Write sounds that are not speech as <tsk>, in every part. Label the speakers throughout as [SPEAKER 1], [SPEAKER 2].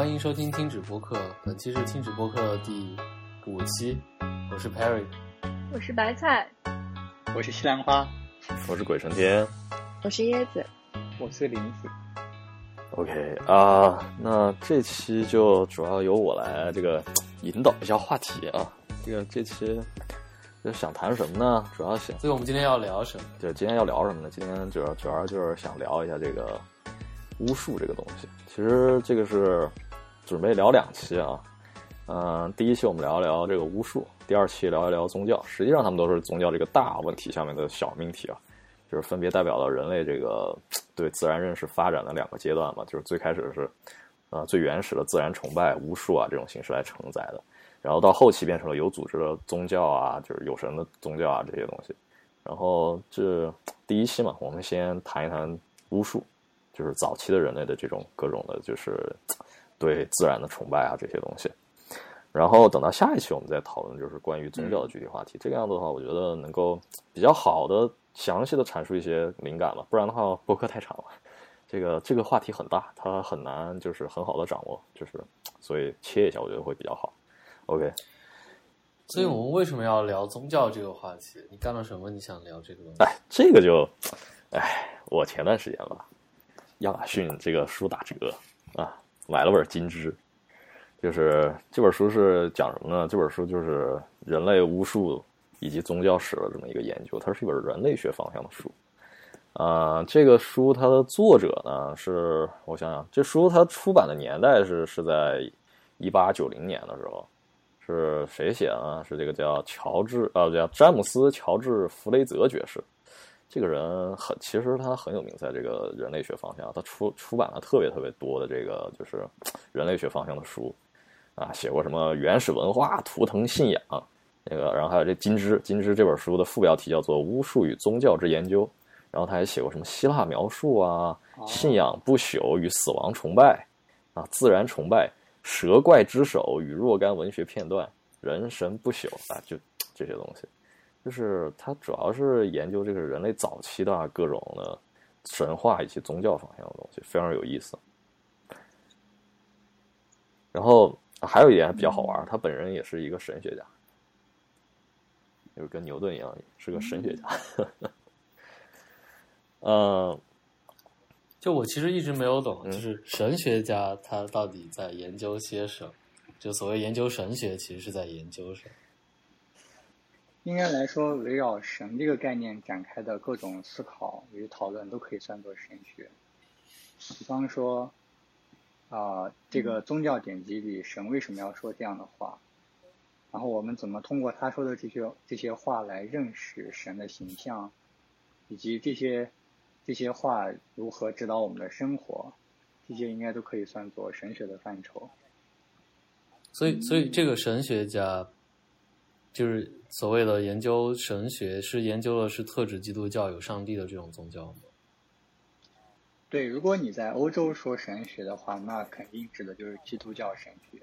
[SPEAKER 1] 欢迎收听听止播客，本期是听止播客第五期，我是 Perry，
[SPEAKER 2] 我是白菜，
[SPEAKER 3] 我是西兰花，
[SPEAKER 4] 我是鬼神天，
[SPEAKER 5] 我是椰子，
[SPEAKER 3] 我是林子。
[SPEAKER 4] OK 啊，那这期就主要由我来这个引导一下话题啊。这个这期就想谈什么呢？主要想，
[SPEAKER 1] 所以我们今天要聊什么？
[SPEAKER 4] 就今天要聊什么呢？今天主要主要就是想聊一下这个巫术这个东西。其实这个是准备聊两期啊。嗯，第一期我们聊一聊这个巫术，第二期聊一聊宗教。实际上，他们都是宗教这个大问题下面的小命题啊。就是分别代表了人类这个对自然认识发展的两个阶段嘛，就是最开始是，呃，最原始的自然崇拜、巫术啊这种形式来承载的，然后到后期变成了有组织的宗教啊，就是有神的宗教啊这些东西。然后这第一期嘛，我们先谈一谈巫术，就是早期的人类的这种各种的，就是对自然的崇拜啊这些东西。然后等到下一期我们再讨论，就是关于宗教的具体话题。这个样子的话，我觉得能够比较好的。详细的阐述一些灵感了，不然的话播客太长了。这个这个话题很大，它很难就是很好的掌握，就是所以切一下我觉得会比较好。OK，
[SPEAKER 1] 所以我们为什么要聊宗教这个话题？你干了什么？你想聊这个东西？
[SPEAKER 4] 哎，这个就，哎，我前段时间吧，亚马逊这个书打折啊，买了本《金枝》，就是这本书是讲什么呢？这本书就是人类巫术。以及宗教史的这么一个研究，它是一本人类学方向的书。啊，这个书它的作者呢是，我想想，这书它出版的年代是是在一八九零年的时候，是谁写的呢？是这个叫乔治，呃，叫詹姆斯·乔治·弗雷泽爵士。这个人很，其实他很有名，在这个人类学方向，他出出版了特别特别多的这个就是 <tsk> 人类学方向的书，啊，写过什么原始文化、图腾信仰。那个，然后还有这《金枝》，《金枝》这本书的副标题叫做《巫术与宗教之研究》，然后他还写过什么希腊描述啊、信仰不朽与死亡崇拜啊、自然崇拜、蛇怪之手与若干文学片段、人神不朽啊，就这些东西，就是他主要是研究这个人类早期的各种的神话以及宗教方向的东西，非常有意思。然后还有一点比较好玩，他本人也是一个神学家。就是跟牛顿一样，是个神学家。嗯，<laughs>
[SPEAKER 1] 就我其实一直没有懂，就是神学家他到底在研究些什么？就所谓研究神学，其实是在研究什么？
[SPEAKER 3] 应该来说，围绕神这个概念展开的各种思考与讨论，都可以算作神学。比方说，啊，这个宗教典籍里，神为什么要说这样的话？然后我们怎么通过他说的这些这些话来认识神的形象，以及这些这些话如何指导我们的生活，这些应该都可以算作神学的范畴。
[SPEAKER 1] 所以，所以这个神学家就是所谓的研究神学，是研究的是特指基督教有上帝的这种宗教吗？
[SPEAKER 3] 对，如果你在欧洲说神学的话，那肯定指的就是基督教神学。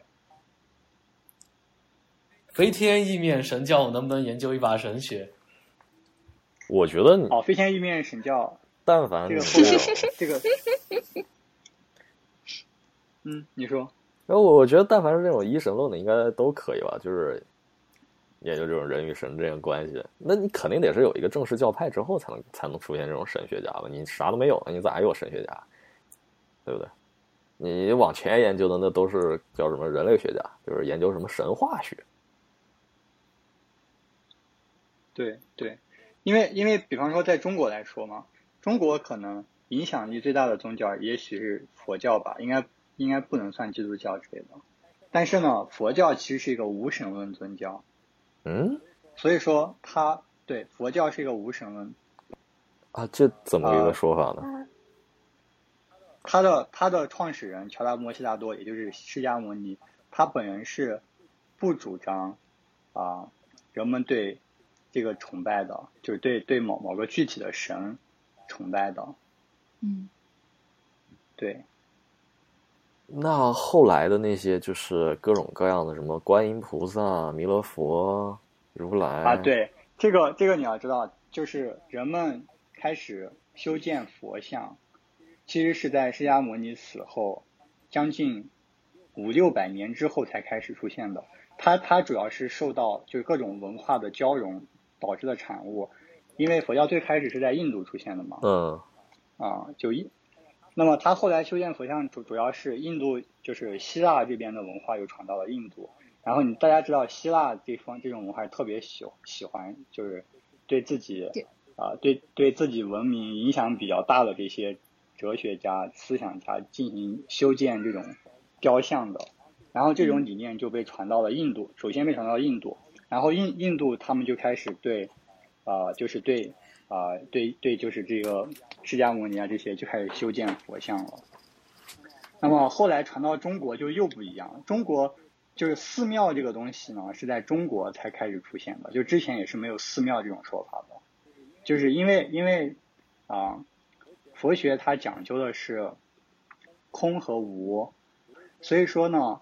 [SPEAKER 1] 飞天意面神教，我能不能研究一把神学？
[SPEAKER 4] 我觉得
[SPEAKER 3] 哦，飞天意面神教，
[SPEAKER 4] 但凡
[SPEAKER 3] 这个这个，<laughs> 嗯，你说？
[SPEAKER 4] 然后我我觉得，但凡是这种一神论的，应该都可以吧？就是研究这种人与神这种关系，那你肯定得是有一个正式教派之后，才能才能出现这种神学家吧？你啥都没有，你咋还有神学家？对不对？你往前研究的那都是叫什么人类学家，就是研究什么神话学。
[SPEAKER 3] 对对，因为因为比方说在中国来说嘛，中国可能影响力最大的宗教也许是佛教吧，应该应该不能算基督教之类的。但是呢，佛教其实是一个无神论宗教。
[SPEAKER 4] 嗯，
[SPEAKER 3] 所以说它对佛教是一个无神论。
[SPEAKER 4] 啊，这怎么一个说法呢？
[SPEAKER 3] 他的他的创始人乔达摩悉达多，也就是释迦牟尼，他本人是不主张啊人们对。这个崇拜的，就是对对某某个具体的神崇拜的，
[SPEAKER 5] 嗯，
[SPEAKER 3] 对。
[SPEAKER 4] 那后来的那些，就是各种各样的什么观音菩萨、弥勒佛、如来
[SPEAKER 3] 啊，对，这个这个你要知道，就是人们开始修建佛像，其实是在释迦牟尼死后将近五六百年之后才开始出现的。它它主要是受到就是各种文化的交融导致的产物，因为佛教最开始是在印度出现的嘛。
[SPEAKER 4] 嗯
[SPEAKER 3] 啊，就印，那么他后来修建佛像主主要是印度就是希腊这边的文化又传到了印度，然后你大家知道希腊这方这种文化特别喜喜欢就是对自己
[SPEAKER 5] 对
[SPEAKER 3] 啊对对自己文明影响比较大的这些哲学家思想家进行修建这种雕像的，然后这种理念就被传到了印度，首先被传到了印度，然后印印度他们就开始对啊、就是对啊、对对，就是这个释迦牟尼啊这些就开始修建佛像了。那么后来传到中国就又不一样，中国就是寺庙这个东西呢是在中国才开始出现的，就之前也是没有寺庙这种说法的，就是因为因为啊、佛学它讲究的是空和无，所以说呢，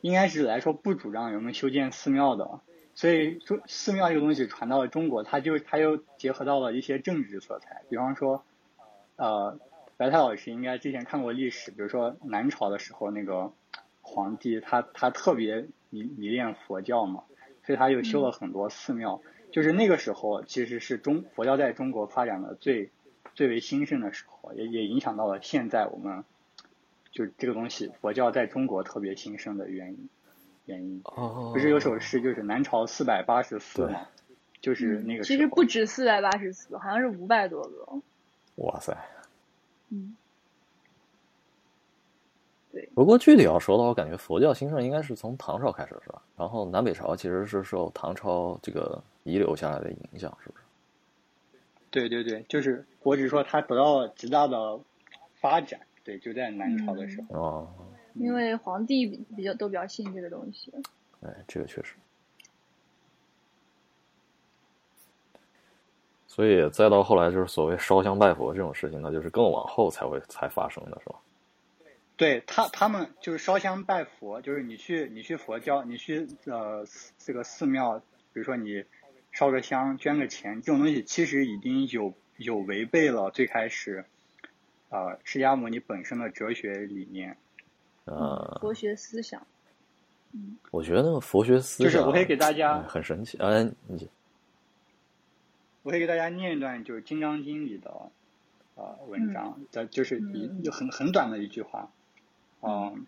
[SPEAKER 3] 应该是来说不主张人们修建寺庙的。所以中，寺庙这个东西传到了中国，它就它又结合到了一些政治色彩，比方说，呃，白泰老师应该之前看过历史，比如说南朝的时候，那个皇帝他他特别迷迷恋佛教嘛，所以他又修了很多寺庙。就是那个时候，其实是中佛教在中国发展的最最为兴盛的时候，也也影响到了现在我们就是这个东西佛教在中国特别兴盛的原因原因。
[SPEAKER 4] 哦，
[SPEAKER 3] 不是有首诗就是南朝四百八十寺吗，就是那个。
[SPEAKER 5] 其实不止四百八十四，好像是五百多个。
[SPEAKER 4] 哇塞！
[SPEAKER 5] 嗯，
[SPEAKER 4] 不过具体要说的话，我感觉佛教兴盛应该是从唐朝开始，是吧？然后南北朝其实是受唐朝这个遗留下来的影响，是不是？
[SPEAKER 3] 对对对，就是我只是说它得到了极大的发展，对，就在南朝的时候。
[SPEAKER 4] 哦，
[SPEAKER 5] 因为皇帝比比较都比较信这个东西。
[SPEAKER 4] 哎，这个确实。所以再到后来，就是所谓烧香拜佛这种事情，那就是更往后才会才发生的，是吧？
[SPEAKER 3] 对他，他们就是烧香拜佛，就是你去你去佛教，你去呃这个寺庙，比如说你烧个香、捐个钱，这种东西其实已经有有违背了最开始，呃释迦牟尼本身的哲学理念。
[SPEAKER 4] 呃，
[SPEAKER 5] 佛学思想。
[SPEAKER 4] 我觉得那个佛学思想
[SPEAKER 3] 就是我可以给大家
[SPEAKER 4] 哎很神奇。哎，你
[SPEAKER 3] 我可以给大家念一段，就是《金刚经》里的呃文章，的、就是一
[SPEAKER 5] 嗯
[SPEAKER 3] 就很很短的一句话，嗯，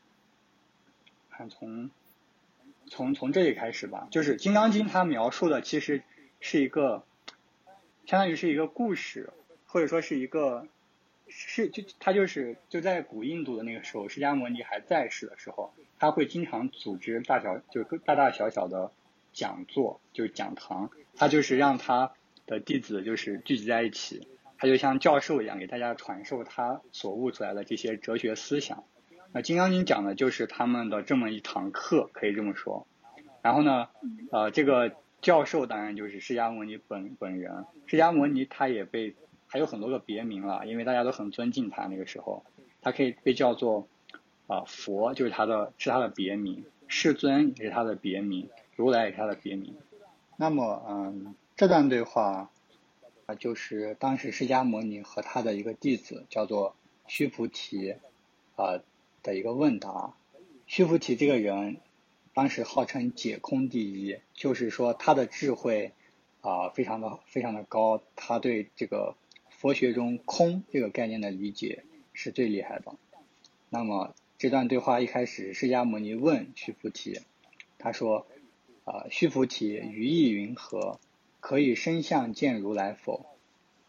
[SPEAKER 3] 看从从从这里开始吧，就是《金刚经》它描述的其实是一个，相当于是一个故事，或者说是一个是就他就是就在古印度的那个时候，释迦牟尼还在世的时候，他会经常组织大小就是大大小小的讲座，就是讲堂，他就是让他的弟子就是聚集在一起，他就像教授一样给大家传授他所悟出来的这些哲学思想。那《金刚经》讲的就是他们的这么一堂课，可以这么说。然后呢，呃，这个教授当然就是释迦牟尼本本人。释迦牟尼他也被还有很多个别名了，因为大家都很尊敬他那个时候，他可以被叫做啊、佛，就是他的是他的别名；世尊也是他的别名；如来也是他的别名。那么，嗯，这段对话啊，就是当时释迦牟尼和他的一个弟子叫做须菩提啊、的一个问答。须菩提这个人，当时号称解空第一，就是说他的智慧啊、非常的非常的高，他对这个佛学中空这个概念的理解是最厉害的。那么这段对话一开始，释迦牟尼问须菩提，他说：“啊、须菩提，于意云何？可以身相见如来否？”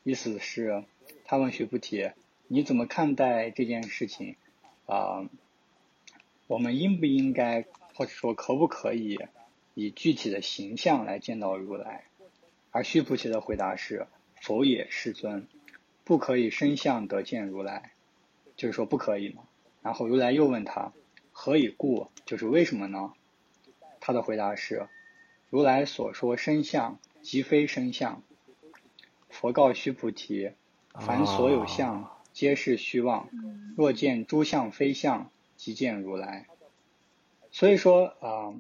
[SPEAKER 3] 意思是，他问须菩提：“你怎么看待这件事情？啊、我们应不应该，或者说可不可以，以具体的形象来见到如来？”而须菩提的回答是：“否也，世尊，不可以身相得见如来。”就是说不可以嘛。然后如来又问他：“何以故？”就是为什么呢？他的回答是：“如来所说身相，即非身相。”佛告须菩提：“凡所有相，皆是虚妄。若见诸相非相，即见如来。”所以说啊、呃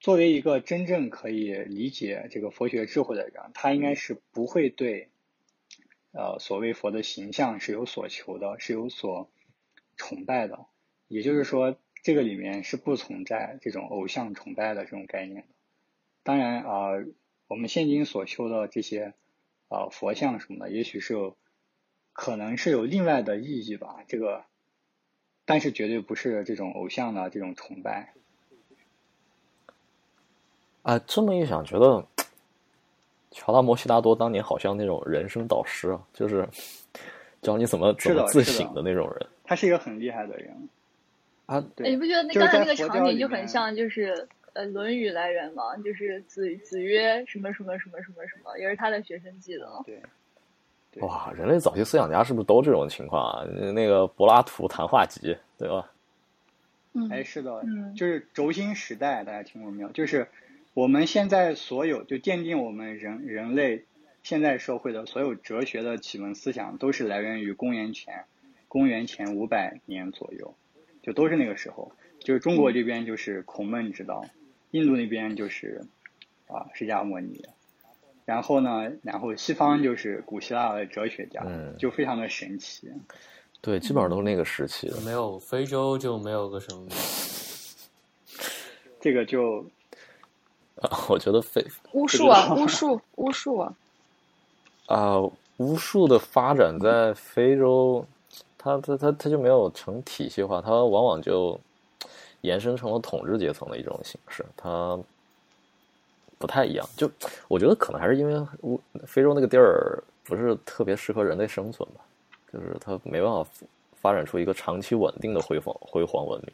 [SPEAKER 3] 作为一个真正可以理解这个佛学智慧的人，他应该是不会对呃所谓佛的形象是有所求的，是有所崇拜的。也就是说，这个里面是不存在这种偶像崇拜的这种概念的。当然啊、我们现今所修的这些啊、佛像什么的，也许是有可能是有另外的意义吧。这个，但是绝对不是这种偶像的这种崇拜。
[SPEAKER 4] 啊，这么一想，觉得乔达摩悉达多当年好像那种人生导师啊，就是教你怎么怎么自省的那种人
[SPEAKER 3] 他是一个很厉害的人。
[SPEAKER 4] 啊。
[SPEAKER 5] 哎
[SPEAKER 3] 对
[SPEAKER 5] 你不觉得那刚才那个场景就很像，就是呃《论语》来源吗，就是子子曰什么什么什么什么什么，也是他的学生记的。
[SPEAKER 3] 对，对
[SPEAKER 4] 哇，人类早期思想家是不是都这种情况啊？那个柏拉图谈话集，对吧？
[SPEAKER 5] 嗯
[SPEAKER 3] 哎，是的，
[SPEAKER 5] 嗯
[SPEAKER 3] 就是轴心时代，大家听过没有？就是我们现在所有就奠定我们人人类现在社会的所有哲学的启蒙思想，都是来源于公元前公元前五百年左右，就都是那个时候。就是中国这边就是孔孟之道，印度那边就是啊释迦牟尼，然后呢，然后西方就是古希腊的哲学家，
[SPEAKER 4] 嗯
[SPEAKER 3] 就非常的神奇。
[SPEAKER 4] 对，基本上都是那个时期的。
[SPEAKER 1] 没有非洲就没有个什么，
[SPEAKER 3] 这个就
[SPEAKER 4] 啊，<laughs> 我觉得非
[SPEAKER 5] 巫术啊，巫术，巫术啊，
[SPEAKER 4] 啊，巫术的发展在非洲，它它它它就没有成体系化，它往往就延伸成了统治阶层的一种形式，它不太一样。就我觉得可能还是因为乌非洲那个地儿不是特别适合人类生存吧，就是它没办法发展出一个长期稳定的辉煌辉煌文明。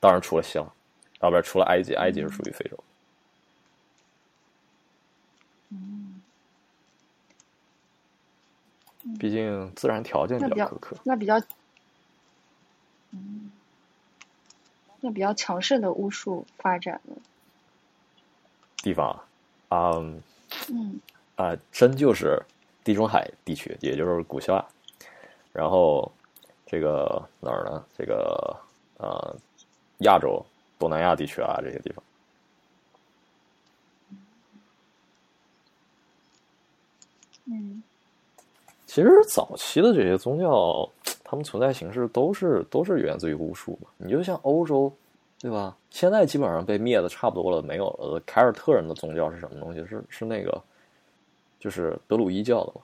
[SPEAKER 4] 当然，除了希腊，要不然除了埃及，埃及是属于非洲。
[SPEAKER 5] 嗯，
[SPEAKER 4] 毕竟自然条件比
[SPEAKER 5] 较
[SPEAKER 4] 较苛刻。
[SPEAKER 5] 那比较，嗯，那比较强势的巫术发展的。
[SPEAKER 4] 地方啊，嗯
[SPEAKER 5] 嗯
[SPEAKER 4] 啊，真就是地中海地区，也就是古希腊，然后这个哪儿呢？这个呃，亚洲、东南亚地区啊，这些地方。其实早期的这些宗教，他们存在形式都是都是源自于巫术嘛。你就像欧洲，对吧？现在基本上被灭的差不多了，没有了。凯尔特人的宗教是什么东西？是是那个，就是德鲁伊教的嘛。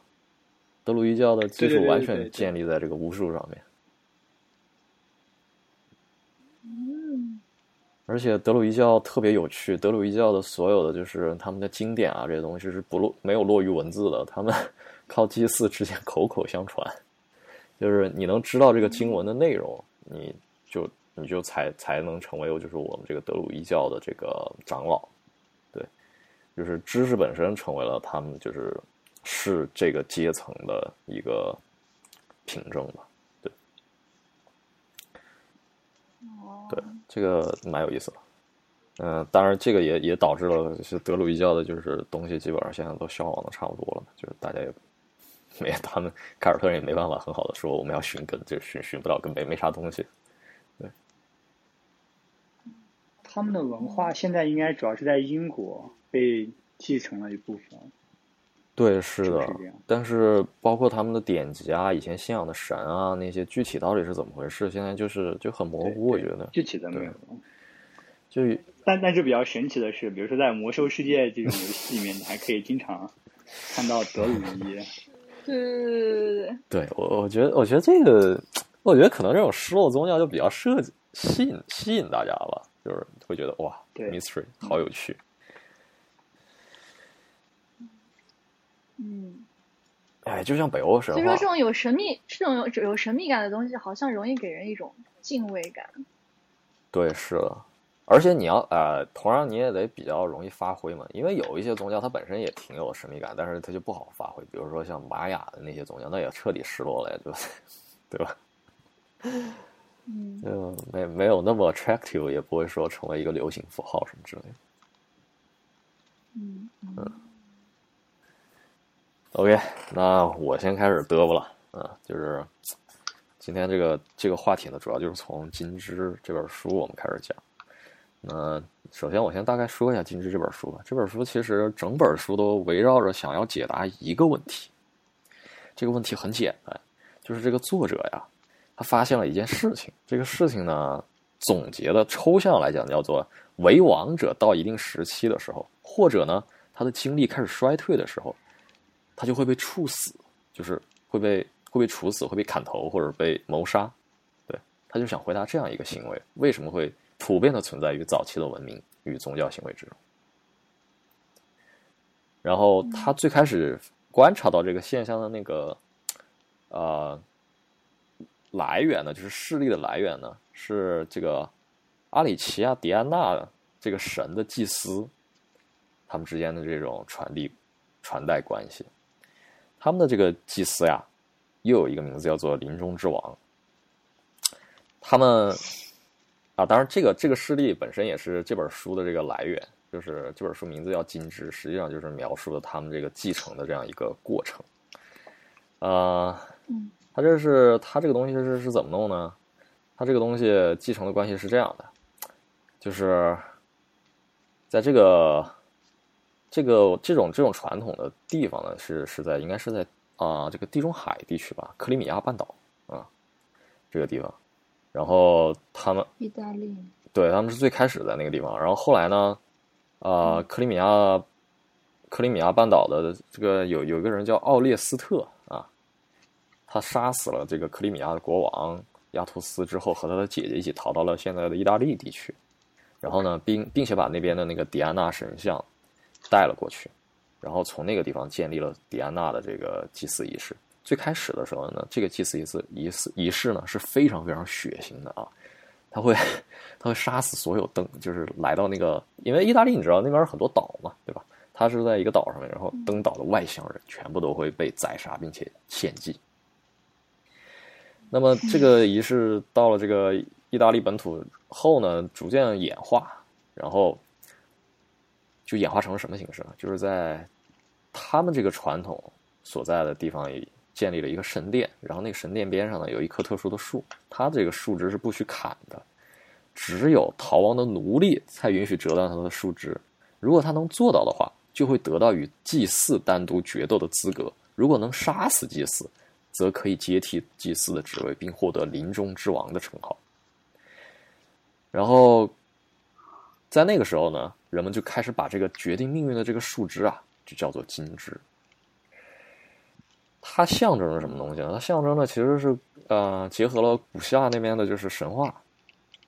[SPEAKER 4] 德鲁伊教的基础完全建立在这个巫术上面，
[SPEAKER 5] 嗯
[SPEAKER 4] 而且德鲁伊教特别有趣。德鲁伊教的所有的就是他们的经典啊，这些东西是不落没有落于文字的，他们靠祭祀之间口口相传。就是你能知道这个经文的内容，你就你就才才能成为就是我们这个德鲁伊教的这个长老，对，就是知识本身成为了他们就是是这个阶层的一个凭证吧，对
[SPEAKER 5] 哦
[SPEAKER 4] 对，这个蛮有意思的。嗯、当然这个也也导致了是德鲁伊教的就是东西基本上现在都消亡的差不多了，就是大家也没他们凯尔特人也没办法很好的说我们要寻根，就寻寻不到根，没没啥东西。
[SPEAKER 3] 对他们的文化现在应该主要是在英国被继承了一部分。
[SPEAKER 4] 对，是的但是包括他们的典籍啊，以前信仰的神啊，那些具体到底是怎么回事，现在就是就很模糊。我觉得，
[SPEAKER 3] 具体的没有。
[SPEAKER 4] 就
[SPEAKER 3] 但但是比较神奇的是，比如说在《魔兽世界》这种游戏里面，你还可以经常看到德鲁伊。<laughs>
[SPEAKER 5] 对对对对对对，
[SPEAKER 4] 对我，我觉得，我觉得这个，我觉得可能这种失落宗教就比较设计吸引吸引大家吧，就是会觉得哇
[SPEAKER 3] 对
[SPEAKER 4] ，mystery 好有趣。
[SPEAKER 5] 嗯，
[SPEAKER 4] 哎，就像北欧神话
[SPEAKER 5] 所以说这，种有神秘、这种有有神秘感的东西，好像容易给人一种敬畏感。
[SPEAKER 4] 对，是的。而且你要呃，同样你也得比较容易发挥嘛，因为有一些宗教它本身也挺有神秘感，但是它就不好发挥。比如说像玛雅的那些宗教，那也彻底失落了呀，就对吧？<laughs>
[SPEAKER 5] 嗯
[SPEAKER 4] 就没没有那么 attractive，也不会说成为一个流行符号什么之类的。
[SPEAKER 5] 嗯嗯
[SPEAKER 4] OK，那我先开始嘚啵了啊，就是今天这个这个话题呢，主要就是从《金枝》这本书我们开始讲。那首先我先大概说一下《金枝》这本书吧。这本书其实整本书都围绕着想要解答一个问题。这个问题很简单，就是这个作者呀，他发现了一件事情。这个事情呢，总结的抽象来讲，叫做为王者到一定时期的时候，或者呢他的精力开始衰退的时候，他就会被处死，就是会被会被处死，会被砍头或者被谋杀。对，他就想回答这样一个行为为什么会普遍的存在于早期的文明与宗教行为之中。然后他最开始观察到这个现象的那个，呃，来源呢，就是势力的来源呢，是这个阿里奇亚迪安娜这个神的祭司，他们之间的这种传递传代关系。他们的这个祭司呀，又有一个名字叫做林中之王。他们啊，当然这个这个事例本身也是这本书的这个来源。就是这本书名字叫《金枝》，实际上就是描述了他们这个继承的这样一个过程。呃，他这是他这个东西是是怎么弄呢？他这个东西继承的关系是这样的，就是在这个这个这种这种传统的地方呢，是是在应该是在啊这个地中海地区吧，克里米亚半岛啊这个地方。然后他们
[SPEAKER 5] 意大利
[SPEAKER 4] 对他们是最开始在那个地方，然后后来呢？啊，克里米亚，克里米亚半岛的这个有有一个人叫奥列斯特啊，他杀死了这个克里米亚的国王亚图斯之后，和他的姐姐一起逃到了现在的意大利地区，然后呢，并并且把那边的那个迪安娜神像带了过去，然后从那个地方建立了迪安娜的这个祭祀仪式。最开始的时候呢，这个祭祀仪式仪式仪式呢是非常非常血腥的啊。他会，他会杀死所有登，就是来到那个，因为意大利你知道那边很多岛嘛，对吧？他是在一个岛上面，然后登岛的外乡人全部都会被宰杀并且献祭。那么这个仪式到了这个意大利本土后呢，逐渐演化，然后就演化成了什么形式呢？就是在他们这个传统所在的地方建立了一个神殿，然后那个神殿边上呢有一棵特殊的树，它这个树枝是不许砍的，只有逃亡的奴隶才允许折断它的树枝。如果他能做到的话，就会得到与祭祀单独决斗的资格。如果能杀死祭祀，则可以接替祭祀的职位，并获得林中之王的称号。然后，在那个时候呢，人们就开始把这个决定命运的这个树枝啊，就叫做金枝。它象征着什么东西呢？它象征的其实是呃，结合了古希腊那边的就是神话。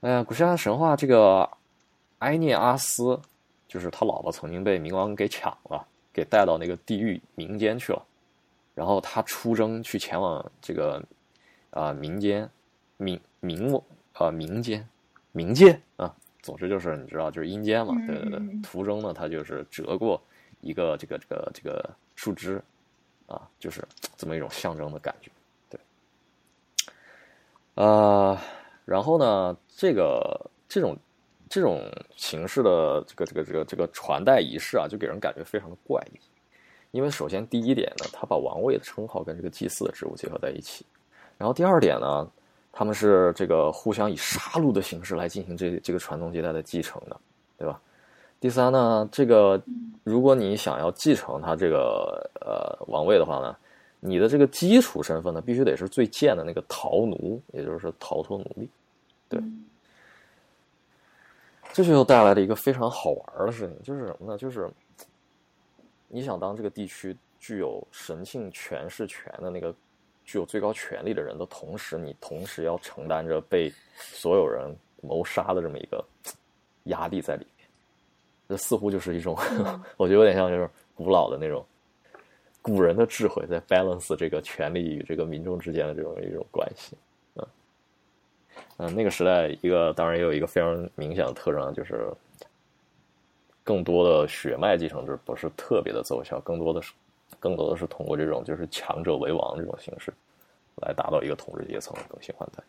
[SPEAKER 4] 哎呀，古希腊神话这个埃涅阿斯，就是他老婆曾经被冥王给抢了，给带到那个地狱民间去了。然后他出征去前往这个啊民间民民啊民间冥界啊，总之就是你知道就是阴间嘛，对对对。途中呢，他就是折过一个这个这个这个树枝。啊，就是这么一种象征的感觉，对。呃，然后呢，这个这种这种形式的这个这个这个这个传代仪式啊，就给人感觉非常的怪异。因为首先第一点呢，他把王位的称号跟这个祭祀的职务结合在一起，然后第二点呢，他们是这个互相以杀戮的形式来进行这这个传宗接代的继承的，对吧？第三呢，这个如果你想要继承他这个呃王位的话呢，你的这个基础身份呢，必须得是最贱的那个逃奴，也就是逃脱奴隶。对，这就又带来了一个非常好玩的事情，就是什么呢？就是你想当这个地区具有神性权势权的那个具有最高权力的人的同时，你同时要承担着被所有人谋杀的这么一个压力在里。这似乎就是一种，<laughs> 我觉得有点像就是古老的那种古人的智慧，在 balance 这个权力与这个民众之间的这种一种关系。嗯嗯，那个时代一个当然也有一个非常明显的特征，就是更多的血脉继承制不是特别的奏效，更多的是更多的是通过这种就是强者为王这种形式来达到一个统治阶层的更新换代。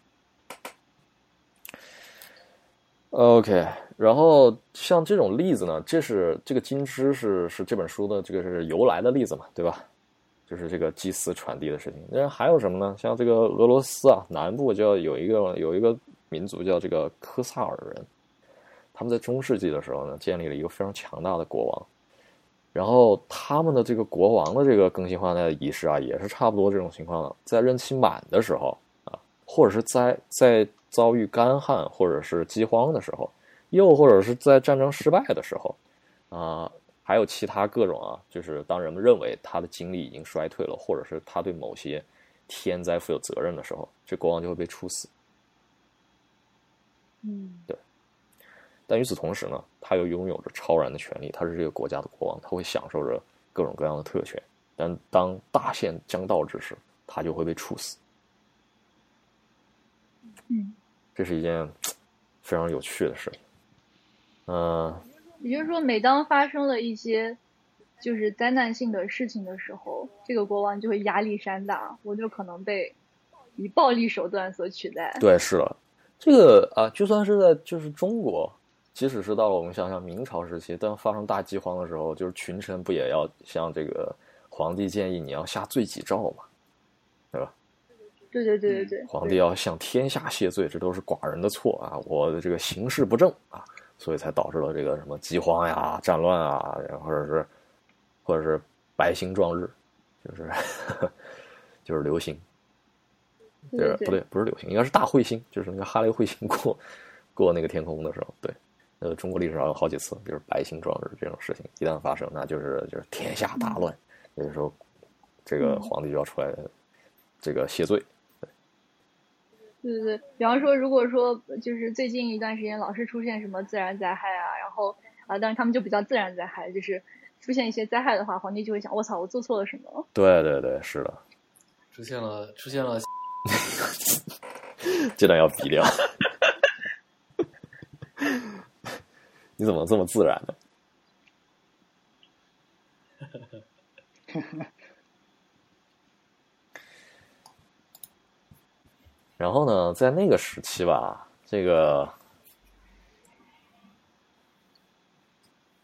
[SPEAKER 4] OK，然后像这种例子呢，这是这个金枝是是这本书的这个是由来的例子嘛，对吧？就是这个祭祀传递的事情。那还有什么呢？像这个俄罗斯啊，南部叫有一个有一个民族叫这个科萨尔人，他们在中世纪的时候呢，建立了一个非常强大的国王。然后他们的这个国王的这个更新换代的仪式啊，也是差不多这种情况。在任期满的时候啊，或者是在在遭遇干旱或者是饥荒的时候，又或者是在战争失败的时候，啊、还有其他各种啊，就是当人们认为他的精力已经衰退了，或者是他对某些天灾负有责任的时候，这国王就会被处死。
[SPEAKER 5] 嗯对
[SPEAKER 4] 但与此同时呢，他又拥有着超然的权利，他是这个国家的国王，他会享受着各种各样的特权。但当大限将到之时，他就会被处死。
[SPEAKER 5] 嗯，
[SPEAKER 4] 这是一件非常有趣的事。嗯、
[SPEAKER 5] 也就是说，每当发生了一些就是灾难性的事情的时候，这个国王就会压力山大，我就可能被以暴力手段所取代。
[SPEAKER 4] 对，是的，这个啊，就算是在就是中国，即使是到了我们想想明朝时期，当发生大饥荒的时候，就是群臣不也要向这个皇帝建议你要下罪己诏嘛，对吧？
[SPEAKER 5] 对对对对对，
[SPEAKER 4] 皇帝要向天下谢罪，这都是寡人的错啊！我的这个行事不正啊，所以才导致了这个什么饥荒呀、战乱啊，或者是或者是白星撞日，就是 <laughs> 就是流星，
[SPEAKER 5] 对对
[SPEAKER 4] 就是不对，不是流星，应该是大彗星，就是那个哈雷彗星 <laughs> 过过那个天空的时候，对。呃，中国历史上有好几次，比如白星撞日这种事情一旦发生，那就是就是天下大乱，有的时候这个皇帝就要出来这个谢罪。
[SPEAKER 5] 对对对，比方说，如果说就是最近一段时间老是出现什么自然灾害啊，然后啊，但是他们就比较自然灾害，就是出现一些灾害的话，皇帝就会想，我操，我做错了什么？
[SPEAKER 4] 对对对，是的，
[SPEAKER 1] 出现了出现了 <laughs>
[SPEAKER 4] 这段要逼掉。你怎么这么自然呢？<laughs> 然后呢，在那个时期吧，这个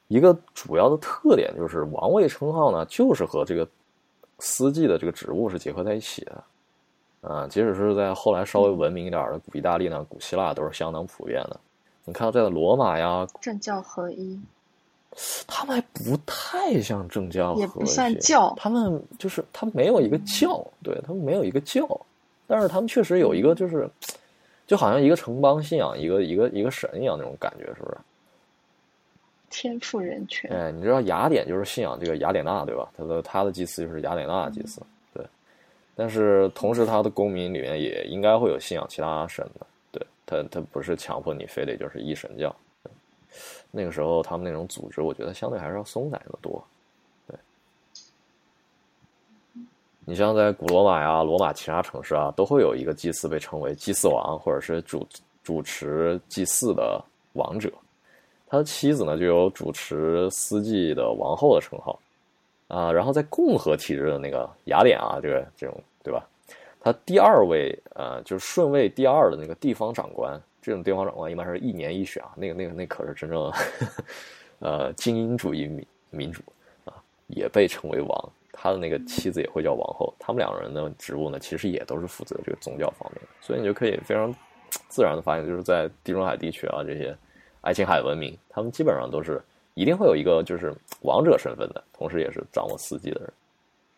[SPEAKER 4] 一个主要的特点就是王位称号呢，就是和这个司祭的这个职务是结合在一起的。啊，即使是在后来稍微文明一点的古意大利呢、古希腊都是相当普遍的。你看，在罗马呀，
[SPEAKER 2] 政教合一，
[SPEAKER 4] 他们还不太像政教
[SPEAKER 2] 也不算教
[SPEAKER 4] 他们就是他们没有一个教，对他们没有一个教，但是他们确实有一个就是，就好像一个城邦信仰一个一个一个神一样那种感觉，是不是？
[SPEAKER 2] 天赋人权。
[SPEAKER 4] 哎，你知道雅典就是信仰这个雅典娜，对吧？他的他的祭祀就是雅典娜的祭祀，对。但是同时，他的公民里面也应该会有信仰其他神的，对他他不是强迫你非得就是一神教。那个时候他们那种组织，我觉得相对还是要松散的多。对，你像在古罗马呀、罗马其他城市啊，都会有一个祭祀被称为祭祀王，或者是主主持祭祀的王者。他的妻子呢，就有主持司祭的王后的称号，啊，然后在共和体制的那个雅典啊，这个这种对吧？他第二位，呃，就是顺位第二的那个地方长官，这种地方长官一般是一年一选啊，那个那个那可是真正，<laughs> 呃，精英主义民民主啊，也被称为王。他的那个妻子也会叫王后，他们两个人的职务呢，其实也都是负责这个宗教方面，所以你就可以非常自然的发现，就是在地中海地区啊这些。爱琴海文明，他们基本上都是一定会有一个就是王者身份的，同时也是掌握司机的人。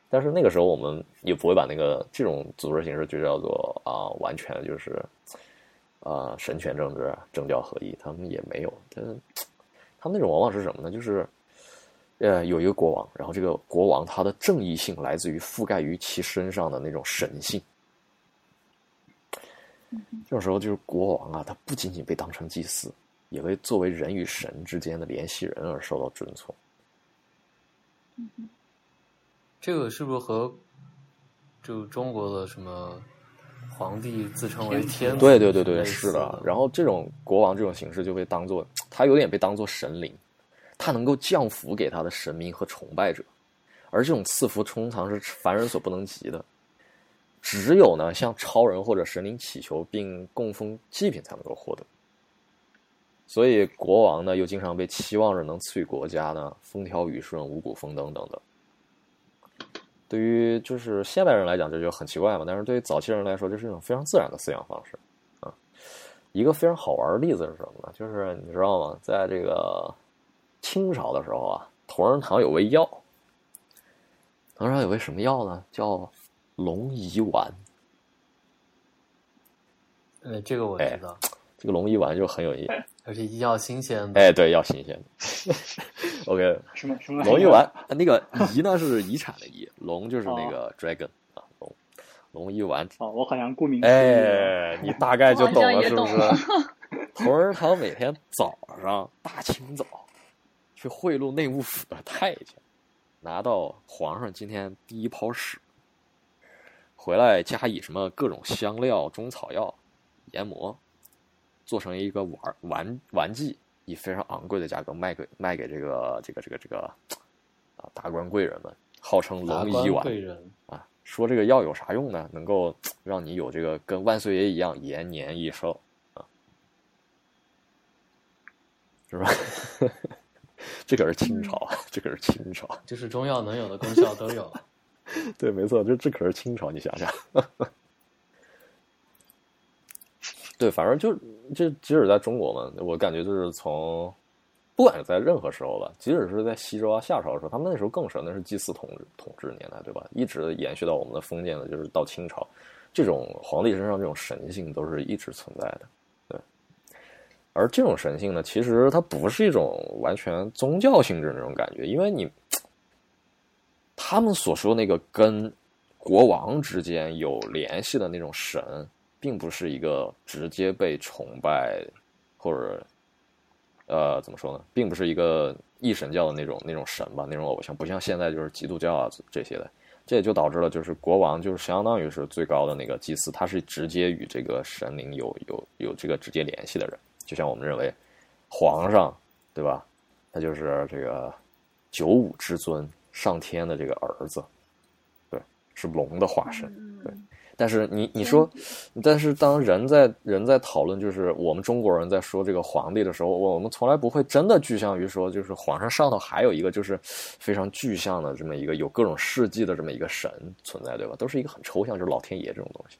[SPEAKER 4] 但是那个时候我们也不会把那个这种组织形式就叫做啊、完全就是啊、神权政治、政教合一，他们也没有。他他们那种往往是什么呢？就是呃有一个国王，然后这个国王他的正义性来自于覆盖于其身上的那种神性。这种时候就是国王啊，他不仅仅被当成祭司。也为作为人与神之间的联系人而受到尊崇。
[SPEAKER 1] 这个是不是和就中国的什么皇帝自称为天？
[SPEAKER 4] 对对对对，是的。然后这种国王这种形式就被当做，他有点被当做神灵，他能够降福给他的神明和崇拜者，而这种赐福通常是凡人所不能及的，只有呢向超人或者神灵祈求并供奉祭品才能够获得。所以国王呢，又经常被期望着能赐予国家呢风调雨顺、五谷丰登等等。对于就是现代人来讲，这就很奇怪嘛。但是对于早期人来说，这是一种非常自然的饲养方式啊。一个非常好玩的例子是什么呢？就是你知道吗？在这个清朝的时候啊，同仁堂有味药，同仁堂有味什么药呢？叫龙遗丸。
[SPEAKER 1] 呃，这个我
[SPEAKER 4] 哎
[SPEAKER 1] 知道，
[SPEAKER 4] 这个龙一丸就很有意思。<laughs>
[SPEAKER 1] 而且一定要新鲜的。
[SPEAKER 4] 哎，对，要新鲜的。<laughs> OK，
[SPEAKER 3] 什么什么
[SPEAKER 4] 龙一丸，呃那个遗呢是遗产的遗，龙就是那个 dragon 啊，龙龙一丸。
[SPEAKER 3] 哦，我好像顾名思义。
[SPEAKER 4] 哎，你大概就懂了，是不是？同仁堂每天早上大清早去贿赂内务府的太监，拿到皇上今天第一泡屎，回来加以什么各种香料、中草药研磨，做成一个玩玩玩具，以非常昂贵的价格卖给卖给这个这个这个这个啊达官贵人们，号称龙医丸。
[SPEAKER 1] 贵人，
[SPEAKER 4] 啊，说这个药有啥用呢？能够让你有这个跟万岁爷一样延年益寿啊，是吧？<laughs> 这可是清朝啊，这可是清朝。
[SPEAKER 1] 就是中药能有的功效都有。<laughs>
[SPEAKER 4] 对，没错，这这可是清朝，你想想。<laughs> 对，反正就这，即使在中国嘛，我感觉就是从，不管是在任何时候吧，即使是在西周啊、夏朝的时候，他们那时候更神，那是祭祀统治统治年代，对吧？一直延续到我们的封建的，就是到清朝，这种皇帝身上这种神性都是一直存在的，对。而这种神性呢，其实它不是一种完全宗教性质的那种感觉，因为你他们所说那个跟国王之间有联系的那种神，并不是一个直接被崇拜或者呃怎么说呢，并不是一个一神教的那种那种神吧，那种偶像，不像现在就是基督教啊这些的。这也就导致了，就是国王就是相当于是最高的那个祭司，他是直接与这个神灵有有有这个直接联系的人。就像我们认为，皇上对吧？他就是这个九五之尊，上天的这个儿子，对，是龙的化身。对
[SPEAKER 5] 嗯，
[SPEAKER 4] 但是你你说，但是当人在人在讨论，就是我们中国人在说这个皇帝的时候，我们从来不会真的具象于说，就是皇上上头还有一个就是非常具象的这么一个有各种事迹的这么一个神存在，对吧？都是一个很抽象，就是老天爷这种东西。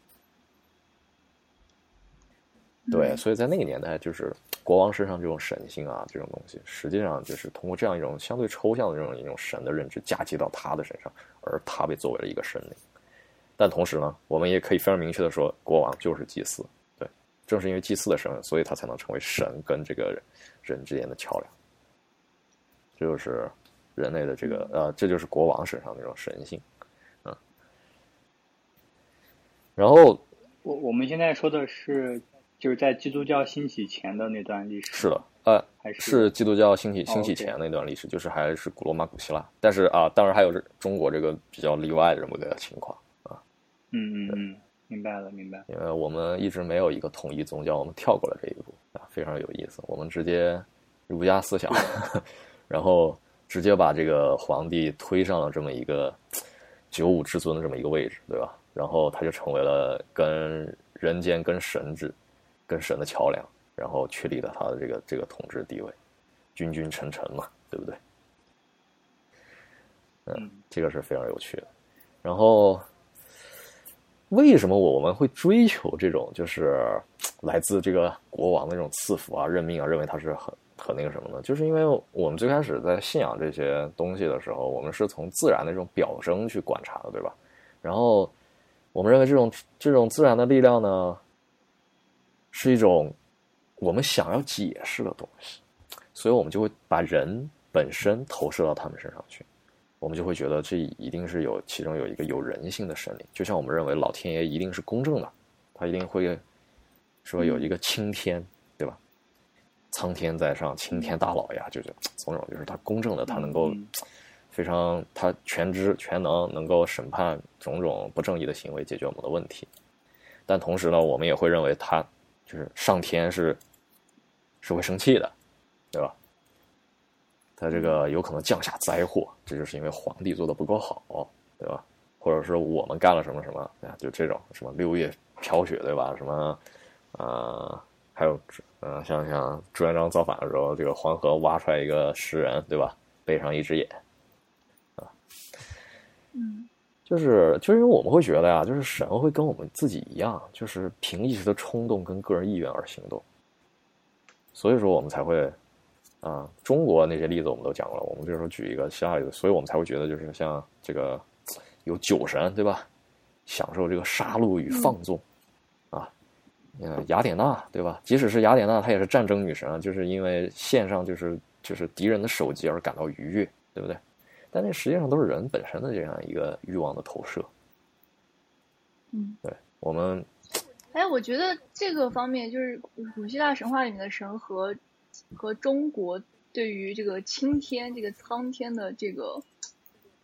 [SPEAKER 4] 对，所以在那个年代，就是国王身上这种神性啊，这种东西，实际上就是通过这样一种相对抽象的这种一种神的认知嫁接到他的身上，而他被作为了一个神灵。但同时呢，我们也可以非常明确的说，国王就是祭司。对，正是因为祭司的身份，所以他才能成为神跟这个人人之间的桥梁。这就是人类的这个呃，这就是国王身上的这种神性，嗯。然后
[SPEAKER 3] 我我们现在说的是就是在基督教兴起前的那段历史，
[SPEAKER 4] 是的，呃，
[SPEAKER 3] 还是
[SPEAKER 4] 是基督教兴起兴起前那段历史，就是还是古罗马、古希腊。但是啊，当然还有这中国这个比较例外的这么个情况。
[SPEAKER 3] 嗯嗯嗯，明白了明白了。
[SPEAKER 4] 因为我们一直没有一个统一宗教，我们跳过了这一步啊，非常有意思。我们直接儒家思想，<laughs> 然后直接把这个皇帝推上了这么一个九五至尊的这么一个位置，对吧？然后他就成为了跟人间、跟神之、跟神的桥梁，然后确立了他的这个这个统治地位，君君臣臣嘛，对不对？
[SPEAKER 3] 嗯
[SPEAKER 4] 这个是非常有趣的。然后，为什么我们会追求这种就是来自这个国王的这种赐福啊、任命啊，认为他是很很那个什么呢？就是因为我们最开始在信仰这些东西的时候，我们是从自然的这种表征去观察的，对吧？然后我们认为这种这种自然的力量呢，是一种我们想要解释的东西，所以我们就会把人本身投射到他们身上去。我们就会觉得这一定是有其中有一个有人性的神灵，就像我们认为老天爷一定是公正的，他一定会说有一个青天，对吧？苍天在上，青天大老呀，就是种种，就是他公正的，他能够
[SPEAKER 3] 嗯
[SPEAKER 4] 非常他全知全能，能够审判种种不正义的行为，解决我们的问题。但同时呢，我们也会认为他就是上天是是会生气的，对吧？他这个有可能降下灾祸，这就是因为皇帝做的不够好，对吧？或者是我们干了什么什么，啊，就这种什么六月飘雪，对吧？什么，呃，还有，呃，像像朱元璋造反的时候，这个黄河挖出来一个石人，对吧？背上一只眼，
[SPEAKER 5] 嗯
[SPEAKER 4] 就是就是因为我们会觉得呀，就是神会跟我们自己一样，就是凭一时的冲动跟个人意愿而行动，所以说我们才会，啊、中国那些例子我们都讲过了，我们这时候举一个希腊例子，所以我们才会觉得就是像这个有酒神对吧，享受这个杀戮与放纵，啊，嗯，雅典娜，对吧？即使是雅典娜，她也是战争女神啊，就是因为献上就是就是敌人的首级而感到愉悦，对不对？但那实际上都是人本身的这样一个欲望的投射。
[SPEAKER 5] 嗯，
[SPEAKER 4] 对我们，
[SPEAKER 5] 哎，我觉得这个方面就是古希腊神话里面的神和和中国对于这个青天、这个苍天的这个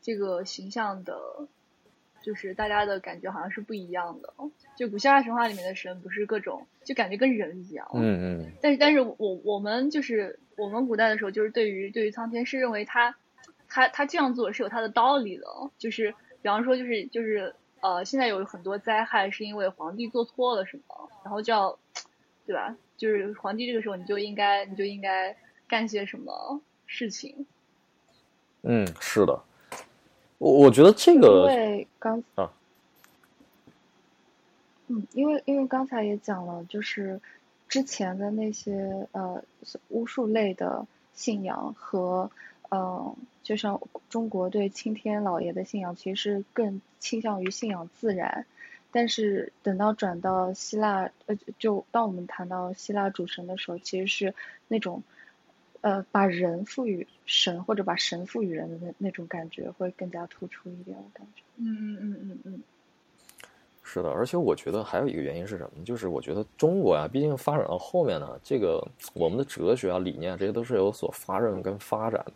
[SPEAKER 5] 这个形象的，就是大家的感觉好像是不一样的。就古希腊神话里面的神不是各种，就感觉跟人一样。
[SPEAKER 4] 嗯嗯
[SPEAKER 5] 但是，但是我我们就是我们古代的时候，就是对于对于苍天是认为他他他这样做是有他的道理的，就是比方说就是就是呃，现在有很多灾害是因为皇帝做错了什么，然后就要对吧？就是皇帝这个时候你就应该你就应该干些什么事情。
[SPEAKER 4] 嗯，是的，我我觉得这个因
[SPEAKER 2] 为刚
[SPEAKER 4] 啊，
[SPEAKER 2] 嗯，因为因为刚才也讲了，就是之前的那些呃巫术类的信仰和呃，就像中国对青天老爷的信仰，其实是更倾向于信仰自然。但是等到转到希腊，呃，就当我们谈到希腊主神的时候，其实是那种呃把人赋予神或者把神赋予人的那那种感觉会更加突出一点，我感觉。
[SPEAKER 5] 嗯嗯嗯嗯嗯
[SPEAKER 4] 是的，而且我觉得还有一个原因是什么呢？就是我觉得中国啊，毕竟发展到后面呢，这个我们的哲学啊、理念啊这些都是有所发展跟发展的。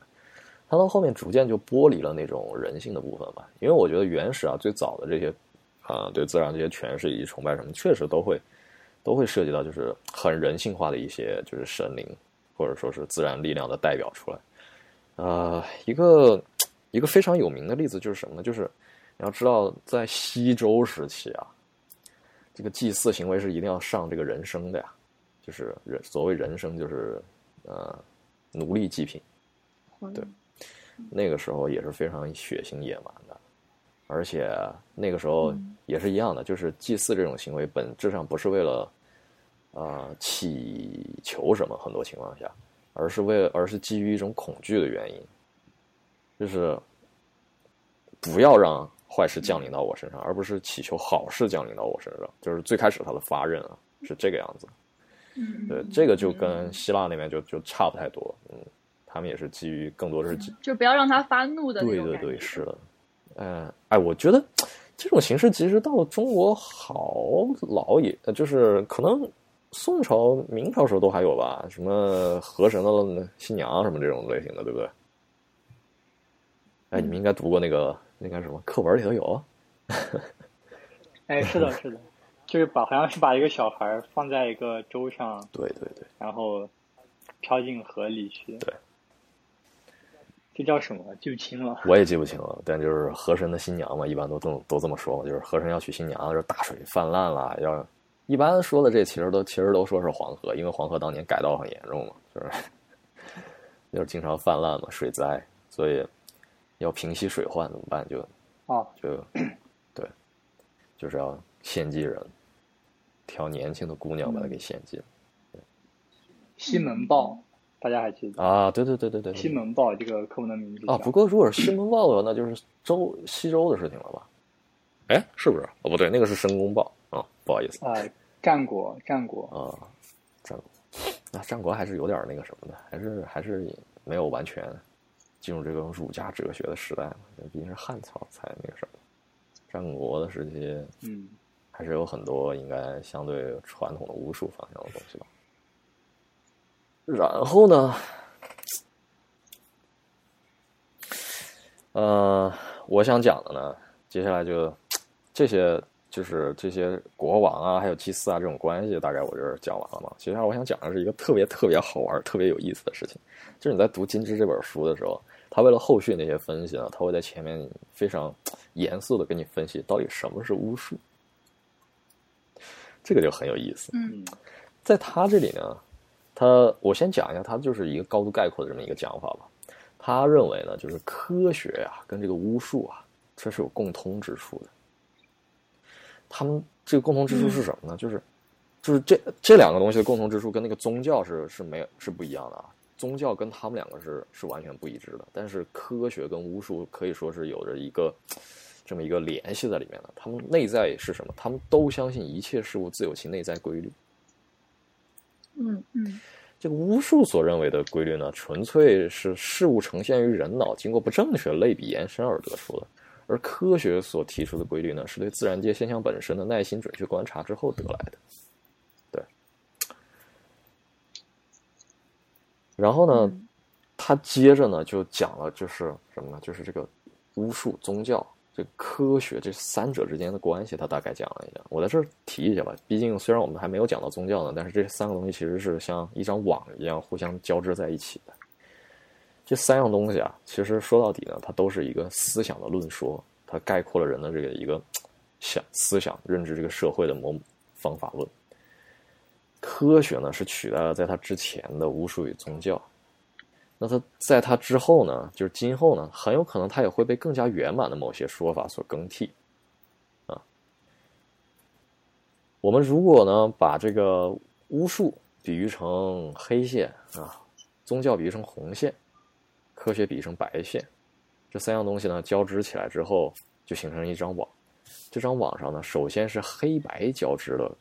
[SPEAKER 4] 它到后面逐渐就剥离了那种人性的部分吧。因为我觉得原始啊，最早的这些啊，对自然这些诠释以及崇拜什么，确实都会都会涉及到就是很人性化的一些就是神灵或者说是自然力量的代表出来。呃，一个一个非常有名的例子就是什么呢？就是你要知道，在西周时期啊，这个祭祀行为是一定要上这个人生的呀，就是人所谓人生就是呃奴隶祭品，对那个时候也是非常血腥野蛮的，而且那个时候也是一样的，就是祭祀这种行为本质上不是为了呃祈求什么，很多情况下，而是为了而是基于一种恐惧的原因，就是不要让坏事降临到我身上，而不是祈求好事降临到我身上。就是最开始他的发轫啊是这个样子，
[SPEAKER 5] 嗯，
[SPEAKER 4] 对，这个就跟希腊那边就就差不太多，嗯，他们也是基于更多的是基
[SPEAKER 5] 就不要让他发怒的那
[SPEAKER 4] 对对对，是的，嗯，哎，我觉得这种形式其实到了中国好老也，呃就是可能宋朝、明朝时候都还有吧，什么河神的新娘什么这种类型的，对不对？哎，你们应该读过那个那个什么课文里头有，
[SPEAKER 3] 哎，是的，是的，就是把好像是把一个小孩放在一个舟上，
[SPEAKER 4] 对对对，
[SPEAKER 3] 然后飘进河里去。
[SPEAKER 4] 对，
[SPEAKER 3] 这叫什么？记不清了。
[SPEAKER 4] 我也记不清了，但就是河神的新娘嘛，一般都这么都这么说嘛，就是河神要娶新娘，就是大水泛滥了，要一般说的这其实都其实都说是黄河，因为黄河当年改道很严重嘛，就是 <laughs> 就是经常泛滥嘛，水灾，所以要平息水患怎么办？就
[SPEAKER 3] 哦，
[SPEAKER 4] 就 <clears throat> 对，就是要献祭人，挑年轻的姑娘把她给献祭
[SPEAKER 3] 西门豹，大家还记得？
[SPEAKER 4] 啊！对对对对对，对
[SPEAKER 3] 西门豹这个课文的名字
[SPEAKER 4] 啊，不过如果是西门豹的话，那就是周西周的事情了吧？哎，是不是？哦，不对，那个是申公豹啊，不好意思
[SPEAKER 3] 呃，战国，战国，
[SPEAKER 4] 啊，战国啊，战国还是有点那个什么的，还是还是没有完全进入这个儒家哲学的时代嘛，毕竟是汉朝才那个什么。战国的时期
[SPEAKER 3] 嗯，
[SPEAKER 4] 还是有很多应该相对传统的巫术方向的东西吧。然后呢，呃，我想讲的呢，接下来就这些，就是这些国王啊，还有祭司啊这种关系，大概我这儿讲完了嘛。接下来我想讲的是一个特别特别好玩、特别有意思的事情，就是你在读《金枝》这本书的时候，他为了后续那些分析呢，他会在前面非常严肃的跟你分析到底什么是巫术，这个就很有意思。
[SPEAKER 5] 嗯
[SPEAKER 4] 在他这里呢，他我先讲一下，他就是一个高度概括的这么一个讲法吧。他认为呢，就是科学呀、跟这个巫术啊，这是有共通之处的。他们这个共同之处是什么呢？就是就是这这两个东西的共同之处跟那个宗教是是没有是不一样的啊。宗教跟他们两个是是完全不一致的，但是科学跟巫术可以说是有着一个这么一个联系在里面的。他们内在是什么？他们都相信一切事物自有其内在规律。
[SPEAKER 2] 嗯
[SPEAKER 5] 嗯
[SPEAKER 4] 这个巫术所认为的规律呢，纯粹是事物呈现于人脑经过不正确类比延伸而得出的；而科学所提出的规律呢，是对自然界现象本身的耐心准确观察之后得来的。对。然后呢，
[SPEAKER 2] 嗯
[SPEAKER 4] 他接着呢就讲了，就是什么呢？就是这个巫术、宗教、这科学这三者之间的关系，他大概讲了一下。我在这儿提一下吧，毕竟虽然我们还没有讲到宗教呢，但是这三个东西其实是像一张网一样互相交织在一起的。这三样东西啊，其实说到底呢，它都是一个思想的论说，它概括了人的这个一个想思想认知这个社会的某方法论。科学呢是取代了在它之前的巫术与宗教。那它在它之后呢，就是今后呢，很有可能它也会被更加圆满的某些说法所更替，啊。我们如果呢把这个巫术比喻成黑线啊，宗教比喻成红线，科学比喻成白线，这三样东西呢交织起来之后，就形成一张网。这张网上呢，首先是黑白交织的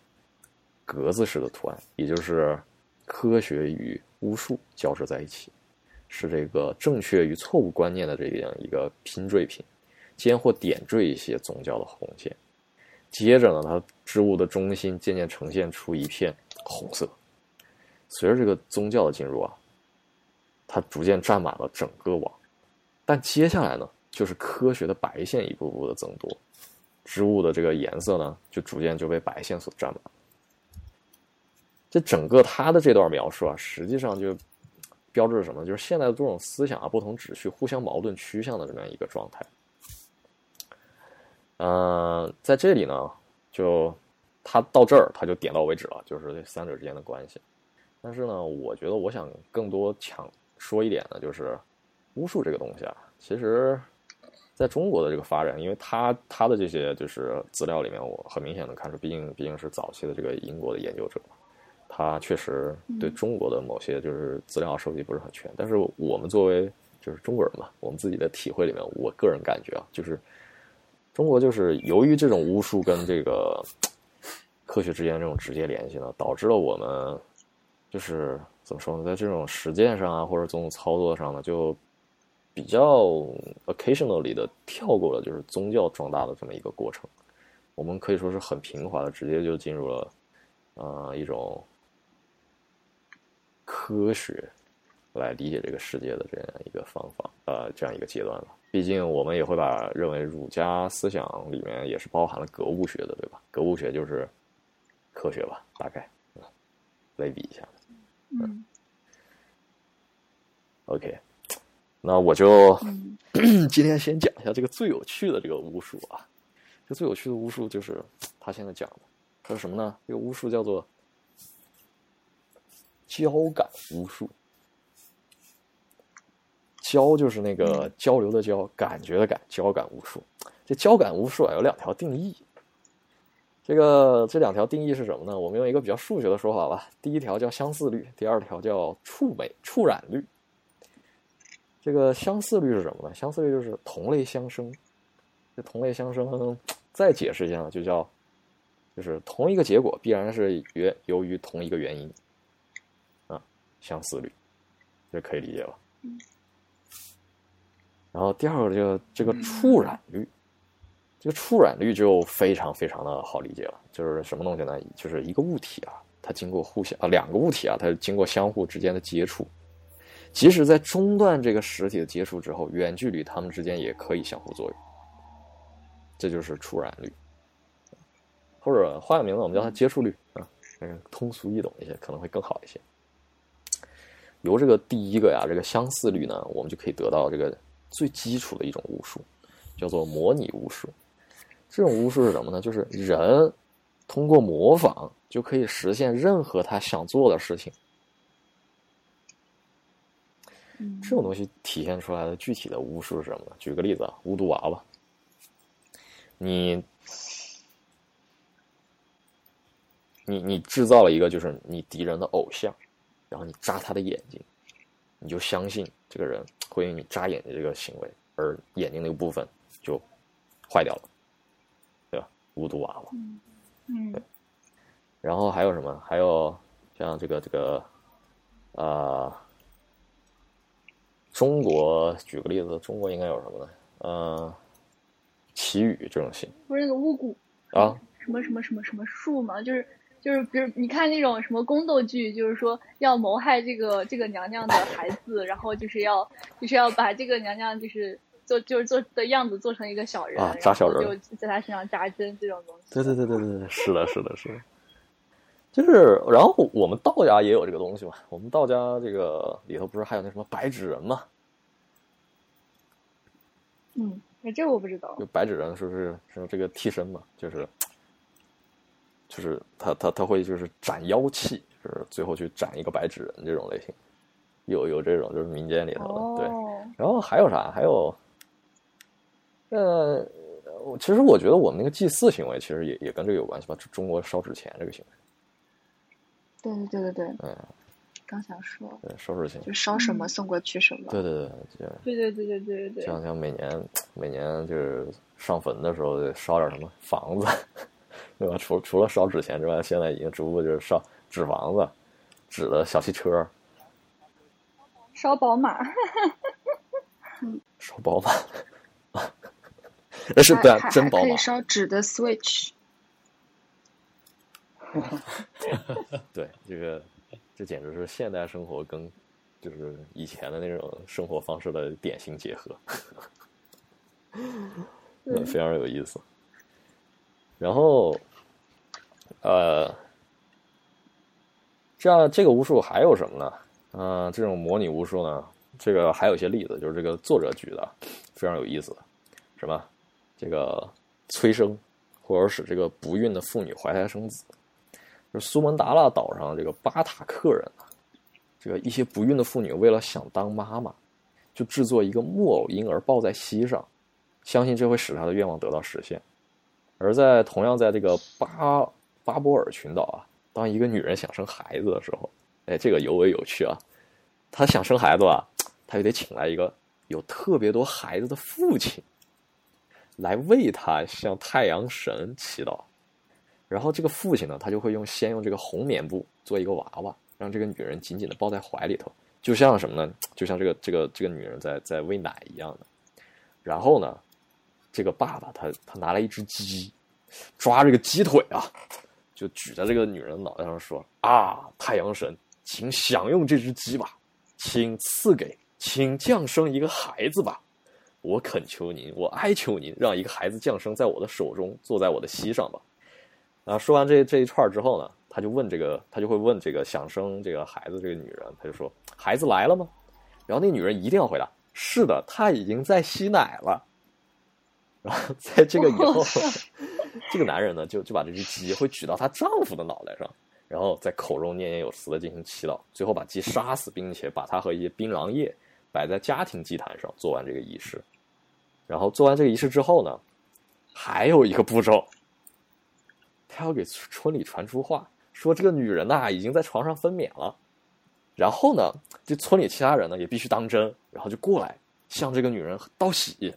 [SPEAKER 4] 格子式的图案，也就是科学与巫术交织在一起。是这个正确与错误观念的这样一个拼缀品，间或点缀一些宗教的红线。接着呢，它织物的中心渐渐呈现出一片红色。随着这个宗教的进入啊，它逐渐占满了整个网。但接下来呢，就是科学的白线一步步的增多，织物的这个颜色呢，就逐渐就被白线所占满。这整个他的这段描述啊，实际上就。标志着什么？就是现在的这种思想啊，不同旨趣互相矛盾趋向的这么样一个状态。呃，在这里呢，就他到这儿他就点到为止了，就是这三者之间的关系。但是呢，我觉得我想更多强说一点呢，就是巫术这个东西啊，其实在中国的这个发展，因为他他的这些就是资料里面，我很明显能看出，毕竟毕竟是早期的这个英国的研究者。他确实对中国的某些就是资料收集不是很全，但是我们作为就是中国人嘛，我们自己的体会里面，我个人感觉啊，就是中国就是由于这种巫术跟这个科学之间这种直接联系呢，导致了我们就是怎么说呢，在这种实践上啊，或者这种操作上呢，就比较 occasionally 的跳过了就是宗教壮大的这么一个过程，我们可以说是很平滑的，直接就进入了呃一种。科学来理解这个世界的这样一个方法，呃，这样一个阶段了。毕竟我们也会把认为儒家思想里面也是包含了格物学的，对吧？格物学就是科学吧，大概，类比一下。
[SPEAKER 5] 嗯。
[SPEAKER 4] OK，那我就
[SPEAKER 2] 嗯 <clears throat>
[SPEAKER 4] 今天先讲一下这个最有趣的这个巫术啊。这最有趣的巫术就是他现在讲的，他说什么呢？这个巫术叫做。交感无数，交就是那个交流的交，感觉的感，交感无数。这交感无数啊，有两条定义。这个这两条定义是什么呢？我们用一个比较数学的说法吧。第一条叫相似率，第二条叫触美触染率。这个相似率是什么呢？相似率就是同类相生。这同类相生，再解释一下，就叫就是同一个结果必然是由由于同一个原因。相似率，这可以理解吧？然后第二个，这个这个触染率，这个触染率就非常非常的好理解了。就是什么东西呢？就是一个物体啊，它经过互相啊，两个物体啊，它经过相互之间的接触，即使在中断这个实体的接触之后，远距离它们之间也可以相互作用。这就是触染率，或者换个名字，我们叫它接触率啊，嗯，通俗易懂一些，可能会更好一些。由这个第一个呀，这个相似率呢，我们就可以得到这个最基础的一种巫术，叫做模拟巫术。这种巫术是什么呢？就是人通过模仿就可以实现任何他想做的事情。这种东西体现出来的具体的巫术是什么呢？举个例子啊，巫毒娃娃，你你你制造了一个就是你敌人的偶像。然后你扎他的眼睛，你就相信这个人会因为你扎眼睛这个行为而眼睛那个部分就坏掉了，对吧？无毒娃娃，
[SPEAKER 5] 嗯，
[SPEAKER 4] 对。然后还有什么？还有像这个这个，呃，中国举个例子，中国应该有什么呢？呃，祈雨这种信
[SPEAKER 5] 不是那个巫蛊
[SPEAKER 4] 啊，
[SPEAKER 5] 什么什么什么什么术吗，就是就是，比如你看那种什么宫斗剧，就是说要谋害这个这个娘娘的孩子，然后就是要就是要把这个娘娘就是做就是做的样子做成一个小人，
[SPEAKER 4] 啊扎小人
[SPEAKER 5] 就在她身上扎针这种东西。
[SPEAKER 4] 对对对对对对，是的，是的，是的。就是，然后我们道家也有这个东西嘛。我们道家这个里头不是还有那什么白纸人嘛？
[SPEAKER 5] 嗯，那，这我不知道
[SPEAKER 4] 就。白纸人是不是是这个替身嘛？就是，就是他他他会就是斩妖气，就是最后去斩一个白纸人这种类型，有有这种就是民间里头的对。
[SPEAKER 5] 哦，
[SPEAKER 4] 然后还有啥？还有，呃，我其实我觉得我们那个祭祀行为其实也也跟这个有关系吧。中中国烧纸钱这个行为，
[SPEAKER 2] 对对对对对，
[SPEAKER 4] 嗯，
[SPEAKER 2] 刚想说，
[SPEAKER 4] 对，烧纸钱，
[SPEAKER 2] 就烧什么
[SPEAKER 5] 嗯
[SPEAKER 2] 送过去什么。
[SPEAKER 4] 对对对，
[SPEAKER 5] 对对对对对对对。
[SPEAKER 4] 像像每年每年就是上坟的时候烧点什么房子，对吧？除除了烧纸钱之外，现在已经逐步就是烧纸房子、纸的小汽车、
[SPEAKER 5] 烧宝马，
[SPEAKER 4] 烧宝马，<laughs> 那是对啊
[SPEAKER 2] 还，还可以
[SPEAKER 4] 真宝马，
[SPEAKER 2] 烧纸的 Switch。<laughs>
[SPEAKER 4] 对这个这简直是现代生活跟就是以前的那种生活方式的典型结合，<laughs> 嗯，非常有意思。然后，呃，这样这个巫术还有什么呢？嗯、这种模拟巫术呢，这个还有一些例子，就是这个作者举的非常有意思，什么这个催生，或者使这个不孕的妇女怀胎生子。就苏门答腊岛上这个巴塔克人啊，这个一些不孕的妇女为了想当妈妈，就制作一个木偶婴儿抱在膝上，相信这会使她的愿望得到实现。而在同样在这个巴巴波尔群岛啊，当一个女人想生孩子的时候，哎，这个尤为有趣啊。她想生孩子啊，她就得请来一个有特别多孩子的父亲，来为她向太阳神祈祷。然后这个父亲呢，他就会用先用这个红棉布做一个娃娃，让这个女人紧紧的抱在怀里头，就像什么呢？就像这个这个这个女人在在喂奶一样的。然后呢，这个爸爸他他拿来一只鸡，抓这个鸡腿啊，就举在这个女人脑袋上说：“啊，太阳神，请享用这只鸡吧，请赐给，请降生一个孩子吧。我恳求您，我哀求您，让一个孩子降生在我的手中，坐在我的膝上吧。”啊，说完这这一串之后呢，他就问这个，他就会问这个想生这个孩子这个女人，他就说：“孩子来了吗？”然后那女人一定要回答：“是的，他已经在吸奶了。”然后在这个以后，<laughs> 这个男人呢，就就把这只鸡会举到她丈夫的脑袋上，然后在口中念念有词的进行祈祷，最后把鸡杀死，并且把它和一些槟榔叶摆在家庭祭坛上，做完这个仪式。然后做完这个仪式之后呢，还有一个步骤。他要给村里传出话，说这个女人呐、已经在床上分娩了。然后呢，这村里其他人呢也必须当真，然后就过来向这个女人道喜，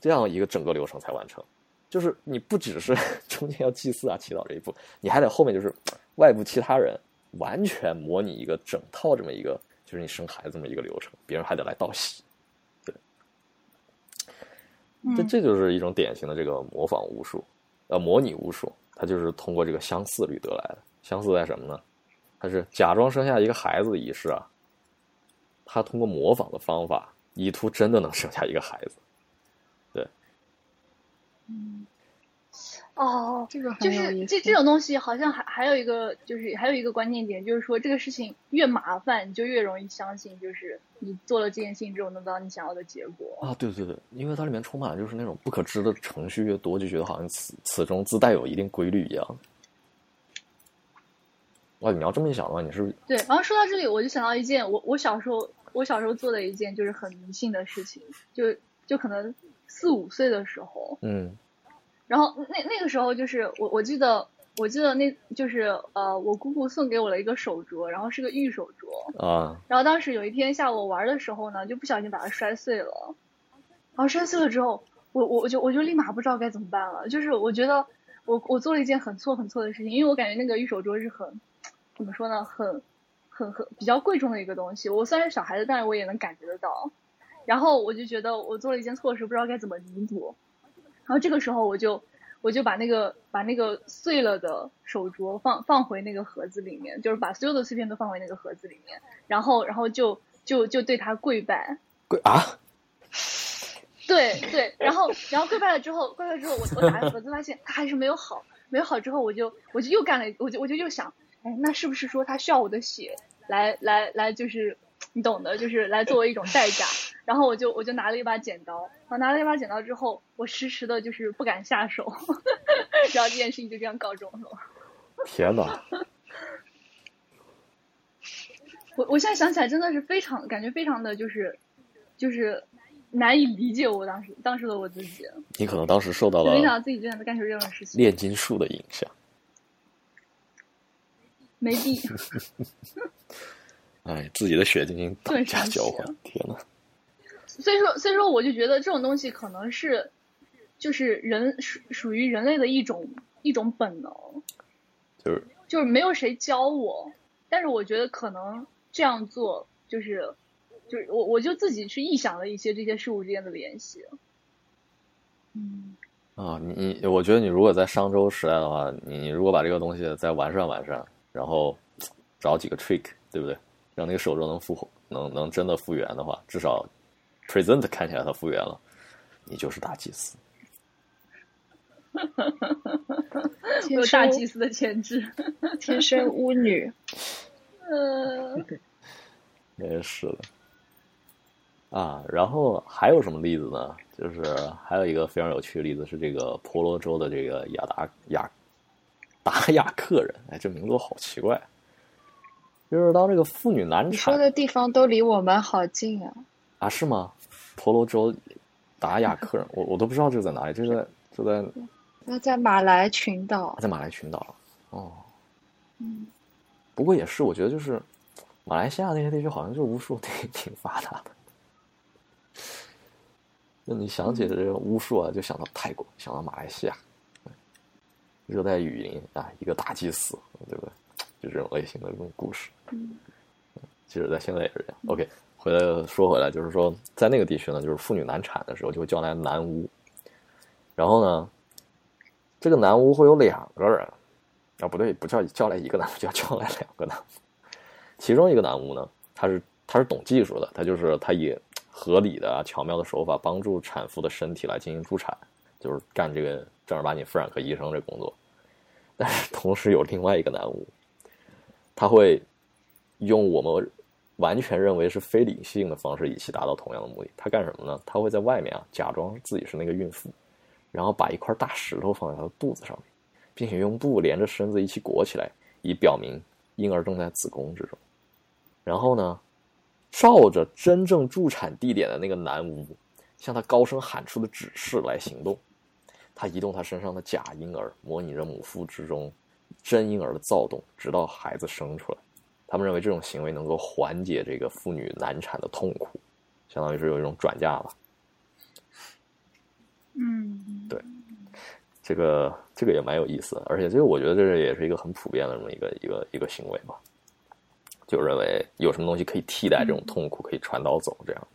[SPEAKER 4] 这样一个整个流程才完成。就是你不只是 <laughs> 中间要祭祀啊、祈祷这一步，你还得后面就是外部其他人完全模拟一个整套这么一个，就是你生孩子这么一个流程，别人还得来道喜。对，这
[SPEAKER 5] 嗯
[SPEAKER 4] 这就是一种典型的这个模仿巫术。呃，模拟巫术，它就是通过这个相似率得来的。相似在什么呢？它是假装生下一个孩子的仪式啊，他通过模仿的方法，以图真的能生下一个孩子。
[SPEAKER 5] 哦，
[SPEAKER 2] 这个
[SPEAKER 5] 就
[SPEAKER 2] 很有意思。
[SPEAKER 5] 是这这种东西，好像还还有一个，就是还有一个关键点，就是说这个事情越麻烦，你就越容易相信，就是你做了这件事情之后能得到你想要的结果。
[SPEAKER 4] 啊，对对对，因为它里面充满了就是那种不可知的程序越多，就觉得好像此此中自带有一定规律一样。哇，你要这么一想的话，你是不是
[SPEAKER 5] 对，然后说到这里，我就想到一件我我小时候我小时候做的一件就是很迷信的事情，就就可能四五岁的时候，
[SPEAKER 4] 嗯
[SPEAKER 5] 然后那那个时候就是我我记得我记得那就是呃我姑姑送给我了一个手镯，然后是个玉手镯，
[SPEAKER 4] 啊
[SPEAKER 5] 然后当时有一天下午玩的时候呢，就不小心把它摔碎了，然后摔碎了之后，我我我就我就立马不知道该怎么办了，就是我觉得我我做了一件很错很错的事情，因为我感觉那个玉手镯是很怎么说呢，很很很比较贵重的一个东西。我虽然是小孩子，但是我也能感觉得到。然后我就觉得我做了一件错事，不知道该怎么弥补。然后这个时候我就我就把那个把那个碎了的手镯放放回那个盒子里面，就是把所有的碎片都放回那个盒子里面，然后然后就就就对他跪拜。
[SPEAKER 4] 跪啊！
[SPEAKER 5] 对对，然后然后跪拜了之后，跪拜之后我我打开盒子发现它还是没有好，没有好之后我就我就又干了，我就我就又想，哎，那是不是说他需要我的血来来来就是你懂的，就是来作为一种代价？然后我就我就拿了一把剪刀，我拿了一把剪刀之后，我迟迟的就是不敢下手，<laughs> 然后这件事情就这样告终了。
[SPEAKER 4] 天哪！<laughs>
[SPEAKER 5] 我我现在想起来真的是非常感觉非常的就是就是。难以理解我当时当时的我自己，
[SPEAKER 4] 你可能当时受到了
[SPEAKER 5] 没想到自己竟然能干出这种事情，
[SPEAKER 4] 炼金术的影响，
[SPEAKER 5] 没必。<laughs>
[SPEAKER 4] 哎，自己的血进行等价交换，天呐。
[SPEAKER 5] 所以说，所以说，我就觉得这种东西可能是，就是人属属于人类的一种一种本能，
[SPEAKER 4] 就是
[SPEAKER 5] 就是没有谁教我，但是我觉得可能这样做就是。就是我，我就自己去臆想了一些这些事物之间的联系。
[SPEAKER 2] 嗯
[SPEAKER 4] 啊，你你我觉得你如果在商周时代的话，你如果把这个东西再完善完善，然后找几个 trick，对不对？让那个手镯能复活，能能真的复原的话，至少 present 看起来他复原了，你就是大祭司。
[SPEAKER 5] 有大祭司的潜质，
[SPEAKER 2] 天生巫女。
[SPEAKER 5] 呃，
[SPEAKER 4] 也是的。啊，然后还有什么例子呢？就是还有一个非常有趣的例子是这个婆罗洲的这个雅达雅达亚克人，哎，这名字都好奇怪。就是当这个妇女难产，
[SPEAKER 2] 你说的地方都离我们好近啊！
[SPEAKER 4] 啊，是吗？婆罗洲达雅克人，我我都不知道这在哪里，这在就在 <laughs>
[SPEAKER 2] 那在马来群岛，
[SPEAKER 4] 在马来群岛哦。
[SPEAKER 2] 嗯，
[SPEAKER 4] 不过也是，我觉得就是马来西亚那些地区好像就巫术挺挺发达的。那你想起这个巫术啊，就想到泰国，想到马来西亚，热带雨林啊，一个大祭司，对不对？就这种类型的这种故事。
[SPEAKER 2] 嗯，
[SPEAKER 4] 其实，在现在也是这样。OK，回来说回来，就是说，在那个地区呢，就是妇女难产的时候，就会叫来男巫。然后呢，这个男巫会有两个人，啊，不对，不叫叫来一个男巫，<laughs> 叫叫来两个男巫。其中一个男巫呢，他是他是懂技术的，他就是他以合理的、巧妙的手法帮助产妇的身体来进行助产，就是干这个正儿八经妇产科医生这工作。但是同时有另外一个男巫，他会用我们完全认为是非理性的方式，一起达到同样的目的。他干什么呢？他会在外面啊假装自己是那个孕妇，然后把一块大石头放在她的肚子上面，并且用布连着身子一起裹起来，以表明婴儿正在子宫之中。然后呢？照着真正助产地点的那个男巫向他高声喊出的指示来行动，他移动他身上的假婴儿，模拟着母腹之中真婴儿的躁动，直到孩子生出来。他们认为这种行为能够缓解这个妇女难产的痛苦，相当于是有一种转嫁吧。
[SPEAKER 5] 嗯，
[SPEAKER 4] 对，这个这个也蛮有意思的，而且这个我觉得这也是一个很普遍的这么一个一个一个行为吧。就认为有什么东西可以替代这种痛苦，可以传导走，这样。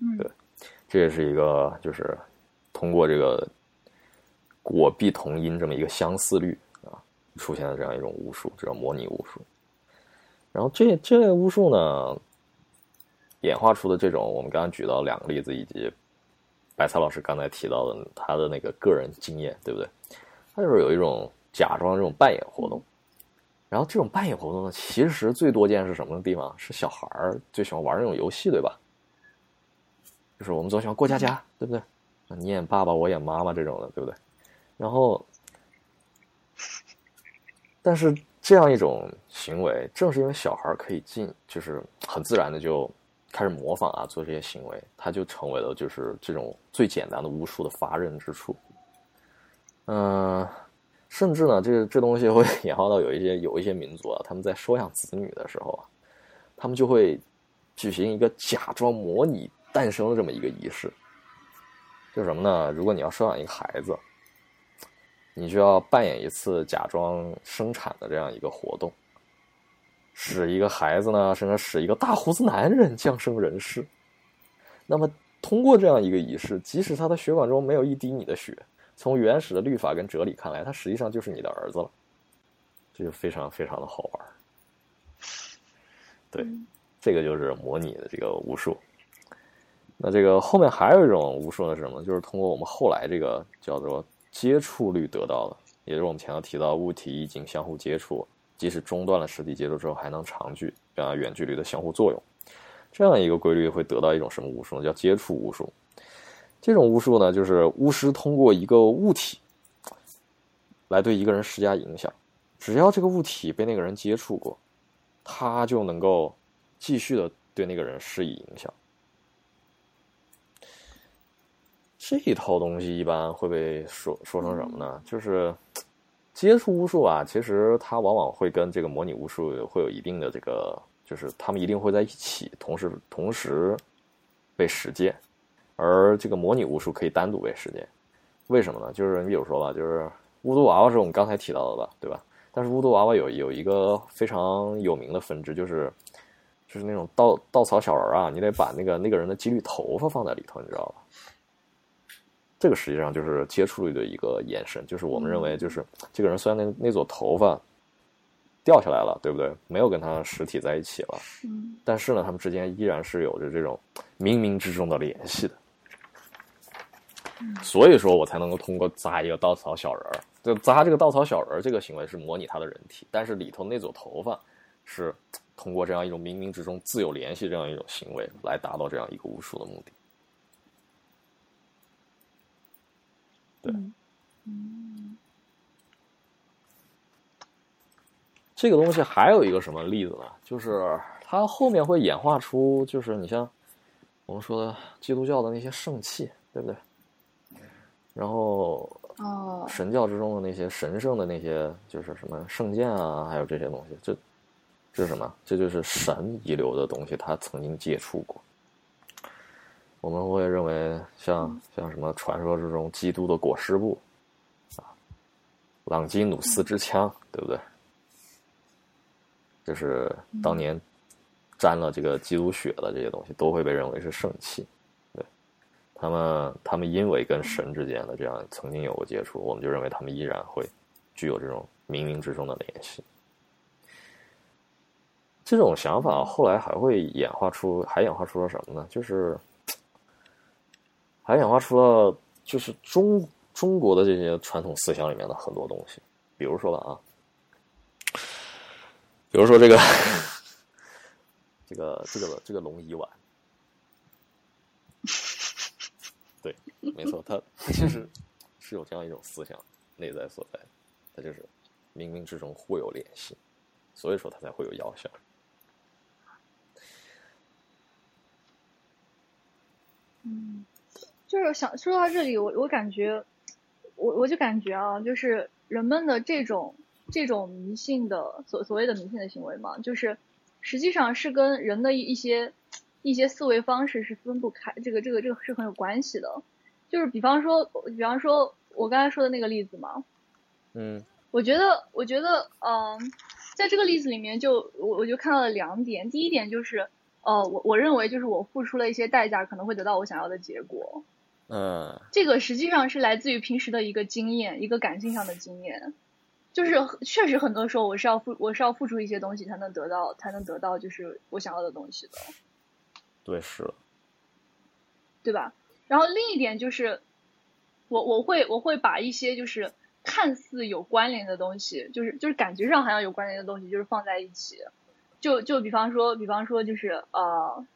[SPEAKER 5] 嗯，
[SPEAKER 4] 对，这也是一个就是通过这个果必同音这么一个相似率啊，出现了这样一种巫术，这叫模拟巫术。然后这这类巫术呢，演化出的这种，我们刚刚举到两个例子，以及白菜老师刚才提到的他的那个个人经验，对不对？他就是有一种假装这种扮演活动。然后这种扮演活动呢，其实最多见是什么地方？是小孩儿最喜欢玩那种游戏，对吧？就是我们总喜欢过家家，对不对？你演爸爸，我演妈妈这种的，对不对？然后，但是这样一种行为，正是因为小孩可以进，就是很自然的就开始模仿啊，做这些行为，他就成为了就是这种最简单的巫术的发轫之处。嗯。甚至呢，这这东西会 <laughs> 演化到有一些有一些民族啊，他们在收养子女的时候啊，他们就会举行一个假装模拟诞生的这么一个仪式。就什么呢？如果你要收养一个孩子，你就要扮演一次假装生产的这样一个活动，使一个孩子呢，甚至使一个大胡子男人降生人世。那么，通过这样一个仪式，即使他的血管中没有一滴你的血，从原始的律法跟哲理看来，他实际上就是你的儿子了。这就非常非常的好玩。对，这个就是模拟的这个巫术。那这个后面还有一种巫术呢是什么？就是通过我们后来这个叫做接触率得到了，也就是我们前头提到物体已经相互接触，即使中断了实体接触之后，还能长距啊远距离的相互作用。这样一个规律会得到一种什么巫术呢？叫接触巫术。这种巫术呢，就是巫师通过一个物体来对一个人施加影响，只要这个物体被那个人接触过，他就能够继续的对那个人施以影响。这一套东西一般会被说说成什么呢？就是接触巫术啊，其实它往往会跟这个模拟巫术会有一定的这个，就是他们一定会在一起，同时同时被实践，而这个模拟巫术可以单独被实践。为什么呢？就是你比如说吧，就是巫毒娃娃是我们刚才提到的吧，对吧？但是巫毒娃娃有有一个非常有名的分支，就是就是那种稻稻草小人啊，你得把那个那个人的几缕头发放在里头，你知道吧？这个实际上就是接触率的一个延伸，就是我们认为，就是这个人虽然那那撮头发掉下来了，对不对？没有跟他实体在一起了，
[SPEAKER 2] 嗯，
[SPEAKER 4] 但是呢，他们之间依然是有着这种冥冥之中的联系的。所以说我才能够通过扎一个稻草小人儿，就扎这个稻草小人儿这个行为是模拟他的人体，但是里头那撮头发是通过这样一种冥冥之中自有联系这样一种行为来达到这样一个巫术的目的。对，
[SPEAKER 2] 嗯
[SPEAKER 4] 这个东西还有一个什么例子呢？就是它后面会演化出，就是你像我们说的基督教的那些圣器，对不对？然后
[SPEAKER 2] 哦，
[SPEAKER 4] 神教之中的那些神圣的那些，就是什么圣剑啊，还有这些东西，这这是什么？这就是神遗留的东西，他曾经接触过。我们会认为像像什么传说之中基督的裹尸布啊，朗基努斯之枪，对不对？就是当年沾了这个基督血的这些东西，都会被认为是圣器。对，他们他们因为跟神之间的这样曾经有过接触，我们就认为他们依然会具有这种冥冥之中的联系。这种想法后来还会演化出，还演化出了什么呢？就是还演化出了就是中中国的这些传统思想里面的很多东西，比如说吧啊，比如说这个 <laughs> 这个这个这个龙椅碗，对，没错，它它其实是有这样一种思想内在所在，它就是冥冥之中互有联系，所以说它才会有药效。
[SPEAKER 2] 嗯
[SPEAKER 5] 就是想说到这里，我我感觉，我我就感觉啊，就是人们的这种这种迷信的所所谓的迷信的行为嘛，就是实际上是跟人的一一些一些思维方式是分不开，这个这个这个是很有关系的。就是比方说，比方说我刚才说的那个例子嘛，
[SPEAKER 4] 嗯
[SPEAKER 5] 我觉得，我觉得，嗯、在这个例子里面就，我我就看到了两点。第一点就是，呃，我我认为就是我付出了一些代价，可能会得到我想要的结果。
[SPEAKER 4] 嗯
[SPEAKER 5] 这个实际上是来自于平时的一个经验，一个感性上的经验。就是确实很多时候我是要付我是要付出一些东西才能得到才能得到就是我想要的东西的，
[SPEAKER 4] 对，是的，
[SPEAKER 5] 对吧？然后另一点就是，我我会我会把一些就是看似有关联的东西，就是就是感觉上好像有关联的东西，就是放在一起。就就比方说，比方说就是呃，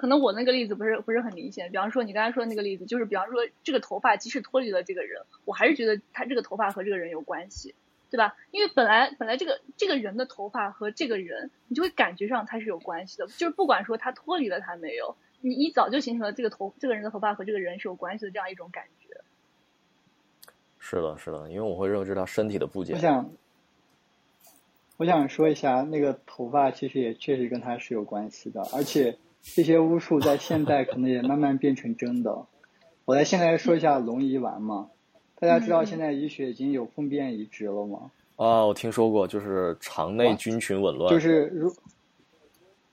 [SPEAKER 5] 可能我那个例子不是不是很明显。比方说你刚才说的那个例子，就是比方说这个头发即使脱离了这个人，我还是觉得他这个头发和这个人有关系，对吧？因为本来本来这个这个人的头发和这个人，你就会感觉上他是有关系的，就是不管说他脱离了他没有，你你早就形成了这个头这个人的头发和这个人是有关系的这样一种感觉。
[SPEAKER 4] 是的，是的，因为我会认为这是他身体的部件。
[SPEAKER 3] 我想，我想说一下，那个头发其实也确实跟他是有关系的，而且这些巫术在现代可能也慢慢变成真的。<laughs> 我来先来说一下龙遗丸嘛，大家知道现在医学已经有粪便移植了吗？
[SPEAKER 4] 啊，我听说过，就是肠内菌群紊乱，
[SPEAKER 3] 就是如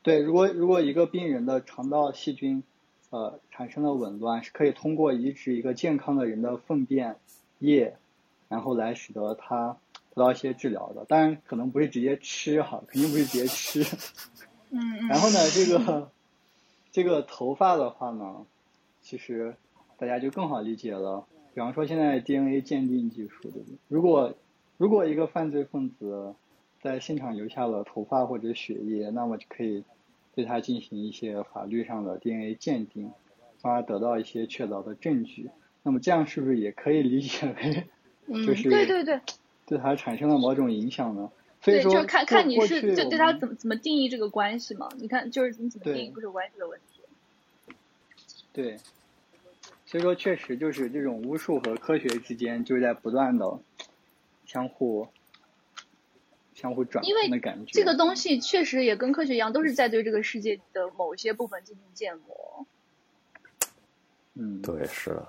[SPEAKER 3] 对，如果如果一个病人的肠道细菌呃产生了紊乱，是可以通过移植一个健康的人的粪便液，然后来使得他得到一些治疗的。当然，可能不是直接吃哈，肯定不是直接吃。
[SPEAKER 5] 嗯嗯。
[SPEAKER 3] 然后呢，这个这个头发的话呢，其实大家就更好理解了。比方说现在 DNA 鉴定技术，对不对？如果如果一个犯罪分子在现场留下了头发或者血液，那么就可以对他进行一些法律上的 DNA 鉴定，从而得到一些确凿的证据。那么这样是不是也可以理解为 <laughs>
[SPEAKER 5] 嗯，
[SPEAKER 3] 就是
[SPEAKER 5] 对对对
[SPEAKER 3] 对他产生了某种影响呢？所以
[SPEAKER 5] 对，
[SPEAKER 3] 说，
[SPEAKER 5] 就是看看你是就对他怎么怎么定义这个关系嘛？你看，就是你怎么定义这个关系的问题。
[SPEAKER 3] 对，所以说确实就是这种巫术和科学之间就是在不断的相互相互转
[SPEAKER 5] 因为
[SPEAKER 3] 换的感觉。
[SPEAKER 5] 这个东西确实也跟科学一样，都是在对这个世界的某些部分进行建模。
[SPEAKER 3] 嗯，
[SPEAKER 4] 对，是的。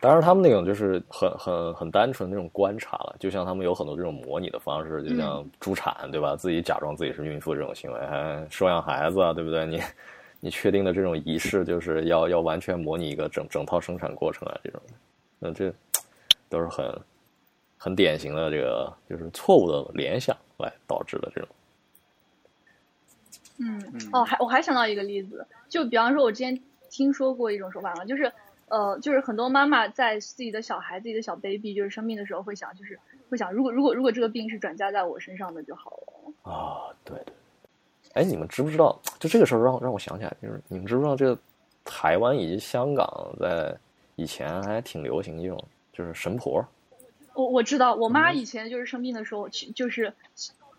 [SPEAKER 4] 当然，他们那种就是很很很单纯的那种观察了，就像他们有很多这种模拟的方式，就像助产，对吧？自己假装自己是孕妇这种行为，还收养孩子啊，对不对？你你确定的这种仪式，就是要要完全模拟一个整整套生产过程啊，这种，那这都是很很典型的这个就是错误的联想来导致的这种。
[SPEAKER 5] 嗯
[SPEAKER 3] 嗯，
[SPEAKER 5] 哦，还我还想到一个例子，就比方说，我之前听说过一种说法嘛，就是呃，就是很多妈妈在自己的小孩、自己的小 baby 就是生病的时候，会想，就是会想，如果如果如果这个病是转嫁在我身上的就好了。
[SPEAKER 4] 啊，对对。哎，你们知不知道？就这个事儿让让我想起来，就是你们知不知道，这个台湾以及香港在以前还挺流行一种，就是神婆。
[SPEAKER 5] 我我知道，我妈
[SPEAKER 4] 嗯
[SPEAKER 5] 以前就是生病的时候去，就是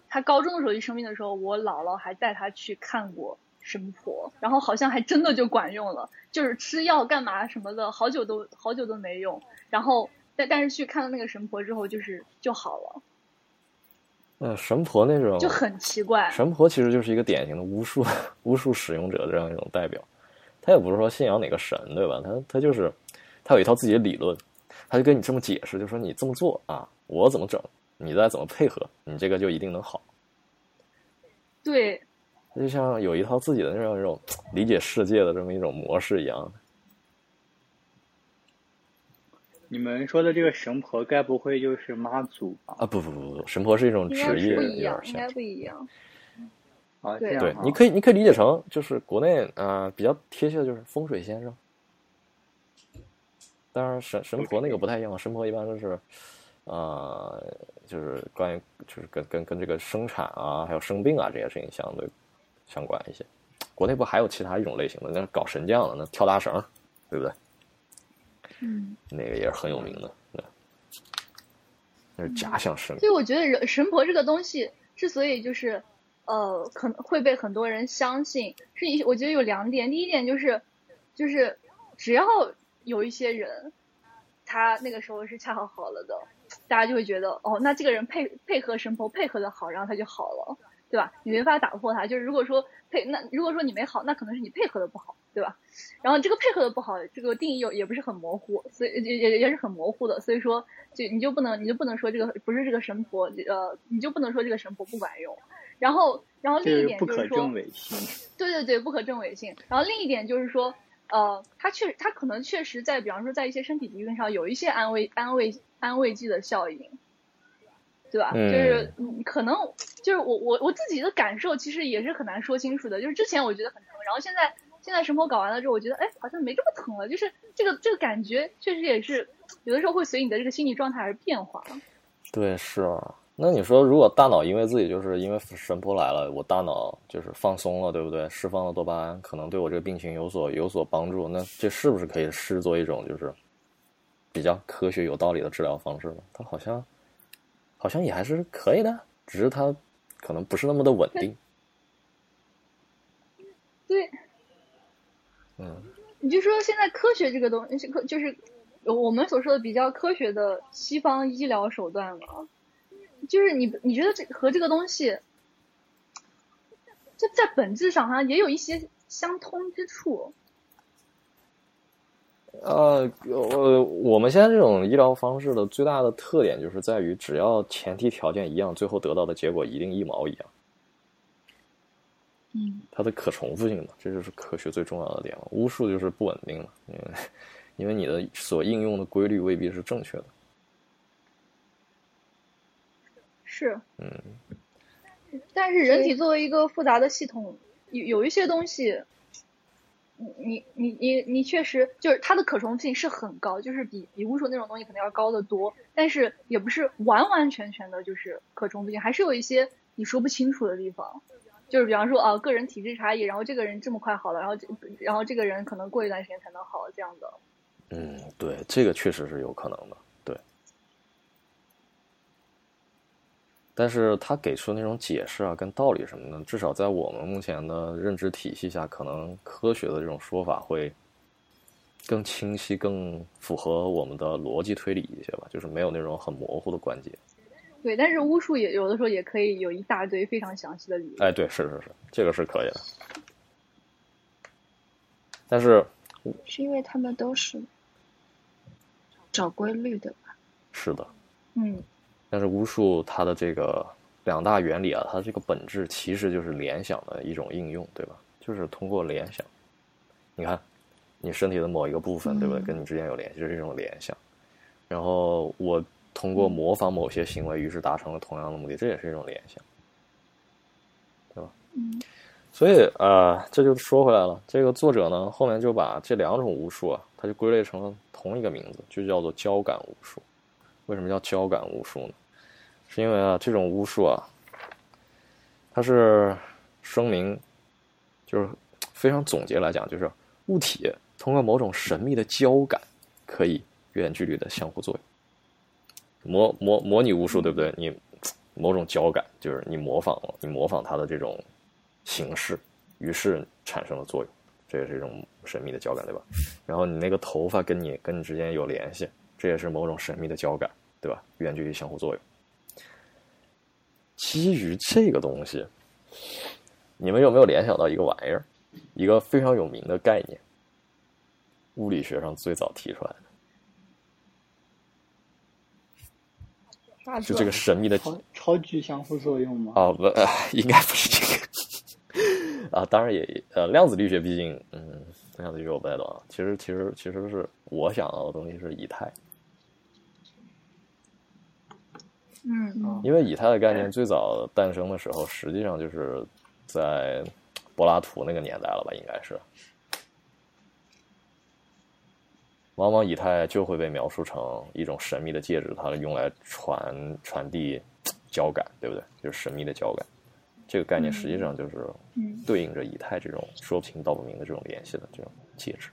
[SPEAKER 5] 她高中的时候一生病的时候，我姥姥还带她去看过神婆，然后好像还真的就管用了，就是吃药干嘛什么的，好久都好久都没用。然后但但是去看了那个神婆之后，就是就好了，
[SPEAKER 4] 呃，神婆那种
[SPEAKER 5] 就很奇怪。
[SPEAKER 4] 神婆其实就是一个典型的巫术巫术使用者这样一种代表。他也不是说信仰哪个神，对吧？他他就是他有一套自己的理论，他就跟你这么解释，就说你这么做啊，我怎么整，你再怎么配合，你这个就一定能好。
[SPEAKER 5] 对，
[SPEAKER 4] 就像有一套自己的那种那种理解世界的这么一种模式一样。
[SPEAKER 3] 你们说的这个神婆，该不会就是妈祖吧？
[SPEAKER 4] 啊，不不不不，神婆是一种职业，
[SPEAKER 5] 应该。不一样。
[SPEAKER 3] 啊，
[SPEAKER 5] 对
[SPEAKER 4] 你可以你可以理解成就是国内啊、呃比较贴切的就是风水先生。当然神神婆那个不太一样，神婆一般都是，呃，就是关于就是跟跟跟这个生产啊，还有生病啊这些事情相对相关一些。国内不还有其他一种类型的，那搞神将的，那跳大绳，对不对？
[SPEAKER 5] 嗯，
[SPEAKER 4] 那个也是很有名的，对，那是假想神
[SPEAKER 5] 所以我觉得人神婆这个东西之所以就是呃可能会被很多人相信，是一我觉得有两点，第一点就是就是只要有一些人他那个时候是恰好好了的，大家就会觉得哦，那这个人配配合神婆配合的好，然后他就好了，对吧？你没法打破它。就是如果说配那如果说你没好，那可能是你配合的不好，对吧？然后这个配合的不好，这个定义又也不是很模糊，所以也也也是很模糊的。所以说，就你就不能你就不能说这个不是这个神婆，呃，你就不能说这个神婆不管用。然后，然后另一点就是说。对对对，不可证伪性。然后另一点就是说，呃，它确实它可能确实在，比方说在一些身体疾病上有一些安慰安慰安慰剂的效应，对吧？
[SPEAKER 4] 嗯
[SPEAKER 5] 就是嗯可能就是我我我自己的感受其实也是很难说清楚的。就是之前我觉得很疼，然后现在现在神婆搞完了之后，我觉得哎好像没这么疼了。就是这个这个感觉确实也是有的时候会随你的这个心理状态而变化。
[SPEAKER 4] 对，是啊。那你说，如果大脑因为自己就是因为神婆来了，我大脑就是放松了，对不对？释放了多巴胺，可能对我这个病情有所有所帮助。那这是不是可以视作一种就是比较科学有道理的治疗方式呢？它好像好像也还是可以的，只是它可能不是那么的稳定。
[SPEAKER 5] 对，
[SPEAKER 4] 嗯，
[SPEAKER 5] 你就说现在科学这个东西，科就是我们所说的比较科学的西方医疗手段嘛，就是你你觉得这和这个东西，就在本质上好像也有一些相通之处。
[SPEAKER 4] 呃，我我们现在这种医疗方式的最大的特点就是在于，只要前提条件一样，最后得到的结果一定一毛一样。
[SPEAKER 2] 嗯
[SPEAKER 4] 它的可重复性嘛，这就是科学最重要的点了。巫术就是不稳定的，因为 <laughs> 因为你的所应用的规律未必是正确的。
[SPEAKER 5] 是，
[SPEAKER 4] 嗯，
[SPEAKER 5] 但是人体作为一个复杂的系统，有有一些东西，你你你你确实就是它的可重复性是很高，就是比比巫术那种东西可能要高得多，但是也不是完完全全的就是可重复性，还是有一些你说不清楚的地方。就是比方说啊，个人体质差异，然后这个人这么快好了，然后这然后这个人可能过一段时间才能好，这样的。
[SPEAKER 4] 嗯，对，这个确实是有可能的，对。但是他给出的那种解释啊，跟道理什么的，至少在我们目前的认知体系下，可能科学的这种说法会更清晰、更符合我们的逻辑推理一些吧，就是没有那种很模糊的关节。
[SPEAKER 5] 对，但是巫术也有的时候也可以有一大堆非常详细的理论。
[SPEAKER 4] 哎，对，是是是，这个是可以的。但是
[SPEAKER 2] 是因为他们都是找规律的吧？
[SPEAKER 4] 是的，
[SPEAKER 5] 嗯，
[SPEAKER 4] 但是巫术它的这个两大原理啊，它这个本质其实就是联想的一种应用，对吧？就是通过联想，你看你身体的某一个部分，对不对？
[SPEAKER 2] 嗯
[SPEAKER 4] 跟你之间有联系，这是一种联想。然后我通过模仿某些行为，于是达成了同样的目的，这也是一种联想。
[SPEAKER 2] 对吧嗯
[SPEAKER 4] 所以呃，这就说回来了，这个作者呢后面就把这两种巫术啊，他就归类成了同一个名字，就叫做交感巫术。为什么叫交感巫术呢？是因为啊，这种巫术啊，它是声明，就是非常总结来讲，就是物体通过某种神秘的交感，可以远距离的相互作用。模模模拟巫术，对不对？你某种交感，就是你模仿了，你模仿它的这种形式，于是产生了作用，这也是一种神秘的交感，对吧？然后你那个头发跟你跟你之间有联系，这也是某种神秘的交感，对吧？远距离相互作用。基于这个东西，你们有没有联想到一个玩意儿，一个非常有名的概念，物理学上最早提出来的，就这个神秘的
[SPEAKER 3] 超超距相互作用吗？
[SPEAKER 4] 啊，不，呃 <laughs> 应该不是这个啊。当然也呃，量子力学毕竟，嗯，量子力学我不太懂啊。其实其实其实是我想到的东西是以太，
[SPEAKER 5] 嗯嗯
[SPEAKER 4] 因为以太的概念最早诞生的时候，实际上就是在柏拉图那个年代了吧，应该是。往往以太就会被描述成一种神秘的介质，它用来传传递交感，对不对？就是神秘的交感。这个概念实际上就是
[SPEAKER 5] 嗯
[SPEAKER 4] 对应着以太这种说不清道不明的这种联系的这种介质。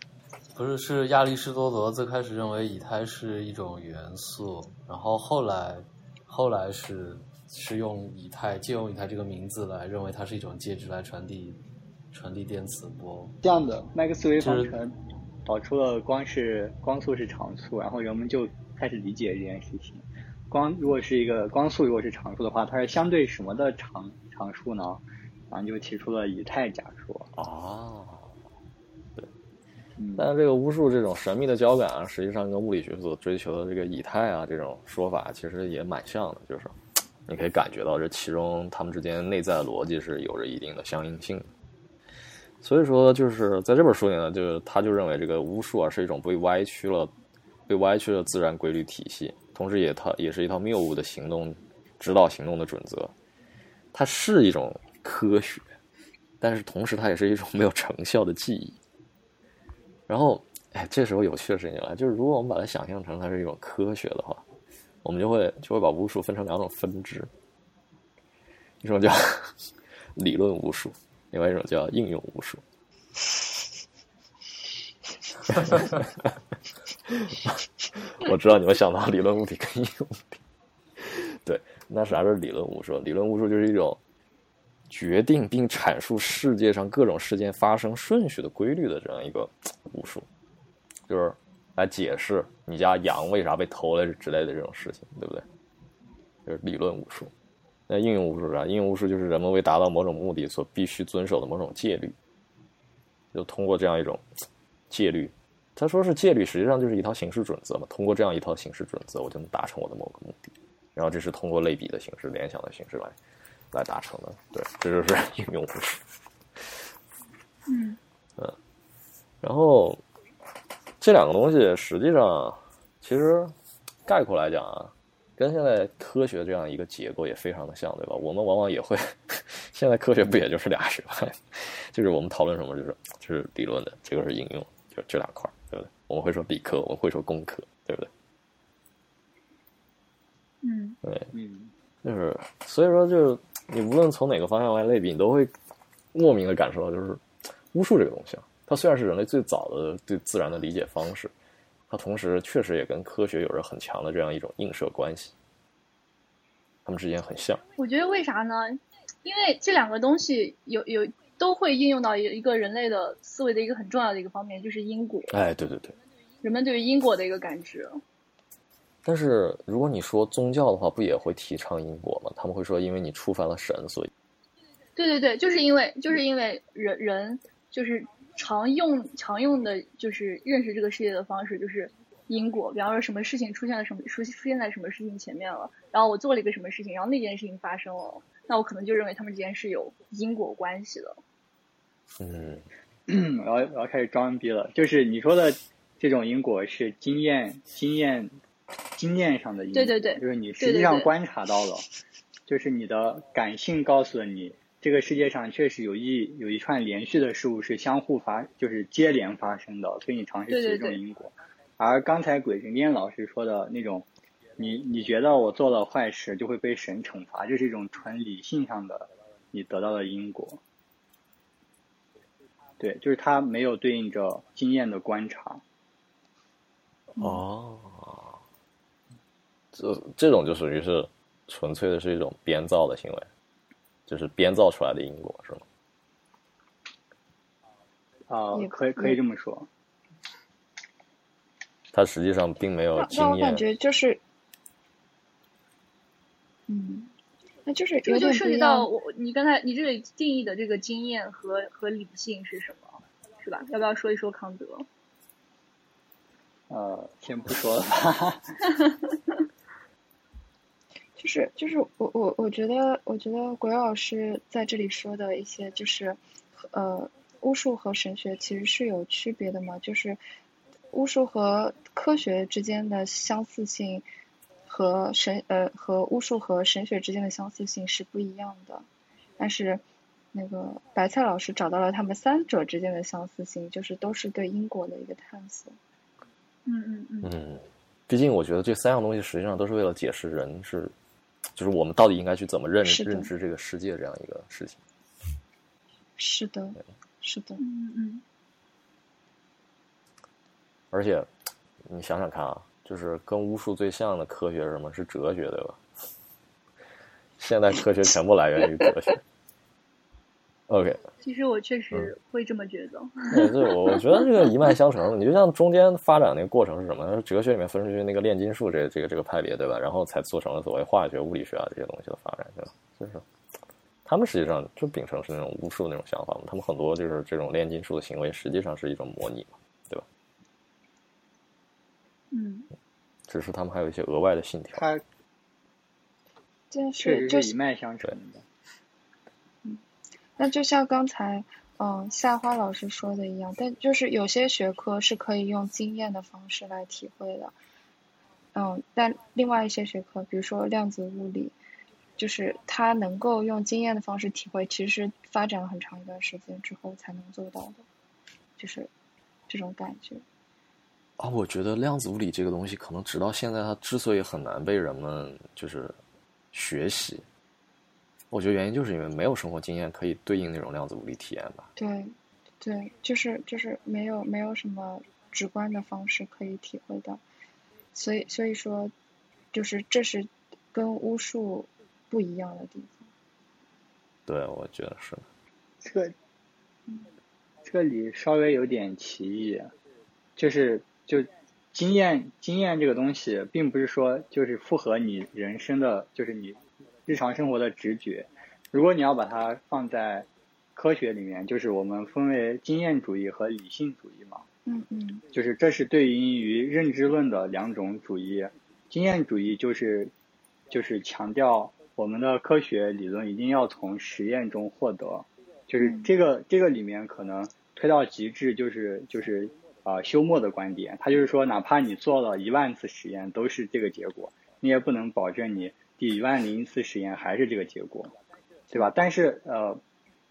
[SPEAKER 1] 不是，是亚里士多德最开始认为以太是一种元素，然后后来后来是是用以太借用以太这个名字来认为它是一种介质来传递传递电磁波。
[SPEAKER 3] 这样的麦克斯韦方程导出了光是光速是常数，然后人们就开始理解这件事情。光如果是一个光速，如果是常数的话，它是相对什么的常常数呢？然后就提出了以太假说。
[SPEAKER 4] 啊，
[SPEAKER 3] 嗯，
[SPEAKER 4] 但是这个巫术这种神秘的交感啊，实际上跟物理学所追求的这个以太啊这种说法其实也蛮像的，就是你可以感觉到这其中它们之间内在逻辑是有着一定的相应性。所以说，就是在这本书里呢，就是他就认为这个巫术啊是一种被歪曲了、被歪曲的自然规律体系，同时也它也是一套谬误的行动指导行动的准则。它是一种科学，但是同时它也是一种没有成效的记忆。然后，哎，这时候有趣的事情来，就是如果我们把它想象成它是一种科学的话，我们就会就会把巫术分成两种分支，一种叫 <laughs> 理论巫术，另外一种叫应用巫术。<laughs> 我知道你们想到理论物体跟应用物体，对，那啥是理论巫术？理论巫术就是一种决定并阐述世界上各种事件发生顺序的规律的这样一个巫术，就是来解释你家羊为啥被偷了之类的这种事情，对不对？就是理论巫术。那应用巫术是啥？应用巫术就是人们为达到某种目的所必须遵守的某种戒律，就通过这样一种戒律，他说是戒律，实际上就是一套行事准则嘛。通过这样一套行事准则，我就能达成我的某个目的。然后这是通过类比的形式、联想的形式来来达成的。对，这就是应 <laughs> 用。
[SPEAKER 5] 嗯
[SPEAKER 4] 嗯，然后这两个东西实际上其实概括来讲啊，跟现在科学这样一个结构也非常的像，对吧？我们往往也会，<laughs> 现在科学不也就是俩学派，<laughs> 就是我们讨论什么就是就是理论的，这个是应用，就这两块儿，对不对？我们会说理科，我们会说工科，对不对？
[SPEAKER 5] 嗯
[SPEAKER 4] 对，
[SPEAKER 3] 嗯
[SPEAKER 4] 就是所以说，就是你无论从哪个方向来类比，你都会莫名的感受到，就是巫术这个东西啊，它虽然是人类最早的对自然的理解方式，它同时确实也跟科学有着很强的这样一种映射关系，它们之间很像。
[SPEAKER 5] 我觉得为啥呢？因为这两个东西有有都会应用到一一个人类的思维的一个很重要的一个方面，就是因果，
[SPEAKER 4] 哎，对对对。
[SPEAKER 5] 人们对于因果的一个感知。
[SPEAKER 4] 但是如果你说宗教的话，不也会提倡因果吗？他们会说，因为你触犯了神，所以
[SPEAKER 5] 对对对，就是因为就是因为人人就是常用常用的就是认识这个世界的方式就是因果，比方说什么事情出现了什么出出现在什么事情前面了，然后我做了一个什么事情，然后那件事情发生了，那我可能就认为他们之间是有因果关系的。
[SPEAKER 4] 嗯，<coughs>
[SPEAKER 3] 我要我要开始装逼了，就是你说的这种因果是经验经验经验上的因果，
[SPEAKER 5] 对对对
[SPEAKER 3] 就是你实际上观察到了，就是你的感性告诉了你，这个世界上确实有一有一串连续的事物是相互发，就是接连发生的，所以你尝试其
[SPEAKER 5] 对对对
[SPEAKER 3] 中因果。而刚才鬼神颠老师说的那种，你你觉得我做了坏事就会被神惩罚，这是一种纯理性上的你得到的因果。对，就是它没有对应着经验的观察。
[SPEAKER 4] 哦，这这种就属于是纯粹的是一种编造的行为，就是编造出来的因果，是吗？
[SPEAKER 3] 啊、
[SPEAKER 2] 也
[SPEAKER 3] 可以可以这么说。
[SPEAKER 4] 他实际上并没有经验
[SPEAKER 2] 那我感。觉就是，嗯，那就是
[SPEAKER 5] 这个就涉及到。我你刚才你这里定义的这个经验和和理性是什么，是吧？要不要说一说康德？
[SPEAKER 3] 呃，先不说了吧。<laughs>
[SPEAKER 2] 就是就是我我我觉得我觉得国老师在这里说的一些就是，呃，巫术和神学其实是有区别的嘛，就是巫术和科学之间的相似性和神呃和巫术和神学之间的相似性是不一样的，但是那个白菜老师找到了他们三者之间的相似性，就是都是对因果的一个探索。
[SPEAKER 5] 嗯嗯嗯，
[SPEAKER 4] 嗯，毕竟我觉得这三样东西实际上都是为了解释人是，就是我们到底应该去怎么认认知这个世界这样一个事情。
[SPEAKER 2] 是的，是的，
[SPEAKER 5] 嗯嗯
[SPEAKER 4] 而且你想想看啊，就是跟巫术最像的科学是什么？是哲学，对吧？现代科学全部来源于哲学。OK，
[SPEAKER 5] 其实我确实会这么觉得。
[SPEAKER 4] 对，这我我觉得这个一脉相承。你就像中间发展那个过程是什么？哲学里面分出去那个炼金术这个这个这个派别，对吧？然后才做成了所谓化学、物理学啊这些东西的发展，对吧？就是他们实际上就秉承是那种巫术那种想法嘛。他们很多就是这种炼金术的行为，实际上是一种模拟嘛，对吧？
[SPEAKER 5] 嗯
[SPEAKER 4] 只是他们还有一些额外的信条。
[SPEAKER 3] 确实
[SPEAKER 2] 是就是
[SPEAKER 3] 一脉相承的。
[SPEAKER 2] 那就像刚才嗯夏花老师说的一样，但就是有些学科是可以用经验的方式来体会的，嗯，但另外一些学科，比如说量子物理，就是它能够用经验的方式体会，其实发展了很长一段时间之后才能做到的，就是这种感觉。
[SPEAKER 4] 啊，我觉得量子物理这个东西，可能直到现在，它之所以很难被人们就是学习，我觉得原因就是因为没有生活经验可以对应那种量子物理体验吧。
[SPEAKER 2] 对，对，就是就是没有没有什么直观的方式可以体会到，所以所以说，就是这是跟巫术不一样的地方。
[SPEAKER 4] 对，我觉得是的。
[SPEAKER 3] 这个这里稍微有点歧义，就是就经验经验这个东西，并不是说就是符合你人生的，就是你日常生活的直觉。如果你要把它放在科学里面，就是我们分为经验主义和理性主义嘛。
[SPEAKER 2] 嗯嗯
[SPEAKER 3] 就是这是对应于认知论的两种主义。经验主义就是就是强调我们的科学理论一定要从实验中获得，就是
[SPEAKER 2] 嗯
[SPEAKER 3] 这个这个里面可能推到极致就是就是啊、休谟的观点，他就是说哪怕你做了一万次实验都是这个结果，你也不能保证你第一万零一次实验还是这个结果，对吧？但是呃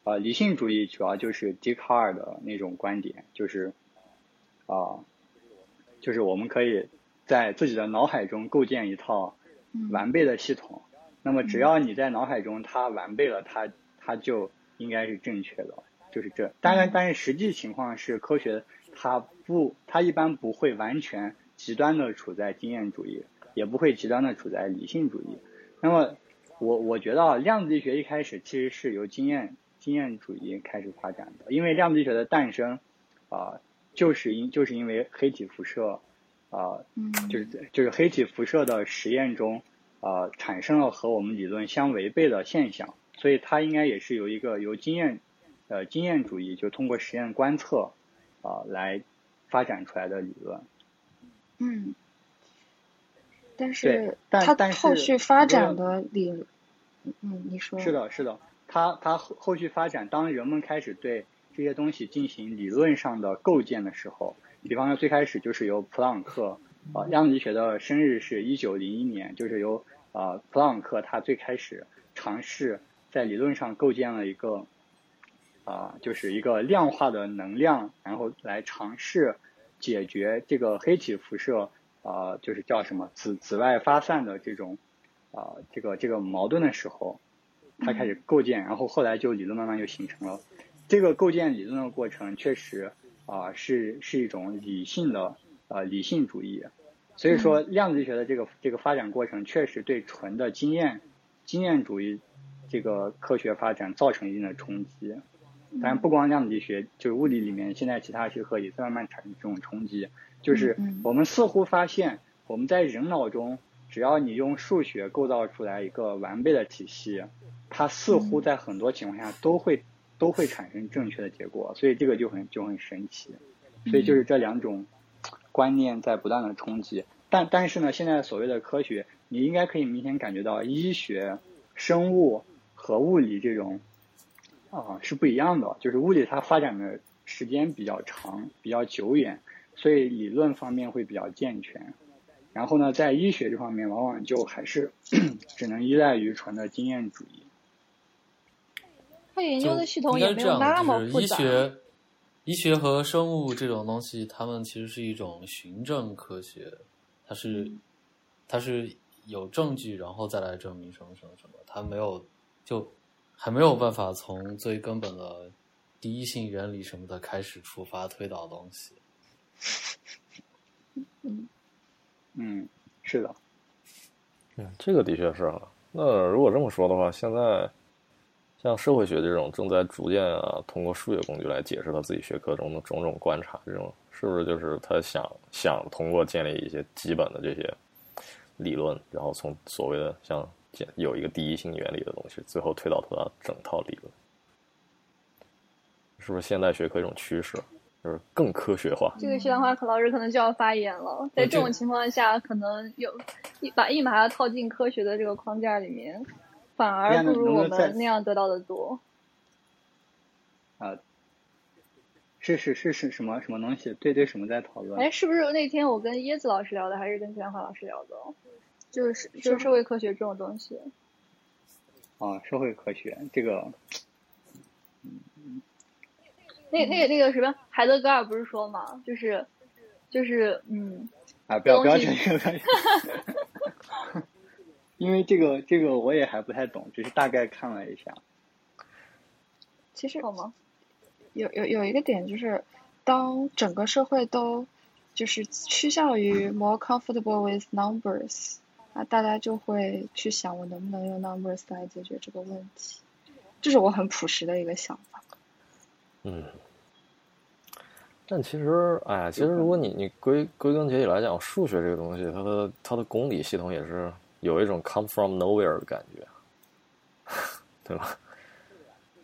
[SPEAKER 3] 呃，理性主义主要就是笛卡尔的那种观点，就是啊、就是我们可以在自己的脑海中构建一套
[SPEAKER 2] 嗯
[SPEAKER 3] 完备的系统。那么只要你在脑海中它完备了，它它就应该是正确的，就是这。当然，但是实际情况是，科学它不，它一般不会完全极端的处在经验主义，也不会极端的处在理性主义。那么我我觉得啊，量子力学一开始其实是由经验经验主义开始发展的，因为量子力学的诞生啊、就是因就是因为黑体辐射啊、
[SPEAKER 2] 嗯
[SPEAKER 3] 就是就是黑体辐射的实验中，呃，产生了和我们理论相违背的现象，所以它应该也是由一个由经验，呃，经验主义就通过实验观测，啊、来发展出来的理论。
[SPEAKER 2] 嗯，但
[SPEAKER 3] 对
[SPEAKER 2] 是它
[SPEAKER 3] 但是
[SPEAKER 2] 后续发展的理，嗯，你说
[SPEAKER 3] 是，的，是的，它它后后续发展，当人们开始对这些东西进行理论上的构建的时候，比方说最开始就是由普朗克，啊、量子力学的生日是一九零一年，就是由啊、普朗克他最开始尝试在理论上构建了一个啊、就是一个量化的能量，然后来尝试解决这个黑体辐射啊、就是叫什么紫紫外发散的这种啊、这个这个矛盾的时候，他开始构建，然后后来就理论慢慢就形成了。这个构建理论的过程确实啊、是是一种理性的呃理性主义，所以说量子力学的这个这个发展过程确实对纯的经验经验主义这个科学发展造成一定的冲击。当然，不光量子力学，就是物理里面现在其他学科也在慢慢产生这种冲击。就是我们似乎发现，我们在人脑中，只要你用数学构造出来一个完备的体系，它似乎在很多情况下都会都会产生正确的结果，所以这个就很就很神奇。所以就是这两种观念在不断的冲击。但但是呢，现在所谓的科学，你应该可以明显感觉到医学、生物和物理这种啊、是不一样的。就是物理它发展的时间比较长、比较久远，所以理论方面会比较健全。然后呢，在医学这方面，往往就还是 <clears throat> 只能依赖于纯的经验主义。
[SPEAKER 5] 他研究的系统也没有那么复杂，就是。
[SPEAKER 1] 医学、医学和生物这种东西，它们其实是一种循证科学，它是、
[SPEAKER 5] 嗯
[SPEAKER 1] 它是有证据，然后再来证明什么什么什么，它没有就还没有办法从最根本的第一性原理什么的开始出发推导东西。<laughs>
[SPEAKER 3] 嗯，是的，
[SPEAKER 4] 嗯，这个的确是啊。那如果这么说的话，现在像社会学这种正在逐渐啊，通过数学工具来解释他自己学科中的种种观察，这种是不是就是他想想通过建立一些基本的这些理论，然后从所谓的像建有一个第一性原理的东西，最后推导他的整套理论，是不是现代学科一种趋势，就是更科学化？
[SPEAKER 5] 这个徐兰花可老师可能就要发言了。在这种情况下，可能有一把硬把它套进科学的这个框架里面，反而不如我们那样得到的多。
[SPEAKER 3] 啊、是是是是什么什么东西？对对，什么在讨论？
[SPEAKER 5] 哎，是不是那天我跟椰子老师聊的，还是跟徐兰花老师聊的？就是就是社会科学这种东西。
[SPEAKER 3] 啊，社会科学这个，
[SPEAKER 5] 那那个那个什么，海德格尔不是说嘛，就是就是嗯，
[SPEAKER 3] 啊，不要不要
[SPEAKER 5] 东西
[SPEAKER 3] 讲这个，不要讲因为这个这个我也还不太懂，只是大概看了一下。
[SPEAKER 2] 其实
[SPEAKER 5] 好吗？
[SPEAKER 2] 有有有一个点就是，当整个社会都就是趋向于 more comfortable with numbers，啊大家就会去想我能不能用 numbers 来解决这个问题，这是我很朴实的一个想法。
[SPEAKER 4] 嗯，但其实，哎呀，其实如果你你归归根结底来讲，数学这个东西，它的它的公理系统也是有一种 come from nowhere 的感觉，对吧？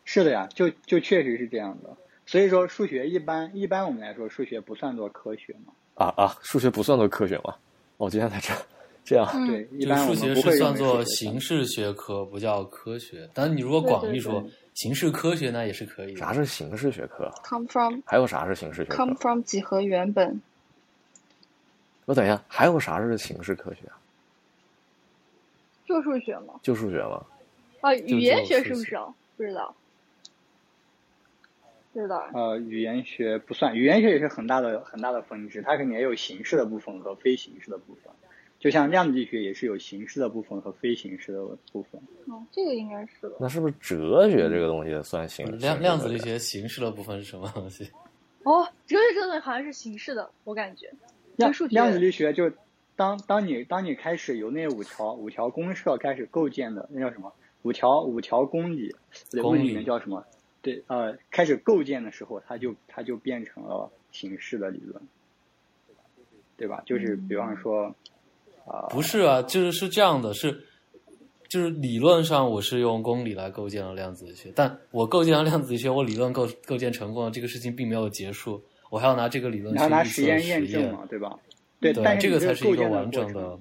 [SPEAKER 3] 是的呀，就就确实是这样的。所以说数学一般一般我们来说数学不算作科学嘛。
[SPEAKER 4] 啊啊，数学不算作科学吗？我今天才知道，这样。
[SPEAKER 5] 嗯
[SPEAKER 3] 对，一般我
[SPEAKER 1] 数学
[SPEAKER 3] 们不会认
[SPEAKER 1] 是算作
[SPEAKER 3] 为数学
[SPEAKER 1] 形式学科，不叫科学。但是你如果广义说
[SPEAKER 3] 对
[SPEAKER 1] 形式科学，呢也是可以的。
[SPEAKER 4] 啥是形式学科
[SPEAKER 2] ？come from
[SPEAKER 4] 还有啥是形式学科
[SPEAKER 2] come？from 几何原本，
[SPEAKER 4] 我等一下，还有啥是形式科学啊？
[SPEAKER 5] 就数学吗。
[SPEAKER 4] 就数学吗？
[SPEAKER 5] 啊，语言学是不是啊？不知道，不知道。
[SPEAKER 3] 呃，语言学不算，语言学也是很大的很大的分支，它肯定也有形式的部分和非形式的部分。就像量子力学也是有形式的部分和非形式的部分。
[SPEAKER 5] 嗯，这个应该是的。
[SPEAKER 4] 那是不是哲学这个东西算形式？
[SPEAKER 1] 量量子力学形式的部分是什么东西？
[SPEAKER 5] 哦，哲学这个好像是形式的，我感觉。
[SPEAKER 3] 量量子力学就当当你当你开始由那五条五条公设开始构建的那叫什么五条五条公理，不对，
[SPEAKER 1] 公
[SPEAKER 3] 物理里面叫什么？对，呃，开始构建的时候，它就它就变成了形式的理论，对吧？就是比方说，啊、
[SPEAKER 1] 不是啊，就是是这样的，是就是理论上我是用公理来构建了量子力学，但我构建了量子力学，我理论构构建成功了，这个事情并没有结束，我还要拿这个理论去
[SPEAKER 3] 实验
[SPEAKER 1] 实
[SPEAKER 3] 验证嘛，对吧？对，
[SPEAKER 1] 对，
[SPEAKER 3] 但是
[SPEAKER 1] 这个才是一个完整的。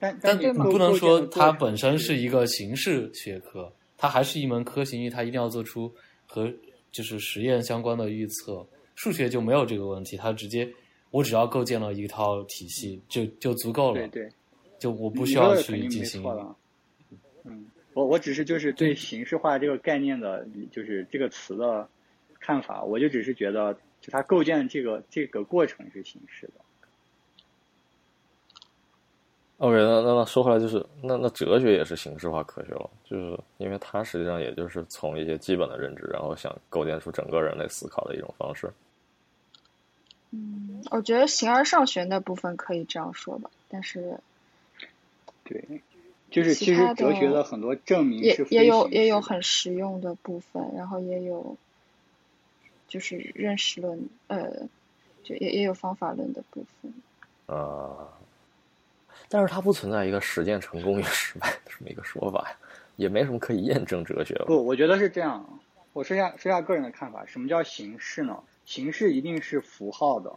[SPEAKER 3] 但
[SPEAKER 1] 但你不能说它本身是一个形式学科，它还是一门科学，因为它一定要做出和就是实验相关的预测。数学就没有这个问题，它直接我只要构建了一套体系就就足够了，
[SPEAKER 3] 对对，
[SPEAKER 1] 就我不需要去进行。
[SPEAKER 3] 嗯，我我只是就是对形式化这个概念的，就是这个词的看法，我就只是觉得，就它构建这个这个过程是形式的。
[SPEAKER 4] OK，那那那说回来就是，那那哲学也是形式化科学了，就是因为它实际上也就是从一些基本的认知，然后想构建出整个人类思考的一种方式。
[SPEAKER 2] 嗯，我觉得形而上学那部分可以这样说吧，但是
[SPEAKER 3] 对，就是其实哲学的很多证明
[SPEAKER 2] 也也有也有很实用的部分，然后也有就是认识论，呃，就也也有方法论的部分。
[SPEAKER 4] 啊、但是它不存在一个实践成功与失败的这么一个说法呀，也没什么可以验证哲学了。
[SPEAKER 3] 不，我觉得是这样。我说一下说一下个人的看法。什么叫形式呢？形式一定是符号的，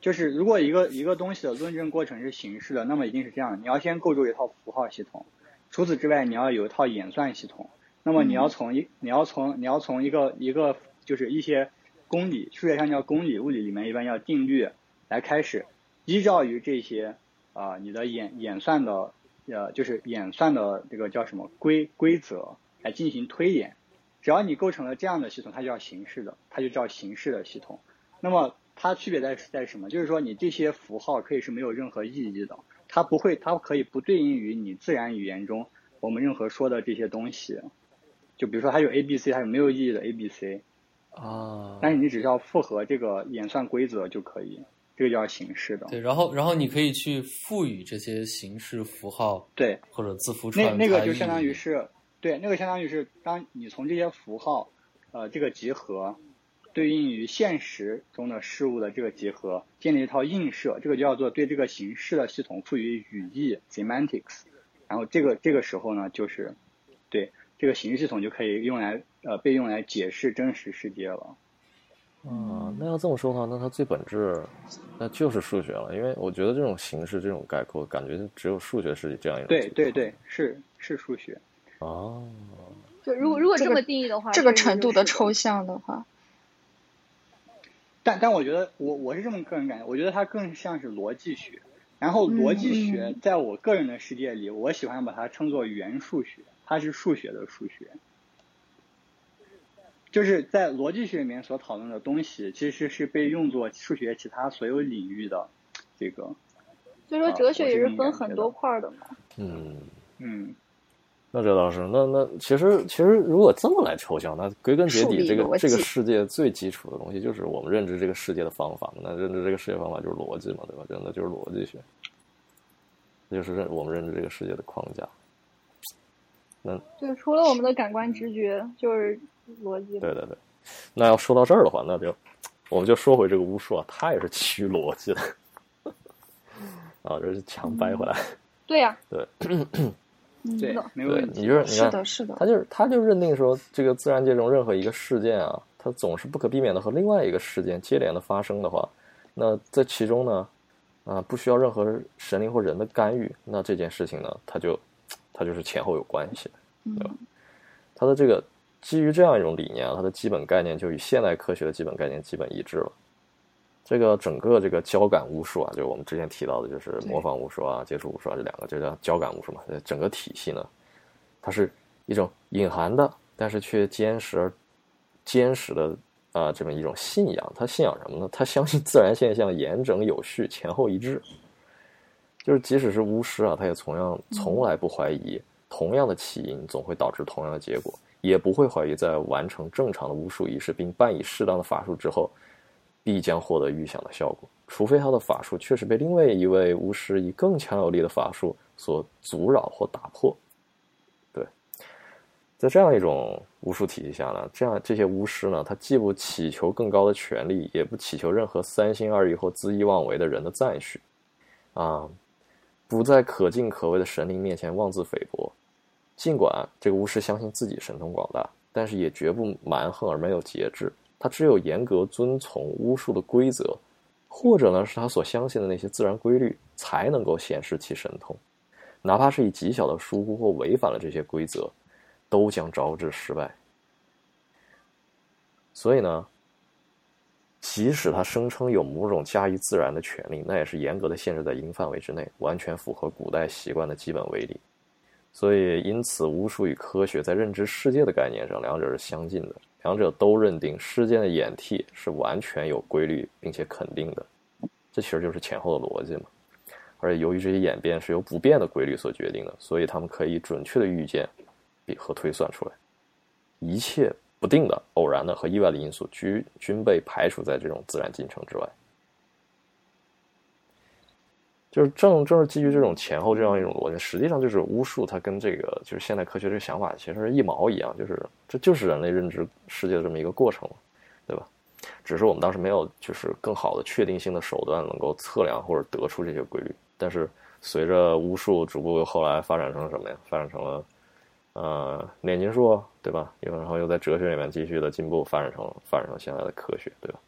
[SPEAKER 3] 就是如果一个一个东西的论证过程是形式的，那么一定是这样：你要先构筑一套符号系统，除此之外，你要有一套演算系统。那么你要从一你要从你要从一个一个就是一些公理，数学上叫公理，物理里面一般叫定律来开始，依照于这些啊、你的演演算的呃就是演算的这个叫什么规规则来进行推演。只要你构成了这样的系统，它就叫形式的，它就叫形式的系统。那么它区别在在什么？就是说你这些符号可以是没有任何意义的，它不会，它可以不对应于你自然语言中我们任何说的这些东西。就比如说它有 A、B、C，它有没有意义的 A、B、C，
[SPEAKER 4] 啊，
[SPEAKER 3] 但是你只需要符合这个演算规则就可以，这个叫形式的。
[SPEAKER 1] 对，然后然后你可以去赋予这些形式符号
[SPEAKER 3] 对，
[SPEAKER 1] 或者字符
[SPEAKER 3] 那
[SPEAKER 1] 串
[SPEAKER 3] 那个就相当于是，对，那个相当于是当你从这些符号，呃，这个集合对应于现实中的事物的这个集合，建立一套映射，这个就叫做对这个形式的系统赋予语义 （semantics）。然后这个这个时候呢，就是对这个形式系统就可以用来呃被用来解释真实世界了。
[SPEAKER 4] 啊，那要这么说的话，那它最本质那就是数学了，因为我觉得这种形式、这种概括，感觉就只有数学是这样一种
[SPEAKER 3] 对对对，是是数学。
[SPEAKER 4] 哦，
[SPEAKER 5] 就如果如果
[SPEAKER 2] 这
[SPEAKER 5] 么定义的话，
[SPEAKER 2] 这个程度的抽象的话，
[SPEAKER 3] 但但我觉得我我是这么个人感觉，我觉得它更像是逻辑学。然后逻辑学
[SPEAKER 2] 嗯
[SPEAKER 3] 在我个人的世界里，我喜欢把它称作元数学，它是数学的数学。就是在逻辑学里面所讨论的东西，其实是被用作数学其他所有领域的这个，
[SPEAKER 5] 所以说
[SPEAKER 3] 啊
[SPEAKER 5] 哲学也是分很多块儿的嘛。
[SPEAKER 4] 嗯，
[SPEAKER 3] 嗯，
[SPEAKER 4] 那这倒是，那那其实其实如果这么来抽象，那归根结底，这个这个世界最基础的东西就是我们认知这个世界的方法嘛。那认知这个世界方法就是逻辑嘛，对吧？真的就是逻辑学，这就是认我们认知这个世界的框架。
[SPEAKER 5] 就是除了我们的感官直觉，就是逻辑。
[SPEAKER 4] 对对对，那要说到这儿的话，那就我们就说回这个巫术啊，它也是基于逻辑的 <laughs> 啊，这是强掰回来。
[SPEAKER 5] 对呀、
[SPEAKER 4] 对
[SPEAKER 2] 嗯，
[SPEAKER 3] 对，没有问，题。
[SPEAKER 4] 对你就是你看
[SPEAKER 2] 是的，是的
[SPEAKER 4] 他，就是他就认定说，这个自然界中任何一个事件啊，它总是不可避免的和另外一个事件接连的发生的话，那在其中呢，啊，不需要任何神灵或人的干预，那这件事情呢，它就它就是前后有关系，对吧？它的这个基于这样一种理念啊，它的基本概念就与现代科学的基本概念基本一致了。这个整个这个交感巫术啊，就是我们之前提到的，就是模仿巫术啊、接触巫术啊这两个，就叫交感巫术嘛。整个体系呢，它是一种隐含的，但是却坚实而坚实的啊这么一种信仰。他信仰什么呢？他相信 <laughs> 自然现象严整有序、前后一致。就是即使是巫师啊，他也同样从来不怀疑同样的起因总会导致同样的结果，也不会怀疑在完成正常的巫术仪式并伴以适当的法术之后。必将获得预想的效果，除非他的法术确实被另外一位巫师以更强有力的法术所阻扰或打破。对，在这样一种巫术体系下呢，这样这些巫师呢，他既不祈求更高的权利，也不祈求任何三心二意或恣意妄为的人的赞许，啊，不在可敬可畏的神灵面前妄自菲薄。尽管这个巫师相信自己神通广大，但是也绝不蛮横而没有节制。他只有严格遵从巫术的规则，或者呢是他所相信的那些自然规律，才能够显示其神通。哪怕是以极小的疏忽或违反了这些规则，都将招致失败。所以呢，即使他声称有某种驾驭自然的权利，那也是严格的限制在一定范围之内，完全符合古代习惯的基本威力。所以，因此，巫术与科学在认知世界的概念上，两者是相近的。两者都认定事件的演替是完全有规律并且肯定的，这其实就是前后的逻辑嘛。而且由于这些演变是由不变的规律所决定的，所以他们可以准确的预见和推算出来。一切不定的、偶然的和意外的因素均均被排除在这种自然进程之外。就是正正是基于这种前后这样一种逻辑，实际上就是巫术，它跟这个就是现代科学这个想法其实是一毛一样，就是这就是人类认知世界的这么一个过程，对吧？只是我们当时没有就是更好的确定性的手段能够测量或者得出这些规律。但是随着巫术逐步后来发展成什么呀？发展成了呃炼金术，对吧？然后又在哲学里面继续的进步，发展成发展成现在的科学，对吧？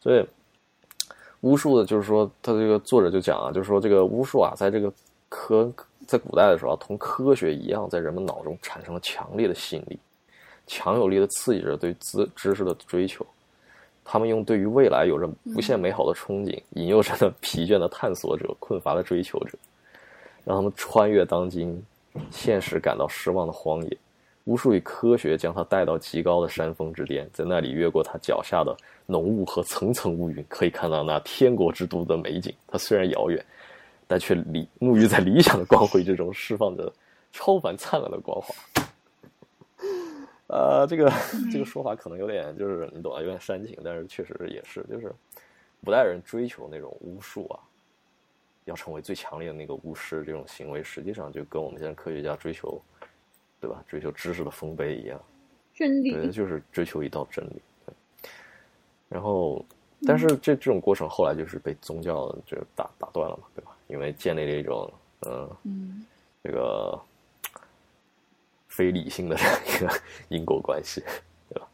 [SPEAKER 4] 所以。巫术的，就是说，他这个作者就讲啊，就是说，这个巫术啊，在这个科在古代的时候，同科学一样，在人们脑中产生了强烈的吸引力，强有力的刺激着对知知识的追求。他们用对于未来有着无限美好的憧憬，引诱着那疲倦的探索者、困乏的追求者，让他们穿越当今现实感到失望的荒野。巫术与科学将他带到极高的山峰之巅，在那里越过他脚下的浓雾和层层乌云，可以看到那天国之都的美景。它虽然遥远，但却理沐浴在理想的光辉之中，释放着超凡灿烂的光华。呃，这个这个说法可能有点就是你懂啊，有点煽情，但是确实也是，就是古代人追求那种巫术啊，要成为最强烈的那个巫师，这种行为实际上就跟我们现在科学家追求。对吧？追求知识的丰碑一样，
[SPEAKER 5] 真理
[SPEAKER 4] 对，就是追求一道真理。然后，但是这这种过程后来就是被宗教就打打断了嘛，对吧？因为建立了一种嗯
[SPEAKER 5] 嗯
[SPEAKER 4] 这个非理性的这 <laughs> 样一个因果关系，对吧？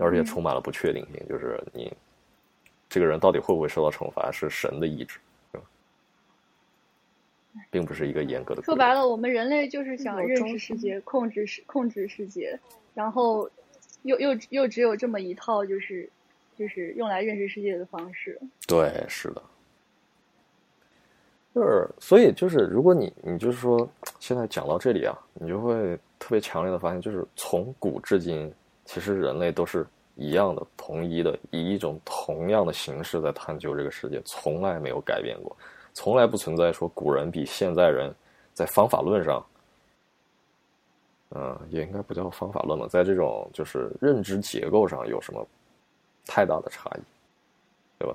[SPEAKER 4] 而且充满了不确定性，就是你这个人到底会不会受到惩罚，是神的意志。并不是一个严格的。
[SPEAKER 5] 说白了，我们人类就是想认识世界、控制世、控制世界，然后又又又只有这么一套，就是就是用来认识世界的方式。
[SPEAKER 4] 对，是的，就是所以就是，如果你你就是说，现在讲到这里啊，你就会特别强烈的发现，就是从古至今，其实人类都是一样的、同一的，以一种同样的形式在探究这个世界，从来没有改变过。从来不存在说古人比现在人在方法论上，嗯，也应该不叫方法论了，在这种就是认知结构上有什么太大的差异，对吧？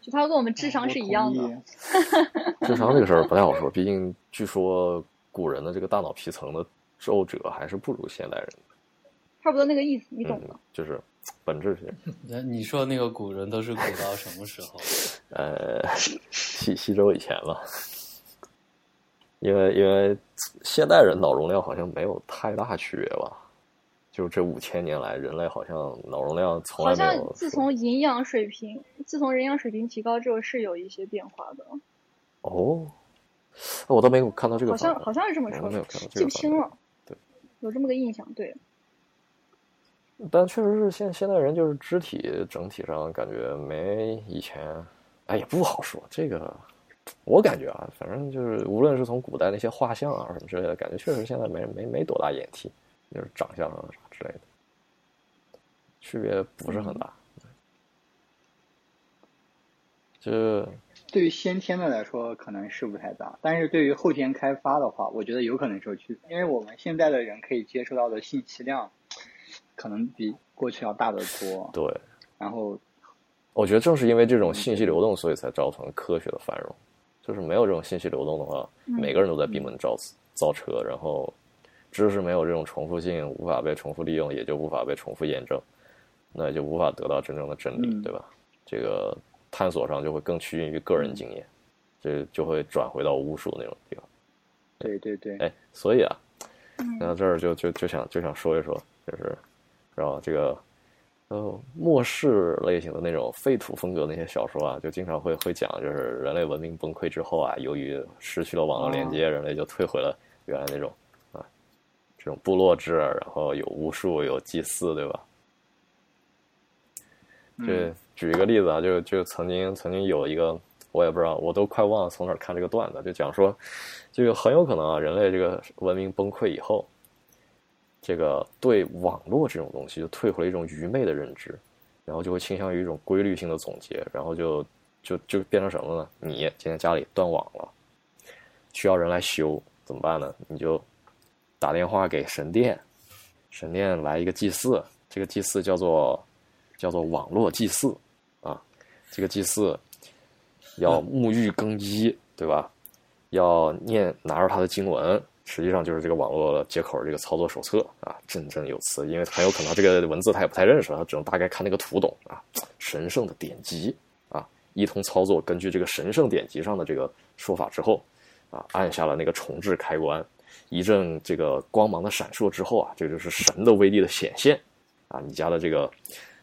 [SPEAKER 5] 就他跟我们智商是一样的。
[SPEAKER 4] 智商这个事儿不太好说，毕竟据说古人的这个大脑皮层的皱褶还是不如现代人的。
[SPEAKER 5] 差不多那个意思，你懂的。
[SPEAKER 4] 就是本质是。
[SPEAKER 1] 那 <laughs> 你说那个古人都是古到什么时候？<laughs>
[SPEAKER 4] 呃。西西周以前吧，因为因为现代人脑容量好像没有太大区别吧？就这五千年来，人类好像脑容量从
[SPEAKER 5] 好
[SPEAKER 4] 来没有
[SPEAKER 5] 像自从营养水平，自从营养水平提高之后，是有一些变化的，
[SPEAKER 4] 哦，我倒没有看到这个，
[SPEAKER 5] 好像好像是这么说的
[SPEAKER 4] 我没有，看到这
[SPEAKER 5] 记。不清了。
[SPEAKER 4] 对，
[SPEAKER 5] 有这么个印象，对。
[SPEAKER 4] 但确实是现现在人就是肢体整体上感觉没以前，哎也不好说这个，我感觉啊，反正就是无论是从古代那些画像啊什么之类的，感觉确实现在没没没多大演替，就是长相啊啥之类的，区别不是很大。这
[SPEAKER 3] 对于先天的来说可能是不太大，但是对于后天开发的话，我觉得有可能是有区别，因为我们现在的人可以接触到的信息量，可能比过去要大得多。
[SPEAKER 4] 对，
[SPEAKER 3] 然后，
[SPEAKER 4] 我觉得正是因为这种信息流动，所以才造成科学的繁荣。就是没有这种信息流动的话，
[SPEAKER 5] 嗯
[SPEAKER 4] 每个人都在闭门造造车，然后知识没有这种重复性，无法被重复利用，也就无法被重复验证，那也就无法得到真正的真理，
[SPEAKER 3] 嗯
[SPEAKER 4] 对吧？这个探索上就会更趋近于个人经验，这就会转回到巫术那种地方。
[SPEAKER 3] 对对对，
[SPEAKER 4] 哎，所以啊，
[SPEAKER 5] 嗯
[SPEAKER 4] 那这儿就就就想就想说一说，就是，然后这个，呃，末世类型的那种废土风格的那些小说啊，就经常会会讲，就是人类文明崩溃之后啊，由于失去了网络连接，人类就退回了原来那种啊，这种部落制，然后有巫术，有祭祀，对吧？这
[SPEAKER 3] 嗯
[SPEAKER 4] 举一个例子啊，就就曾经曾经有一个，我也不知道，我都快忘了从哪儿看这个段子，就讲说，这个很有可能啊，人类这个文明崩溃以后，这个对网络这种东西就退回了一种愚昧的认知，然后就会倾向于一种规律性的总结，然后就就就变成什么呢？你今天家里断网了，需要人来修，怎么办呢？你就打电话给神殿，神殿来一个祭祀，这个祭祀叫做叫做网络祭祀啊，这个祭祀要沐浴更衣，对吧？要念拿着他的经文，实际上就是这个网络接口这个操作手册啊，振振有词，因为很有可能这个文字他也不太认识，他只能大概看那个图懂啊。神圣的典籍啊，一通操作，根据这个神圣典籍上的这个说法之后啊，按下了那个重置开关，一阵这个光芒的闪烁之后啊，这就是神的威力的显现啊，你家的这个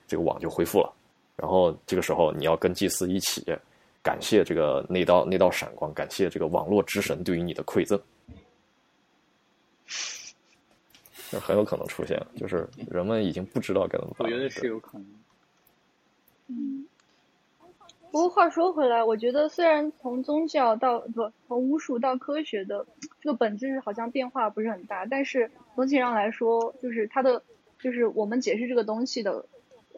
[SPEAKER 4] 这个网就恢复了。然后这个时候你要跟祭司一起感谢这个那道那道闪光，感谢这个网络之神对于你的馈赠。这很有可能出现，就是人们已经不知道该怎么办。
[SPEAKER 3] 我觉得是有可能。
[SPEAKER 5] 嗯，不过话说回来，我觉得虽然从宗教到不从巫术到科学的这个本质好像变化不是很大，但是总体上来说，就是它的就是我们解释这个东西的，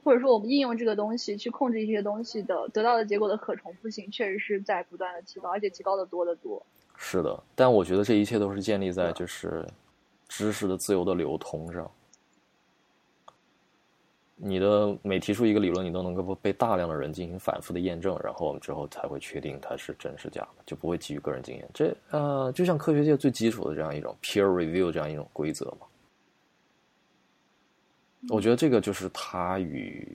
[SPEAKER 5] 或者说我们应用这个东西去控制一些东西的得到的结果的可重复性，确实是在不断的提高，而且提高的多得多。
[SPEAKER 4] 是的，但我觉得这一切都是建立在就是知识的自由的流通上。你的每提出一个理论，你都能够被大量的人进行反复的验证，然后我们之后才会确定它是真是假的，就不会基于个人经验。这呃，就像科学界最基础的这样一种 peer review 这样一种规则嘛。我觉得这个就是它与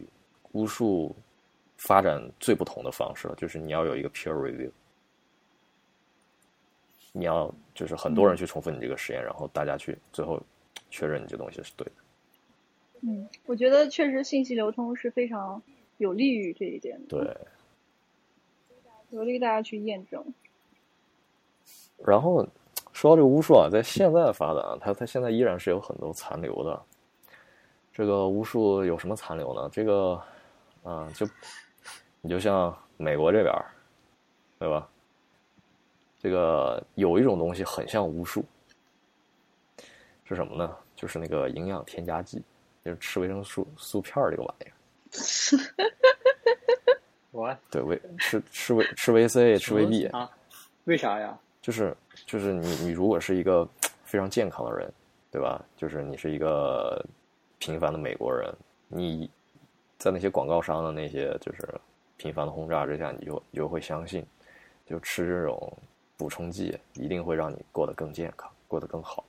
[SPEAKER 4] 巫术发展最不同的方式了，就是你要有一个 peer review。你要就是很多人去重复你这个实验，然后大家去最后确认你这东西是对的。
[SPEAKER 5] 嗯，我觉得确实信息流通是非常有利于这一点的，
[SPEAKER 4] 对，
[SPEAKER 5] 有利于大家去验证。
[SPEAKER 4] 然后说到这个巫术啊，在现在的发展啊，它它现在依然是有很多残留的。这个巫术有什么残留呢？这个，啊、就你就像美国这边儿，对吧？这个有一种东西很像巫术，是什么呢？就是那个营养添加剂，就是吃维生素素片儿这个玩意儿。<laughs>
[SPEAKER 3] 我
[SPEAKER 4] 对维吃吃维吃维 C 吃维 B，
[SPEAKER 3] 啊？为啥呀？
[SPEAKER 4] 就是就是你你如果是一个非常健康的人，对吧？就是你是一个平凡的美国人，你在那些广告商的那些就是频繁的轰炸之下，你就你就会相信，就吃这种补充剂一定会让你过得更健康，过得更好，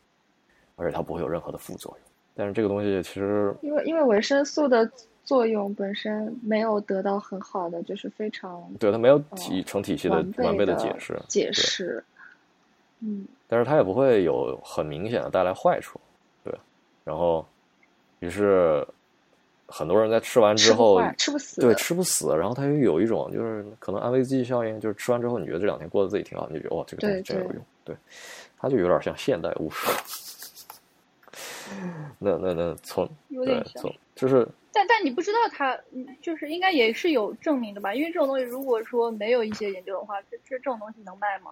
[SPEAKER 4] 而且它不会有任何的副作用。但是这个东西其实
[SPEAKER 2] 因为因为维生素的作用本身没有得到很好的，就是非常
[SPEAKER 4] 对它没有体成体系的
[SPEAKER 2] 完
[SPEAKER 4] 完备
[SPEAKER 2] 的
[SPEAKER 4] 的解释，
[SPEAKER 2] 解释。嗯，
[SPEAKER 4] 但是它也不会有很明显的带来坏处，对。然后于是很多人在吃完之
[SPEAKER 2] 吃不
[SPEAKER 4] 后
[SPEAKER 2] 吃不死
[SPEAKER 4] 对，吃不死，然后他又有一种就是可能安慰剂效应，就是吃完之后你觉得这两天过得自己挺好，你就觉得哇，这个东西真有用。对，它就有点像现代巫术。<laughs> 那那那从对
[SPEAKER 5] 有点像
[SPEAKER 4] 从就是
[SPEAKER 5] 但但你不知道它，嗯就是应该也是有证明的吧？因为这种东西如果说没有一些研究的话，这这这种东西能卖吗？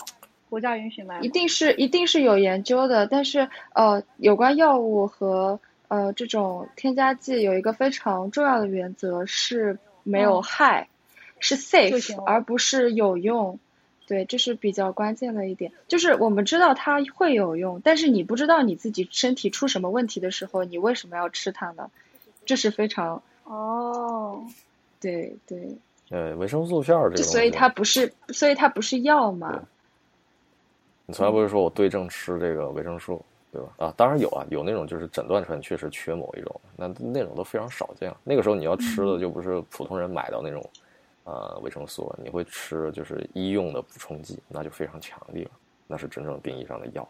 [SPEAKER 5] 国家允许卖？
[SPEAKER 2] 一定是一定是有研究的，但是呃，有关药物和呃这种添加剂有一个非常重要的原则是没有
[SPEAKER 5] 嗯
[SPEAKER 2] 害，是 safe 而不是有用。对，这是比较关键的一点，就是我们知道它会有用，但是你不知道你自己身体出什么问题的时候，你为什么要吃它呢？这是非常
[SPEAKER 5] 哦，
[SPEAKER 2] 对对，
[SPEAKER 4] 呃维生素片儿这个，
[SPEAKER 2] 所以它不是，所以它不是药嘛。
[SPEAKER 4] 你从来不会说我对症吃这个维生素，对吧？啊，当然有啊，有那种就是诊断出来你确实缺某一种，那那种都非常少见。那个时候你要吃的就不是普通人买到那种，呃，维生素，你会吃就是医用的补充剂，那就非常强力了，那是真正定义上的药。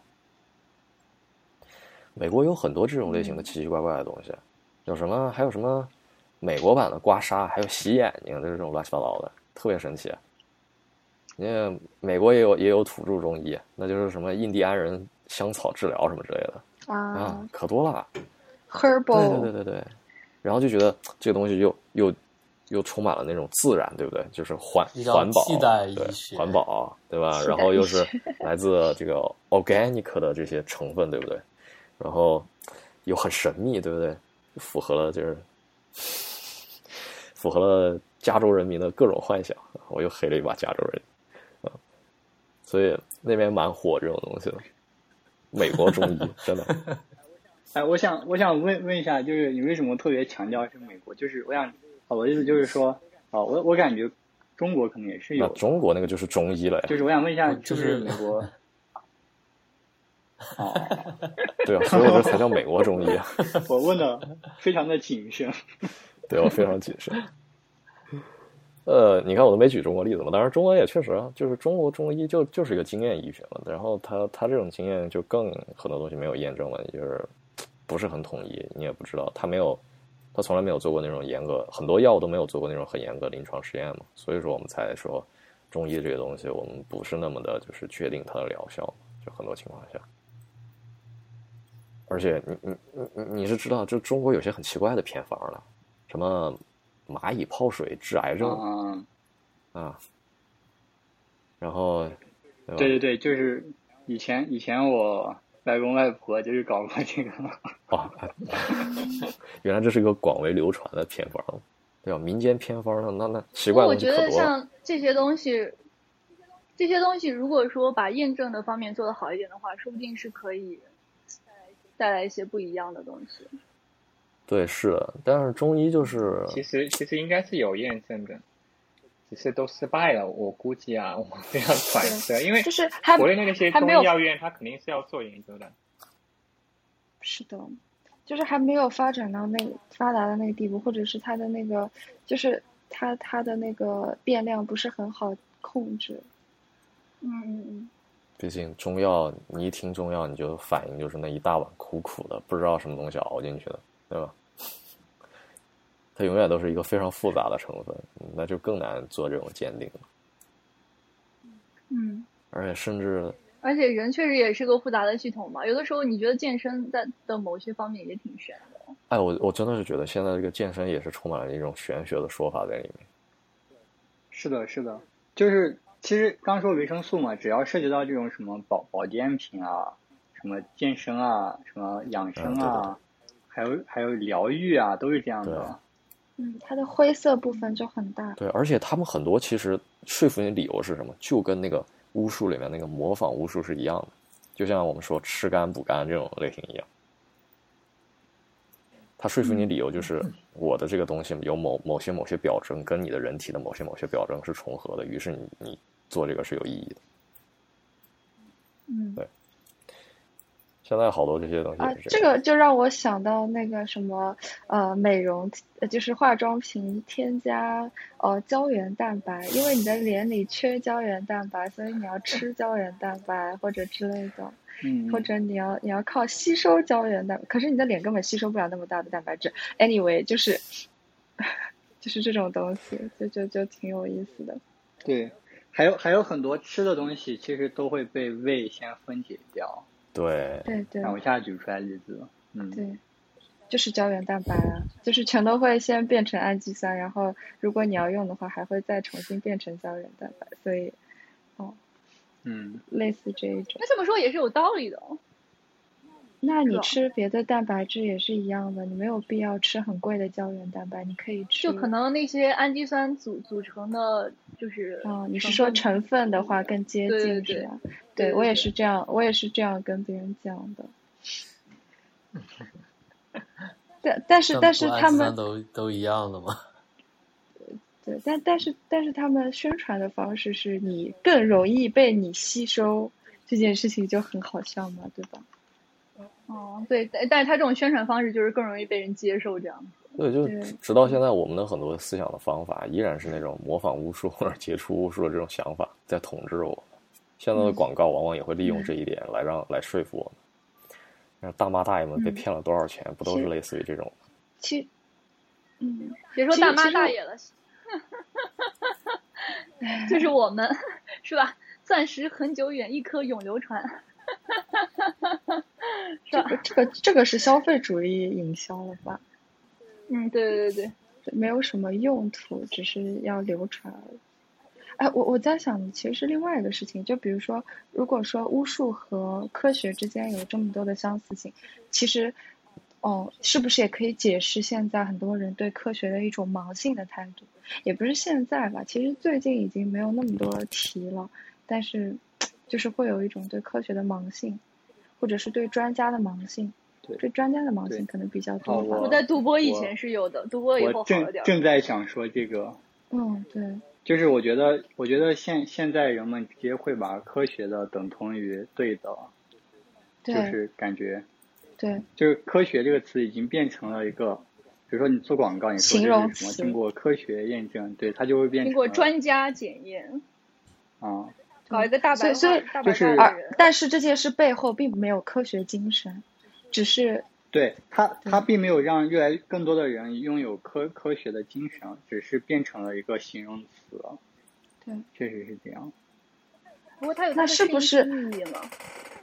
[SPEAKER 4] 美国有很多这种类型的奇奇怪怪的东西，有什么还有什么美国版的刮痧，还有洗眼睛的这种乱七八糟的，特别神奇。因为美国也有也有土著中医，那就是什么印第安人香草治疗什么之类的啊
[SPEAKER 2] 啊，
[SPEAKER 4] 可多了。
[SPEAKER 2] ，herbal，
[SPEAKER 4] 对对对对对，然后就觉得这个东西又又又充满了那种自然，对不对？就是环环保，对环保，对吧？然后又是来自这个 organic 的这些成分，对不对？然后又很神秘，对不对？符合了就是符合了加州人民的各种幻想。我又黑了一把加州人，啊，所以那边蛮火这种东西的。美国中医 <laughs> 真的，
[SPEAKER 3] 哎，我想我想问问一下，就是你为什么特别强调是美国？就是我想，啊，我的意思就是说，啊，我我感觉中国可能也是有，
[SPEAKER 4] 中国那个就是中医了呀。
[SPEAKER 3] 就是我想问一下，
[SPEAKER 1] 就是
[SPEAKER 3] 是美国，<laughs> 哦，
[SPEAKER 4] 对啊，所以我这才叫美国中医啊。<laughs>
[SPEAKER 3] 我问的非常的谨慎。
[SPEAKER 4] 对我非常谨慎。呃，你看我都没举中国例子嘛，当然中国也确实啊，就是中国中医就就是一个经验医学嘛，然后他他这种经验就更很多东西没有验证了，就是不是很统一，你也不知道他没有，他从来没有做过那种严格，很多药都没有做过那种很严格临床实验嘛，所以说我们才说中医这个东西我们不是那么的就是确定它的疗效，就很多情况下。而且你你你你你是知道，就中国有些很奇怪的偏方了，什么蚂蚁泡水治癌症
[SPEAKER 3] 嗯，
[SPEAKER 4] 啊，然后对？
[SPEAKER 3] 对对对，就是以前以前我外公外婆就是搞过这个。
[SPEAKER 4] 哦，哎 <laughs> 原来这是一个广为流传的偏方，对吧？民间偏方那那那奇怪
[SPEAKER 5] 我觉得。像这些东西，这些东西如果说把验证的方面做得好一点的话，说不定是可以带来一些不一样的东西。
[SPEAKER 4] 对，是的，但是中医就是
[SPEAKER 6] 其实其实应该是有验证的，只是都失败了。我估计啊，我这样 <laughs> 揣测，因为
[SPEAKER 2] 就是还
[SPEAKER 6] 国内那些中
[SPEAKER 2] 还没有
[SPEAKER 6] 医药院，他肯定是要做研究的。
[SPEAKER 2] 是的，就是还没有发展到那个发达的那个地步，或者是它的那个，就是它它的那个变量不是很好控制。
[SPEAKER 5] 嗯嗯嗯，
[SPEAKER 4] 毕竟中药，你一听中药，你就反应就是那一大碗苦苦的，不知道什么东西熬进去的，对吧？它永远都是一个非常复杂的成分，那就更难做这种鉴定了。
[SPEAKER 5] 嗯，
[SPEAKER 4] 而且甚至
[SPEAKER 5] 而且人确实也是个复杂的系统嘛，有的时候你觉得健身在的某些方面也挺玄的。
[SPEAKER 4] 哎，我我真的是觉得现在这个健身也是充满了一种玄学的说法在里面。
[SPEAKER 3] 是的，是的，就是其实刚说维生素嘛，只要涉及到这种什么保保健品啊，什么健身啊，什么养生
[SPEAKER 4] 嗯对
[SPEAKER 3] 啊，还有还有疗愈啊，都是这样
[SPEAKER 4] 对
[SPEAKER 3] 的。
[SPEAKER 2] 嗯，它的灰色部分就很大。
[SPEAKER 4] 对，而且他们很多其实说服你理由是什么？就跟那个巫术里面那个模仿巫术是一样的，就像我们说吃肝补肝这种类型一样。他说服你理由就是我的这个东西有某某些某些表征跟你的人体的某些某些表征是重合的，于是你你做这个是有意义的。
[SPEAKER 5] 嗯
[SPEAKER 4] 对现在好多这些东西
[SPEAKER 2] 啊这个就让我想到那个什么呃，美容呃就是化妆品添加呃胶原蛋白，因为你的脸里缺胶原蛋白，所以你要吃胶原蛋白或者之类的，
[SPEAKER 3] 嗯，
[SPEAKER 2] 或者你要你要靠吸收胶原蛋白，可是你的脸根本吸收不了那么大的蛋白质。Anyway，就是 <laughs> 就是这种东西，就就就挺有意思的。
[SPEAKER 3] 对，还有还有很多吃的东西，其实都会被胃先分解掉。
[SPEAKER 4] 对，
[SPEAKER 2] 对对。
[SPEAKER 3] 那我一下举出来例子了，嗯，
[SPEAKER 2] 对，就是胶原蛋白啊，就是全都会先变成氨基酸，然后如果你要用的话，还会再重新变成胶原蛋白，所以哦
[SPEAKER 3] 嗯，
[SPEAKER 2] 类似这一种。
[SPEAKER 5] 那这么说也是有道理的哦。
[SPEAKER 2] 那你吃别的蛋白质也是一样的，你没有必要吃很贵的胶原蛋白，你可以吃。
[SPEAKER 5] 就可能那些氨基酸组组成的，就是
[SPEAKER 2] 啊、你是说
[SPEAKER 5] 成
[SPEAKER 2] 成分的话更接
[SPEAKER 5] 对对对
[SPEAKER 2] 近是吧？
[SPEAKER 5] 对对
[SPEAKER 2] 我也是这样，我也是这样跟别人讲的。<laughs> 但但是但是他们
[SPEAKER 1] 都都一样的吗？<laughs>
[SPEAKER 2] 对，但但是但是他们宣传的方式是你更容易被你吸收，这件事情就很好笑嘛，对吧？
[SPEAKER 5] 哦，对，但但是他这种宣传方式就是更容易被人接受，这样。
[SPEAKER 4] 对，就
[SPEAKER 2] 对
[SPEAKER 4] 直到现在，我们的很多思想的方法依然是那种模仿巫术或者接触巫术的这种想法在统治我们。现在的广告往往也会利用这一点来让来说服我们。那大妈大爷们被骗了多少钱，不都是类似于这种？
[SPEAKER 2] 其嗯，
[SPEAKER 5] 别说大妈大爷了，<laughs> 就是我们，<laughs> 是吧？钻石很久远，一颗永流传，是吧？<laughs>
[SPEAKER 2] 这个这个这个是消费主义营销了吧？
[SPEAKER 5] 嗯，对对对对，
[SPEAKER 2] 没有什么用途，只是要流传而已。哎，我我在想，其实是另外一个事情，就比如说，如果说巫术和科学之间有这么多的相似性，其实，哦，是不是也可以解释现在很多人对科学的一种盲性的态度？也不是现在吧，其实最近已经没有那么多题了，但是，<tsk> 就是会有一种对科学的盲信，或者是对专家的盲信。
[SPEAKER 3] 对
[SPEAKER 2] 对专家的盲
[SPEAKER 3] 对
[SPEAKER 2] 信可能比较
[SPEAKER 3] 好
[SPEAKER 2] 多吧。
[SPEAKER 3] 我
[SPEAKER 5] 我在读博以前是有的，读博以后好
[SPEAKER 3] 我正
[SPEAKER 5] 了点儿。
[SPEAKER 3] 正在想说这个，
[SPEAKER 2] 嗯，对。
[SPEAKER 3] 就是我觉得，我觉得现现在人们直接会把科学的等同于对的，就是感觉
[SPEAKER 2] 对，
[SPEAKER 3] 就是科学这个词已经变成了一个，比如说你做广告，你说
[SPEAKER 2] 形容
[SPEAKER 3] 这是什么经过科学验证，对它就会变成
[SPEAKER 5] 经过专家检验，
[SPEAKER 3] 啊、
[SPEAKER 5] 搞一个大白话
[SPEAKER 2] 所以所以
[SPEAKER 5] 大白
[SPEAKER 3] 就是。
[SPEAKER 2] 但是这件事背后并没有科学精神，只是
[SPEAKER 3] 对他他并没有让越来更多的人拥有科科学的精神，只是变成了一个形容词。
[SPEAKER 2] 对，
[SPEAKER 3] 确实是这样。
[SPEAKER 5] 不过他有它
[SPEAKER 2] 那是不是？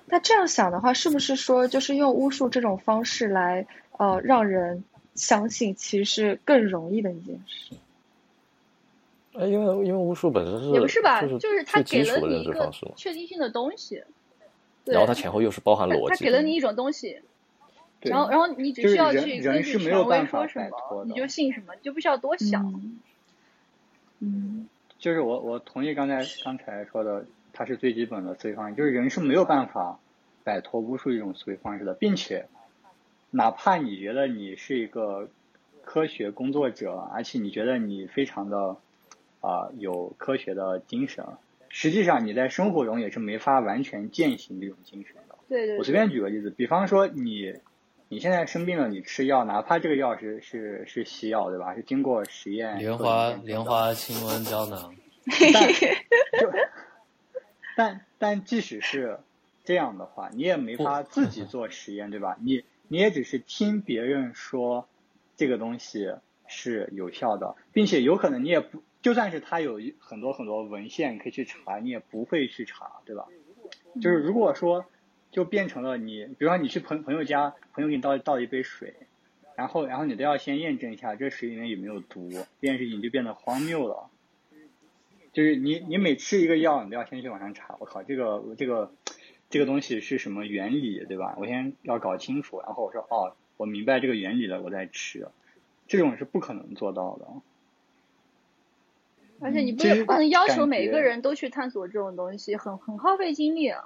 [SPEAKER 2] 那这样想的话，是不是说就是用巫术这种方式来呃让人相信，其实是更容易的一件事？
[SPEAKER 4] 哎，因为因为巫术本身是
[SPEAKER 5] 也不是吧，
[SPEAKER 4] 就是
[SPEAKER 5] 就是它给了你一个确定性的东西，对
[SPEAKER 4] 然后它前后又是包含
[SPEAKER 5] 它
[SPEAKER 4] 逻辑。
[SPEAKER 5] 它给了你一种东西，然后然后你只需要去根据
[SPEAKER 3] 是没有
[SPEAKER 5] 权威
[SPEAKER 3] 办法
[SPEAKER 5] 说什
[SPEAKER 3] 摆脱
[SPEAKER 5] 么，你就信什么，你就不需要多想。
[SPEAKER 2] 嗯嗯
[SPEAKER 3] 就是我我同意刚才刚才说的，它是最基本的思维方式，就是人是没有办法摆脱巫术一种思维方式的，并且哪怕你觉得你是一个科学工作者，而且你觉得你非常的啊、有科学的精神，实际上你在生活中也是没法完全践行这种精神的。
[SPEAKER 5] 对对对，
[SPEAKER 3] 我随便举个例子，比方说你你现在生病了，你吃药，哪怕这个药是是是西药，对吧？是经过实验
[SPEAKER 1] 莲花莲花清瘟胶囊，<laughs>
[SPEAKER 3] 但但即使是这样的话，你也没法自己做实验，对吧？你你也只是听别人说这个东西是有效的，并且有可能你也不，就算是他有很多很多文献可以去查，你也不会去查，对吧？就是如果说就变成了你，比如说你去朋朋友家，朋友给你倒倒一杯水，然后然后你都要先验证一下这水里面有没有毒，这件事情就变得荒谬了。就是你你每吃一个药，你都要先去网上查，我靠，这个这个这个东西是什么原理，对吧？我先要搞清楚，然后我说哦，我明白这个原理了，我再吃，这种是不可能做到的。
[SPEAKER 5] 而且你不
[SPEAKER 3] 其实
[SPEAKER 5] 能不能要求每个人都去探索这种东西，很很耗费精力啊。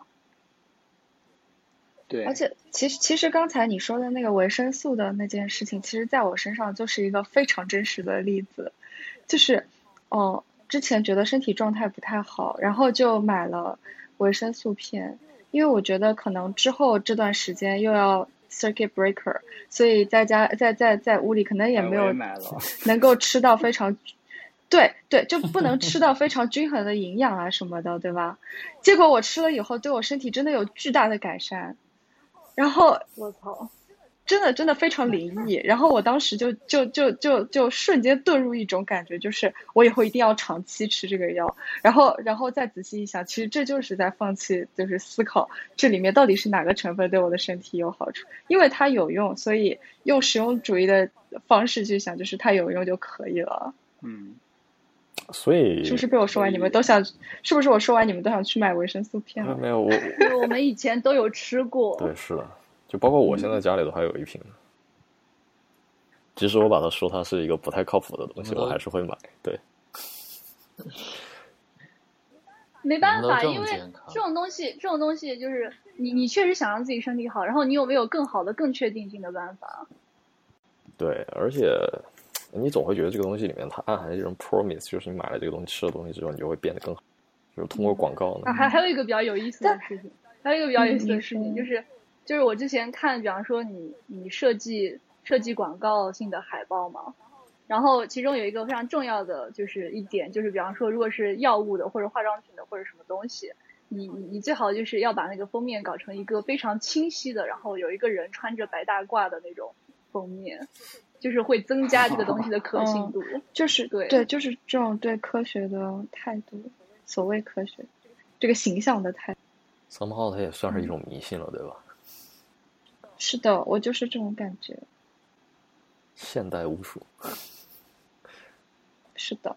[SPEAKER 3] 对，
[SPEAKER 2] 而且其实其实刚才你说的那个维生素的那件事情，其实在我身上就是一个非常真实的例子，就是哦、之前觉得身体状态不太好，然后就买了维生素片，因为我觉得可能之后这段时间又要 circuit breaker，所以在家在在在屋里可能也没有能够吃到非常，对对，就不能吃到非常均衡的营养啊什么的，对吧？结果我吃了以后，对我身体真的有巨大的改善，然后
[SPEAKER 5] 我操，
[SPEAKER 2] 真的真的非常灵异。然后我当时就就就就就瞬间遁入一种感觉，就是我以后一定要长期吃这个药。然后然后再仔细一想，其实这就是在放弃，就是思考这里面到底是哪个成分对我的身体有好处，因为它有用，所以用实用主义的方式去想，就是它有用就可以了。
[SPEAKER 3] 嗯，
[SPEAKER 4] 所以
[SPEAKER 2] 是不是被我说完，你们都想？是不是我说完，你们都想去买维生素片了？
[SPEAKER 4] 没有我 <laughs>
[SPEAKER 5] 因为我们以前都有吃过。
[SPEAKER 4] 对是的，就包括我现在家里都还有一瓶呢。即使我把它说它是一个不太靠谱的东西，
[SPEAKER 1] 嗯
[SPEAKER 4] 我还是会买。对，
[SPEAKER 5] 没办法，因为这种东西，这种东西就是你，你确实想让自己身体好，然后你有没有更好的、更确定性的办法？
[SPEAKER 4] 对，而且你总会觉得这个东西里面它暗含的这种 promise，就是你买了这个东西吃了东西之后，你就会变得更好。就是通过广告呢
[SPEAKER 5] 啊，，还还有一个比较有意思的事情，还有一个比较有意思的事情，就是就是我之前看，比方说你你设计设计广告性的海报嘛，然后其中有一个非常重要的就是一点，就是比方说如果是药物的或者化妆品的或者什么东西，你你你最好就是要把那个封面搞成一个非常清晰的，然后有一个人穿着白大褂的那种封面，就是会增加这个东西的可信度。
[SPEAKER 2] 就是
[SPEAKER 5] 对
[SPEAKER 2] 对，就是这种对科学的态度，所谓科学，这个形象的态度。
[SPEAKER 4] somehow 它也算是一种迷信了，对吧？
[SPEAKER 2] 是的，我就是这种感觉。
[SPEAKER 4] 现代巫术，<laughs>
[SPEAKER 2] 是的，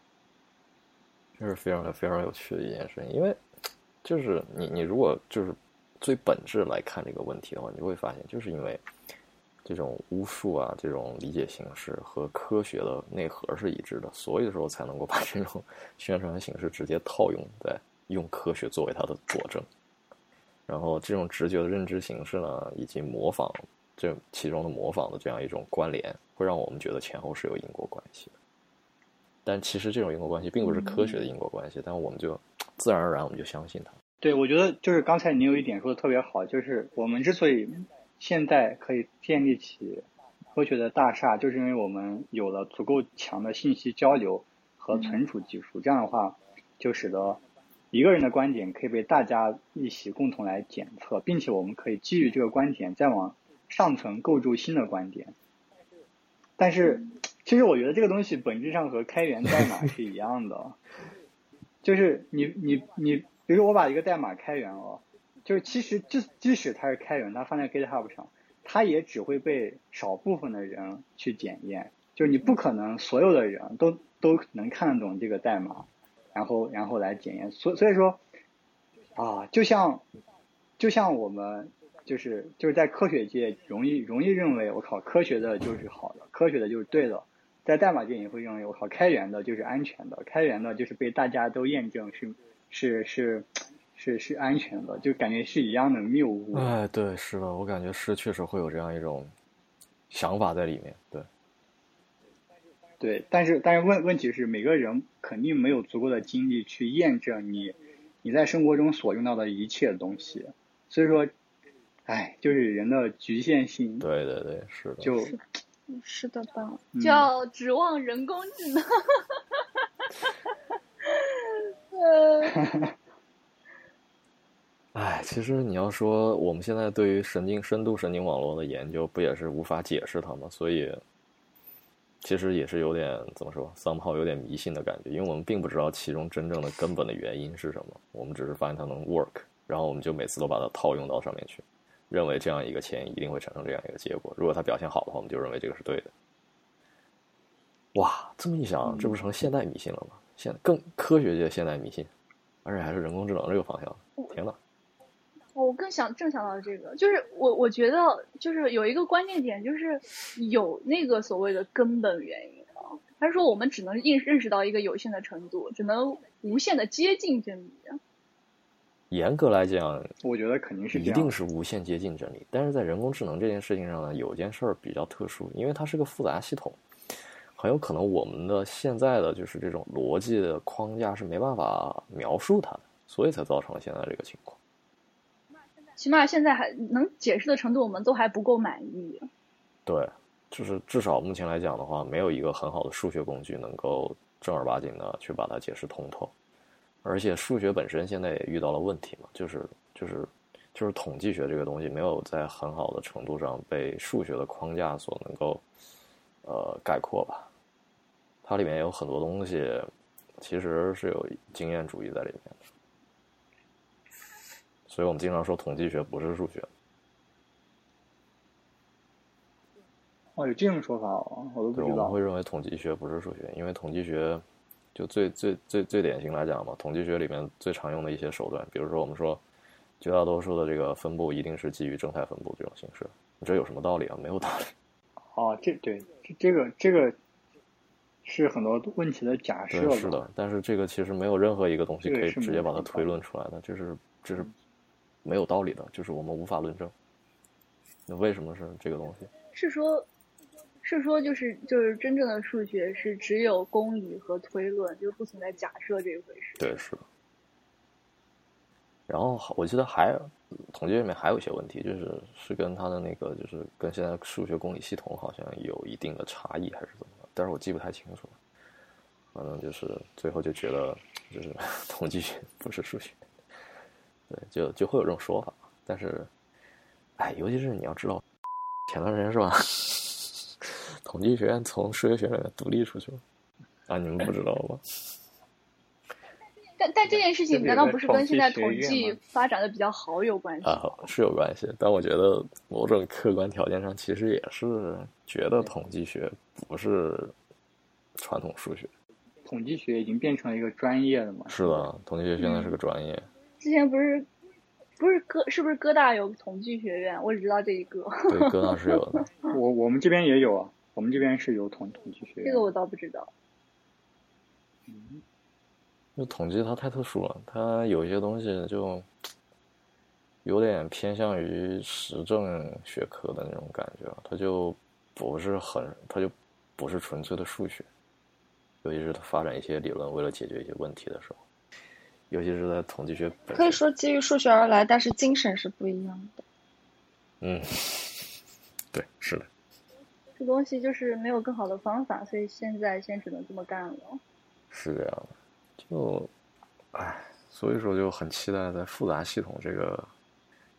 [SPEAKER 4] 这是非常非常有趣的一件事情，因为就是你你如果就是最本质来看这个问题的话，你就会发现，就是因为这种巫术啊，这种理解形式和科学的内核是一致的，所以的时候才能够把这种 <laughs> 宣传形式直接套用在用科学作为它的佐证。然后这种直觉的认知形式呢，以及模仿这其中的模仿的这样一种关联，会让我们觉得前后是有因果关系的。但其实这种因果关系并不是科学的因果关系，但我们就自然而然我们就相信它。
[SPEAKER 3] 对，我觉得就是刚才你有一点说的特别好，就是我们之所以现在可以建立起科学的大厦，就是因为我们有了足够强的信息交流和存储技术，这样的话就使得一个人的观点可以被大家一起共同来检测，并且我们可以基于这个观点再往上层构筑新的观点。但是，其实我觉得这个东西本质上和开源代码是一样的，就是你你你，比如我把一个代码开源了，就是其实即即使它是开源，它放在 GitHub 上，它也只会被少部分的人去检验，就是你不可能所有的人都都能看得懂这个代码，然后然后来检验，所所以说啊，就像就像我们就是就是在科学界容易容易认为我靠科学的就是好的，科学的就是对的，在代码界也会认为我靠开源的就是安全的，开源的就是被大家都验证是是是是是安全的，就感觉是一样的谬误。
[SPEAKER 4] 哎，对，是的，我感觉是确实会有这样一种想法在里面。对，
[SPEAKER 3] 对，但是但是问问题是，每个人肯定没有足够的精力去验证你你在生活中所用到的一切东西，所以说，哎，就是人的局限性，
[SPEAKER 4] 对对对，是的。
[SPEAKER 3] 就
[SPEAKER 2] 是的吧？
[SPEAKER 3] 嗯
[SPEAKER 5] 就要指望人工智能。<laughs> <laughs> 呃，
[SPEAKER 4] 哎，其实你要说我们现在对于神经深度神经网络的研究，不也是无法解释它吗？所以，其实也是有点怎么说，somehow 有点迷信的感觉，因为我们并不知道其中真正的根本的原因是什么，我们只是发现它能 work，然后我们就每次都把它套用到上面去，认为这样一个前因一定会产生这样一个结果。如果它表现好的话，我们就认为这个是对的。哇，这么一想，这不成现代迷信了吗？现更科学界现代迷信，而且还是人工智能这个方向。天呐！
[SPEAKER 5] 我更想正想到这个，就是我我觉得就是有一个关键点，就是有那个所谓的根本原因啊。他说我们只能认认识到一个有限的程度，只能无限的接近真理。
[SPEAKER 4] 严格来讲，
[SPEAKER 3] 我觉得肯定是
[SPEAKER 4] 一。定是无限接近真理。但是在人工智能这件事情上呢，有件事儿比较特殊，因为它是个复杂系统，很有可能我们的现在的就是这种逻辑的框架是没办法描述它的，所以才造成了现在这个情况。
[SPEAKER 5] 起码现在还能解释的程度，我们都还不够满意。
[SPEAKER 4] 对，就是至少目前来讲的话，没有一个很好的数学工具能够正儿八经的去把它解释通透。而且数学本身现在也遇到了问题嘛，就是就是就是统计学这个东西没有在很好的程度上被数学的框架所能够呃概括吧。它里面有很多东西其实是有经验主义在里面的，所以我们经常说统计学不是数学。
[SPEAKER 3] 哦，有这种说法哦，我都不
[SPEAKER 4] 对，我们
[SPEAKER 3] 知道
[SPEAKER 4] 会。认为统计学不是数学，因为统计学就最最最最典型来讲嘛，统计学里面最常用的一些手段，比如说我们说绝大多数的这个分布一定是基于正态分布这种形式，你这有什么道理啊？没有道理。<laughs>
[SPEAKER 3] 哦，这对这这个这个是很多问题的假设
[SPEAKER 4] 对，是的，但是这个其实没有任何一个东西可以直接把它推论出来的，这是这是没有道理的，就是我们无法论证。那为什么是这个东西？
[SPEAKER 5] 是说，是说就是就是真正的数学是只有公理和推论，就不存在假设这一回事。
[SPEAKER 4] 对，是的。然后我记得还统计学里面还有一些问题，就是是跟他的那个就是跟现在数学公理系统好像有一定的差异，还是怎么的？但是我记不太清楚了。反正就是最后就觉得就是 <laughs> 统计学不是数学，对，就就会有这种说法。但是，哎，尤其是你要知道，前段时间是吧？统计学院从数学学院里面独立出去了啊，你们不知道吗？<laughs>
[SPEAKER 5] 但但这件事情难道不是跟现在统计发展的比较好有关系？
[SPEAKER 4] 啊，是有关系，但我觉得某种客观条件上，其实也是觉得统计学不是传统数学。
[SPEAKER 3] 统计学已经变成了一个专业了嘛？
[SPEAKER 4] 是的，统计学现在是个专业。
[SPEAKER 5] 之前不是不是哥是不是哥大有统计学院？我只知道这一个，
[SPEAKER 4] 对，哥大是有的。<laughs>
[SPEAKER 3] 我我们这边也有啊，我们这边是有统统计学院。
[SPEAKER 5] 这个我倒不知道。
[SPEAKER 4] 就统计它太特殊了，它有一些东西就有点偏向于实证学科的那种感觉，它就不是很，它就不是纯粹的数学。尤其是它发展一些理论，为了解决一些问题的时候，尤其是在统计学本身
[SPEAKER 2] 可以说基于数学而来，但是精神是不一样的。
[SPEAKER 4] 嗯，<laughs> 对，是的，
[SPEAKER 5] 这东西就是没有更好的方法，所以现在先只能这么干了。
[SPEAKER 4] 是这样的。就，唉，所以说就很期待在复杂系统这个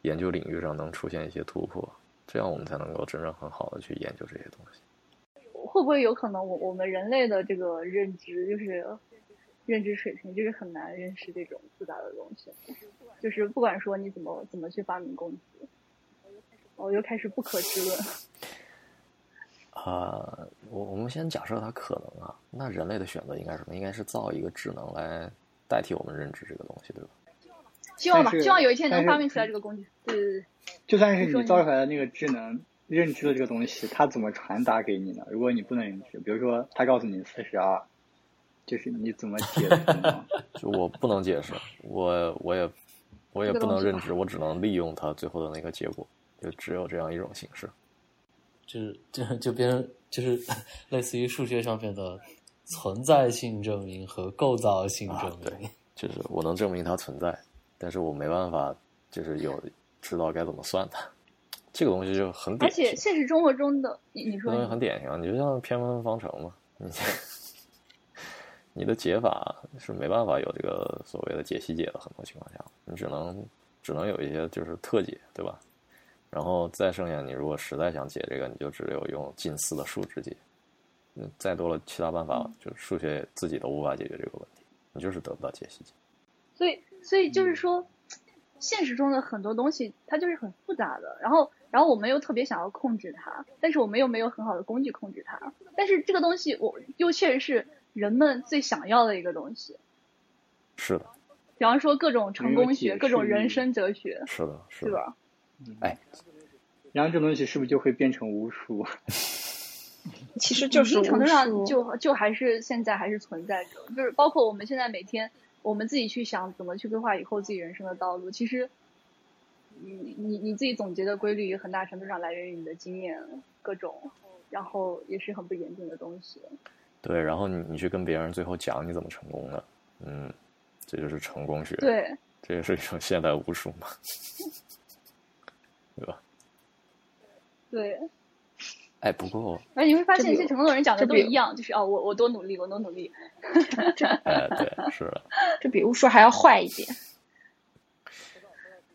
[SPEAKER 4] 研究领域上能出现一些突破，这样我们才能够真正很好的去研究这些东西。
[SPEAKER 5] 会不会有可能我我们人类的这个认知就是认知水平就是很难认识这种复杂的东西，就是不管说你怎么怎么去发明工具，我又开始不可知论。
[SPEAKER 4] 呃，<laughs> 我我们先假设它可能啊，那人类的选择应该是什么？应该是造一个智能来代替我们认知这个东西，对吧？
[SPEAKER 5] 希望吧，希望有一天能发明出来这个工具。对对对，
[SPEAKER 3] 就算是你造出来的那个智能认知的这个东西，它怎么传达给你呢？如果你不能认知，比如说它告诉你四十二，就是你怎么解释呢？<laughs>
[SPEAKER 4] 就我不能解释，我我也我也不能认知，我只能利用它最后的那个结果，就只有这样一种形式。
[SPEAKER 1] 就是就就变成就是类似于数学上面的存在性证明和构造性
[SPEAKER 4] 啊
[SPEAKER 1] 证明。
[SPEAKER 4] 对 <laughs> 就是我能证明它存在，但是我没办法，就是有知道该怎么算它。这个东西就很
[SPEAKER 5] 而
[SPEAKER 4] 典型
[SPEAKER 5] 且，现实生活中的你你说
[SPEAKER 4] 这东西很典型啊，你就像偏分方程嘛，你你的解法是没办法有这个所谓的解析解的，很多情况下，你只能只能有一些就是特解，对吧？然后再剩下，你如果实在想解这个，你就只有用近似的数值解。嗯，再多了其他办法，就是数学自己都无法解决这个问题，你就是得不到解析解。
[SPEAKER 5] 所以，所以就是说，现实中的很多东西它就是很复杂的，然后，然后我们又特别想要控制它，但是我们又没有很好的工具控制它。但是这个东西，我又确实是人们最想要的一个东西。
[SPEAKER 4] 是的，
[SPEAKER 5] 比方说各种成功学、各种人生哲学，
[SPEAKER 4] 是的，是的。
[SPEAKER 5] 对吧？
[SPEAKER 4] 哎，
[SPEAKER 3] 然后这东西是不是就会变成巫术？<laughs>
[SPEAKER 2] 其实就是
[SPEAKER 5] 一定程度上
[SPEAKER 2] 术。
[SPEAKER 5] 就就还是现在还是存在着，就是包括我们现在每天我们自己去想怎么去规划以后自己人生的道路，其实你你你自己总结的规律，很大程度上来源于你的经验各种，然后也是很不严谨的东西。
[SPEAKER 4] 对，然后你你去跟别人最后讲你怎么成功的，嗯，这就是成功学，，
[SPEAKER 5] 对，
[SPEAKER 4] 这也是一种现代巫术嘛。<laughs> 对吧？
[SPEAKER 5] 对，
[SPEAKER 4] 哎，不过，
[SPEAKER 5] 而你会发现，一些成功的人讲的都一样，就是哦，我我多努力，我多努力。<laughs>
[SPEAKER 4] 哎，对，<laughs> 是的，
[SPEAKER 2] 这比巫术还要坏一点。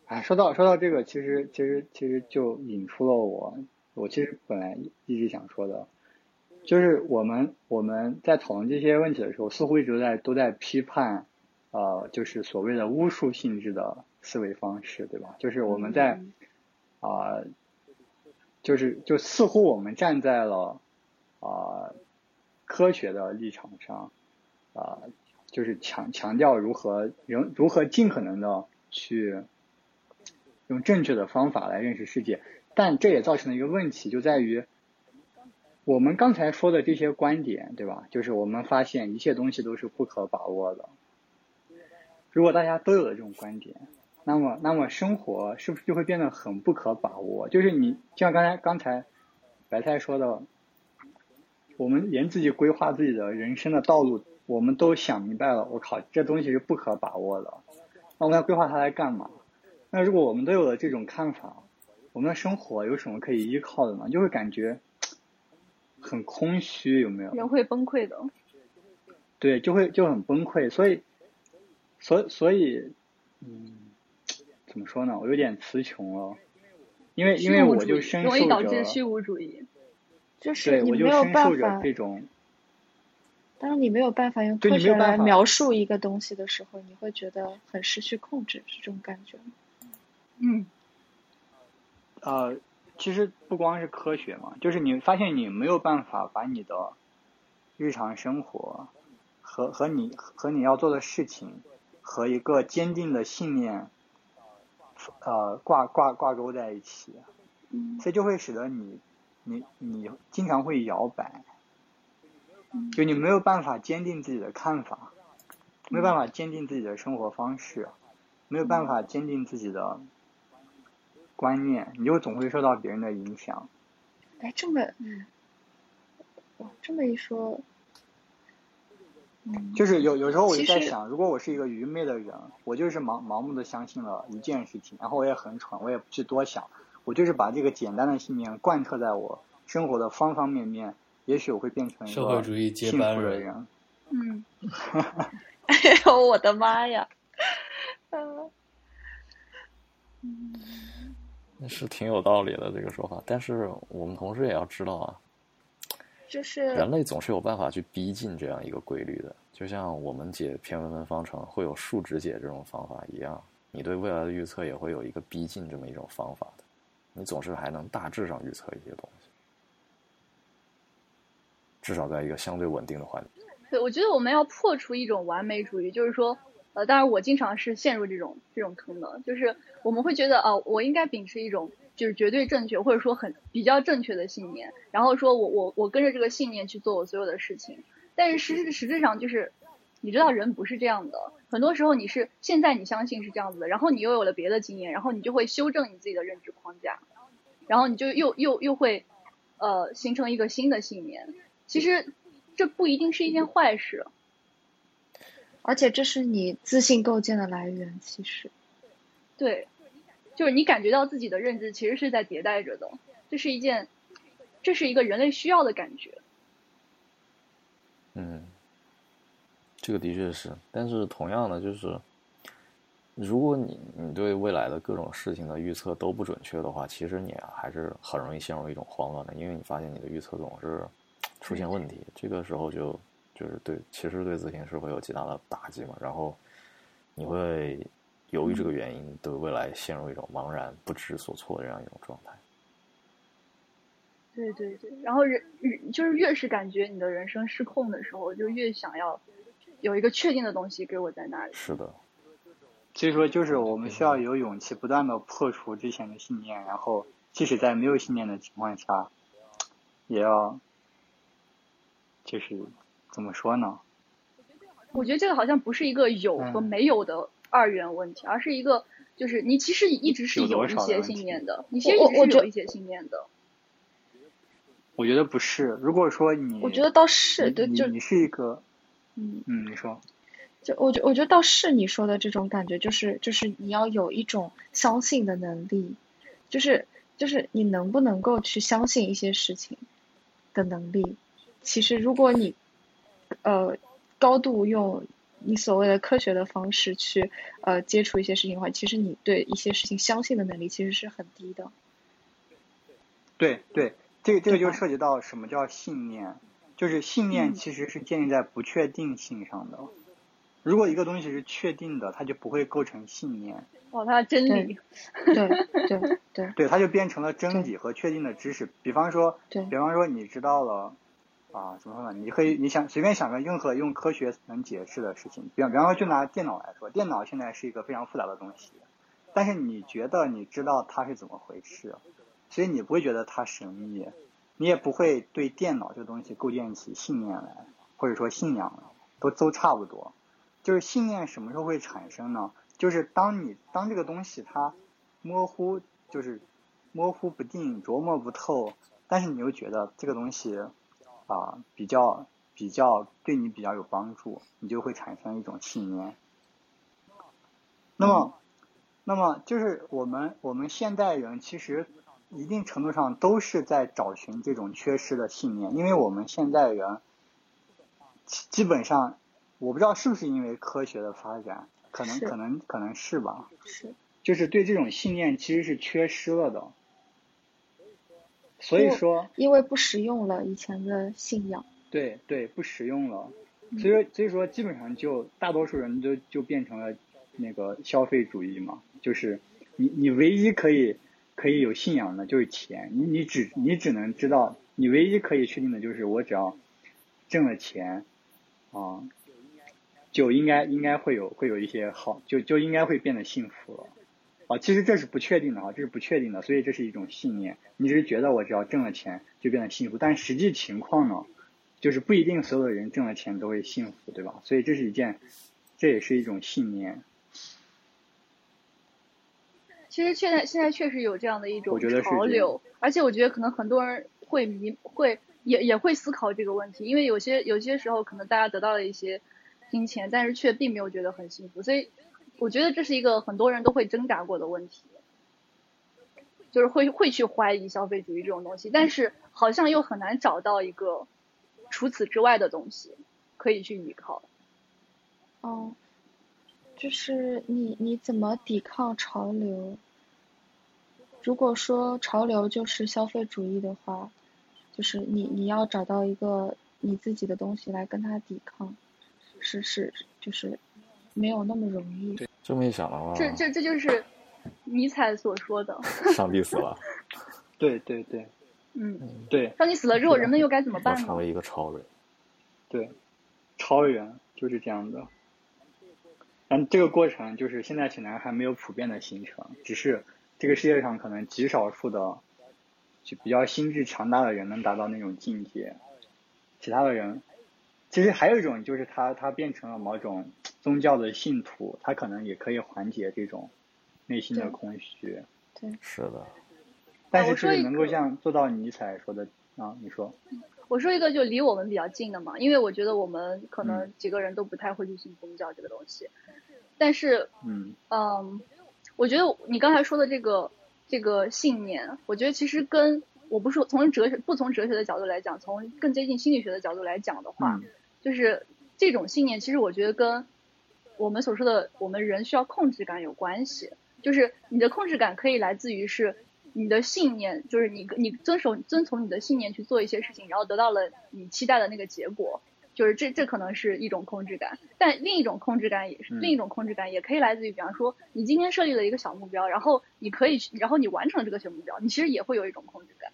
[SPEAKER 3] 哎，说到说到这个，其实其实其实就引出了我我其实本来一直想说的，就是我们我们在讨论这些问题的时候，似乎一直在都在批判，呃，就是所谓的巫术性质的思维方式，对吧？就是我们在啊、就是就似乎我们站在了啊、科学的立场上，啊、就是强强调如何人如何尽可能的去用正确的方法来认识世界，但这也造成了一个问题，就在于我们刚才说的这些观点，对吧？就是我们发现一切东西都是不可把握的。如果大家都有了这种观点，那么那么生活是不是就会变得很不可把握？就是你就像刚才刚才白菜说的，我们连自己规划自己的人生的道路，我们都想明白了。我靠，这东西是不可把握的，那我们要规划它来干嘛？那如果我们都有了这种看法，我们的生活有什么可以依靠的呢？就会感觉很空虚，有没有？
[SPEAKER 5] 人会崩溃的。
[SPEAKER 3] 对，就会就很崩溃。所以，所所以，嗯，怎么说呢？我有点词穷了，因为因为
[SPEAKER 5] 虚无主义
[SPEAKER 3] 我就深
[SPEAKER 5] 容易
[SPEAKER 3] 受着，
[SPEAKER 5] 导致虚无主义。
[SPEAKER 2] 就是
[SPEAKER 3] 对我就
[SPEAKER 2] 你没有
[SPEAKER 3] 深受着
[SPEAKER 2] 办法，
[SPEAKER 3] 这种，
[SPEAKER 2] 当你没有办法用科学来描述一个东西的时候，你会觉得很失去控制，是这种感觉吗？
[SPEAKER 5] 嗯，
[SPEAKER 3] 呃，其实不光是科学嘛，就是你发现你没有办法把你的日常生活和和你和你要做的事情和一个坚定的信念，呃，挂挂挂钩在一起，
[SPEAKER 2] 嗯。
[SPEAKER 3] 所以就会使得你你你经常会摇摆，
[SPEAKER 2] 嗯。
[SPEAKER 3] 就你没有办法坚定自己的看法，没有办法坚定自己的生活方式，没有办法坚定自己的观念，你就总会受到别人的影响。
[SPEAKER 2] 哎，这么，哇，这么一说，嗯，
[SPEAKER 3] 就是有有时候我就在想，如果我是一个愚昧的人，我就是盲盲目的相信了一件事情，然后我也很蠢，我也不去多想，我就是把这个简单的信念贯彻在我生活的方方面面，也许我会变成一个
[SPEAKER 1] 社会主义接
[SPEAKER 3] 幸
[SPEAKER 1] 班人
[SPEAKER 3] 福的人。
[SPEAKER 5] 嗯，<laughs>
[SPEAKER 2] 哎呦，我的妈呀！嗯
[SPEAKER 4] 是挺有道理的这个说法，但是我们同时也要知道啊，
[SPEAKER 2] 就是
[SPEAKER 4] 人类总是有办法去逼近这样一个规律的，就像我们解偏微分方程会有数值解这种方法一样，你对未来的预测也会有一个逼近这么一种方法的，你总是还能大致上预测一些东西，至少在一个相对稳定的环境。
[SPEAKER 5] 对，我觉得我们要破除一种完美主义，就是说，呃，当然我经常是陷入这种这种坑的，就是我们会觉得，哦、我应该秉持一种就是绝对正确或者说很比较正确的信念，然后说我我我跟着这个信念去做我所有的事情，但是实质实质上就是，你知道人不是这样的，很多时候你是现在你相信是这样子的，然后你又有了别的经验，然后你就会修正你自己的认知框架，然后你就又又又会，呃，形成一个新的信念。其实这不一定是一件坏事。
[SPEAKER 2] 而且这是你自信构建的来源，其实，
[SPEAKER 5] 对，就是你感觉到自己的认知其实是在迭代着的，这是一件，这是一个人类需要的感觉。
[SPEAKER 4] 嗯，这个的确是，但是同样的，就是如果你你对未来的各种事情的预测都不准确的话，其实你啊还是很容易陷入一种慌乱的，因为你发现你的预测总是出现问题，这个时候就就是对，其实对自信是会有极大的打击嘛，然后你会由于这个原因对未来陷入一种茫然不知所措的这样一种状态。
[SPEAKER 5] 对对对，然后人人就是越是感觉你的人生失控的时候，就越想要有一个确定的东西给我在那里。
[SPEAKER 4] 是的，
[SPEAKER 3] 所以说，就是我们需要有勇气，不断的破除之前的信念，然后即使在没有信念的情况下，也要，就是怎么说呢？
[SPEAKER 5] 我觉得这个好像不是一个有和没有的二元问题，而是一个就是你其实一直是
[SPEAKER 3] 有
[SPEAKER 5] 一些信念的，你其实一直是有一些信念的。
[SPEAKER 3] 我觉得不是。如果说你，
[SPEAKER 2] 我觉得倒是，对，就
[SPEAKER 3] 你你是一个，
[SPEAKER 2] 嗯，
[SPEAKER 3] 嗯，你说，
[SPEAKER 2] 就我觉我觉得倒是你说的这种感觉，就是就是你要有一种相信的能力，就是就是你能不能够去相信一些事情的能力。其实，如果你呃高度用你所谓的科学的方式去呃接触一些事情的话，其实你对一些事情相信的能力其实是很低的。
[SPEAKER 3] 对对，这个这个就涉及到什么叫信念，就是信念其实是建立在不确定性上的。如果一个东西是确定的，它就不会构成信念，
[SPEAKER 5] 哦，它的真理，
[SPEAKER 2] 对对对 <laughs>
[SPEAKER 3] 对，它就变成了真理和确定的知识。比方说，
[SPEAKER 2] 对
[SPEAKER 3] 比方说你知道了啊，怎么说呢？你可以你想随便想个任何用科学能解释的事情，比方比方说就拿电脑来说，电脑现在是一个非常复杂的东西，但是你觉得你知道它是怎么回事，所以你不会觉得它神秘，你也不会对电脑这个东西构建起信念来，或者说信仰，都都差不多。就是信念什么时候会产生呢？就是当你当这个东西它模糊，就是模糊不定、琢磨不透，但是你又觉得这个东西啊、比较比较对你比较有帮助，你就会产生一种信念。那么，那么就是我们我们现代人其实一定程度上都是在找寻这种缺失的信念，因为我们现代人基基本上，我不知道是不是因为科学的发展，可能可能可能是吧，
[SPEAKER 2] 是。
[SPEAKER 3] 就是对这种信念其实是缺失了的。所以说，
[SPEAKER 2] 因为不实用了以前的信仰。
[SPEAKER 3] 对对，不实用了。
[SPEAKER 2] 嗯
[SPEAKER 3] 所以说，所以说，基本上就大多数人都就变成了那个消费主义嘛，就是你你唯一可以可以有信仰的就是钱，你你只你只能知道，你唯一可以确定的就是我只要挣了钱，啊，就应该应该会有会有一些好，就就应该会变得幸福了。啊，其实这是不确定的啊，这是不确定的，所以这是一种信念。你只是觉得我只要挣了钱就变得幸福，但实际情况呢，就是不一定所有的人挣了钱都会幸福，对吧？所以这是一件，这也是一种信念。
[SPEAKER 5] 其实现在现在确实有这样的一种潮流，而且我觉得可能很多人会迷会也也会思考这个问题，因为有些有些时候可能大家得到了一些金钱，但是却并没有觉得很幸福，所以我觉得这是一个很多人都会挣扎过的问题，就是会会去怀疑消费主义这种东西，但是好像又很难找到一个除此之外的东西可以去依靠。
[SPEAKER 2] 哦，就是你你怎么抵抗潮流？如果说潮流就是消费主义的话，就是你你要找到一个你自己的东西来跟它抵抗，是是就是没有那么容易。
[SPEAKER 4] 这么一想的话，
[SPEAKER 5] 这这这就是尼采所说的，<laughs> <laughs>
[SPEAKER 4] 上帝死了，
[SPEAKER 3] 对对对
[SPEAKER 5] 嗯，
[SPEAKER 3] 对
[SPEAKER 5] 当你死了之后，人们又该怎么办呢
[SPEAKER 4] 成？为一个超人。
[SPEAKER 3] 对，超人就是这样的。但这个过程就是现在显然还没有普遍的形成，只是这个世界上可能极少数的就比较心智强大的人能达到那种境界，其他的人，其实还有一种就是他他变成了某种宗教的信徒，他可能也可以缓解这种内心的空虚，对。
[SPEAKER 4] 是的，
[SPEAKER 3] 但是
[SPEAKER 5] 我说一
[SPEAKER 3] 就是能够像做到尼采说的啊，你说，
[SPEAKER 5] 我说一个就离我们比较近的嘛，因为我觉得我们可能
[SPEAKER 3] 嗯。
[SPEAKER 5] 几个人都不太会去信宗教这个东西，但是
[SPEAKER 3] 嗯。
[SPEAKER 5] 嗯，我觉得你刚才说的这个这个信念，我觉得其实跟我不是从哲学不从哲学的角度来讲，从更接近心理学的角度来讲的话，
[SPEAKER 3] 嗯。
[SPEAKER 5] 就是这种信念，其实我觉得跟我们所说的我们人需要控制感有关系。就是你的控制感可以来自于是你的信念，就是你你遵守遵从你的信念去做一些事情，然后得到了你期待的那个结果。就是这这可能是一种控制感，但另一种控制感也是、
[SPEAKER 3] 嗯
[SPEAKER 5] 另一种控制感也可以来自于，比方说你今天设立了一个小目标，然后你可以去，然后你完成了这个小目标，你其实也会有一种控制感。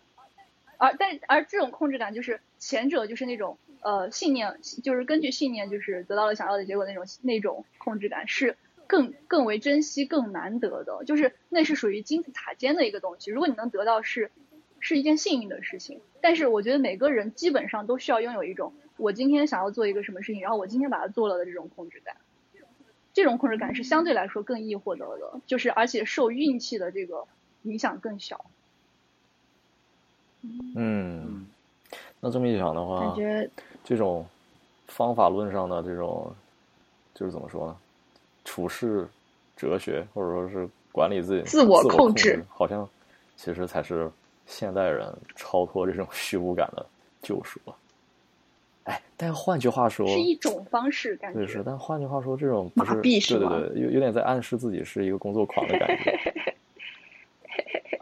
[SPEAKER 5] 而但而这种控制感就是前者就是那种呃信念，就是根据信念就是得到了想要的结果那种那种控制感是更更为珍惜、更难得的，就是那是属于金字塔尖的一个东西。如果你能得到是是一件幸运的事情，但是我觉得每个人基本上都需要拥有一种我今天想要做一个什么事情，然后我今天把它做了的这种控制感。这种控制感是相对来说更易获得的，就是而且受运气的这个影响更小。
[SPEAKER 4] 嗯，那这么一想的话
[SPEAKER 2] 感，觉
[SPEAKER 4] 这种方法论上的这种，就是怎么说呢？处事哲学或者说是管理自己
[SPEAKER 2] 自我控制
[SPEAKER 4] 制，好像其实才是现代人超脱这种虚无感的救赎吧。哎，但换句话说，
[SPEAKER 5] 是一种方式感觉。
[SPEAKER 4] 对，是，但换句话说，这种不是对对对，有有点在暗示自己是一个工作狂的感觉。<laughs>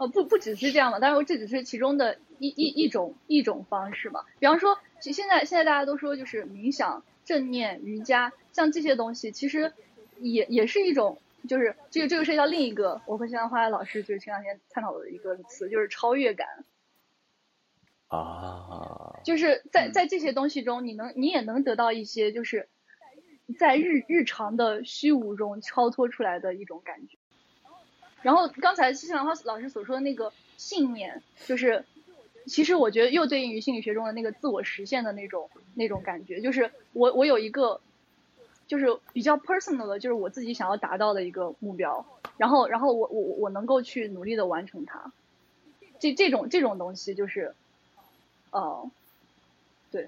[SPEAKER 5] 呃，不不只是这样嘛，当然这只是其中的一一一种一种方式嘛。比方说，其现在现在大家都说就是冥想、正念、瑜伽，像这些东西，其实也也是一种，就是这个这个涉及到另一个我和新兰花老师就是前两天探讨的一个词，就是超越感。
[SPEAKER 4] 啊，
[SPEAKER 5] 就是在
[SPEAKER 3] 嗯
[SPEAKER 5] 在这些东西中，你能你也能得到一些就是在日日常的虚无中超脱出来的一种感觉。然后刚才西兰花老师所说的那个信念，就是其实我觉得又对应于心理学中的那个自我实现的那种那种感觉，就是我我有一个就是比较 personal 的，就是我自己想要达到的一个目标，然后然后我我我能够去努力的完成它。这这种这种东西就是，哦呃，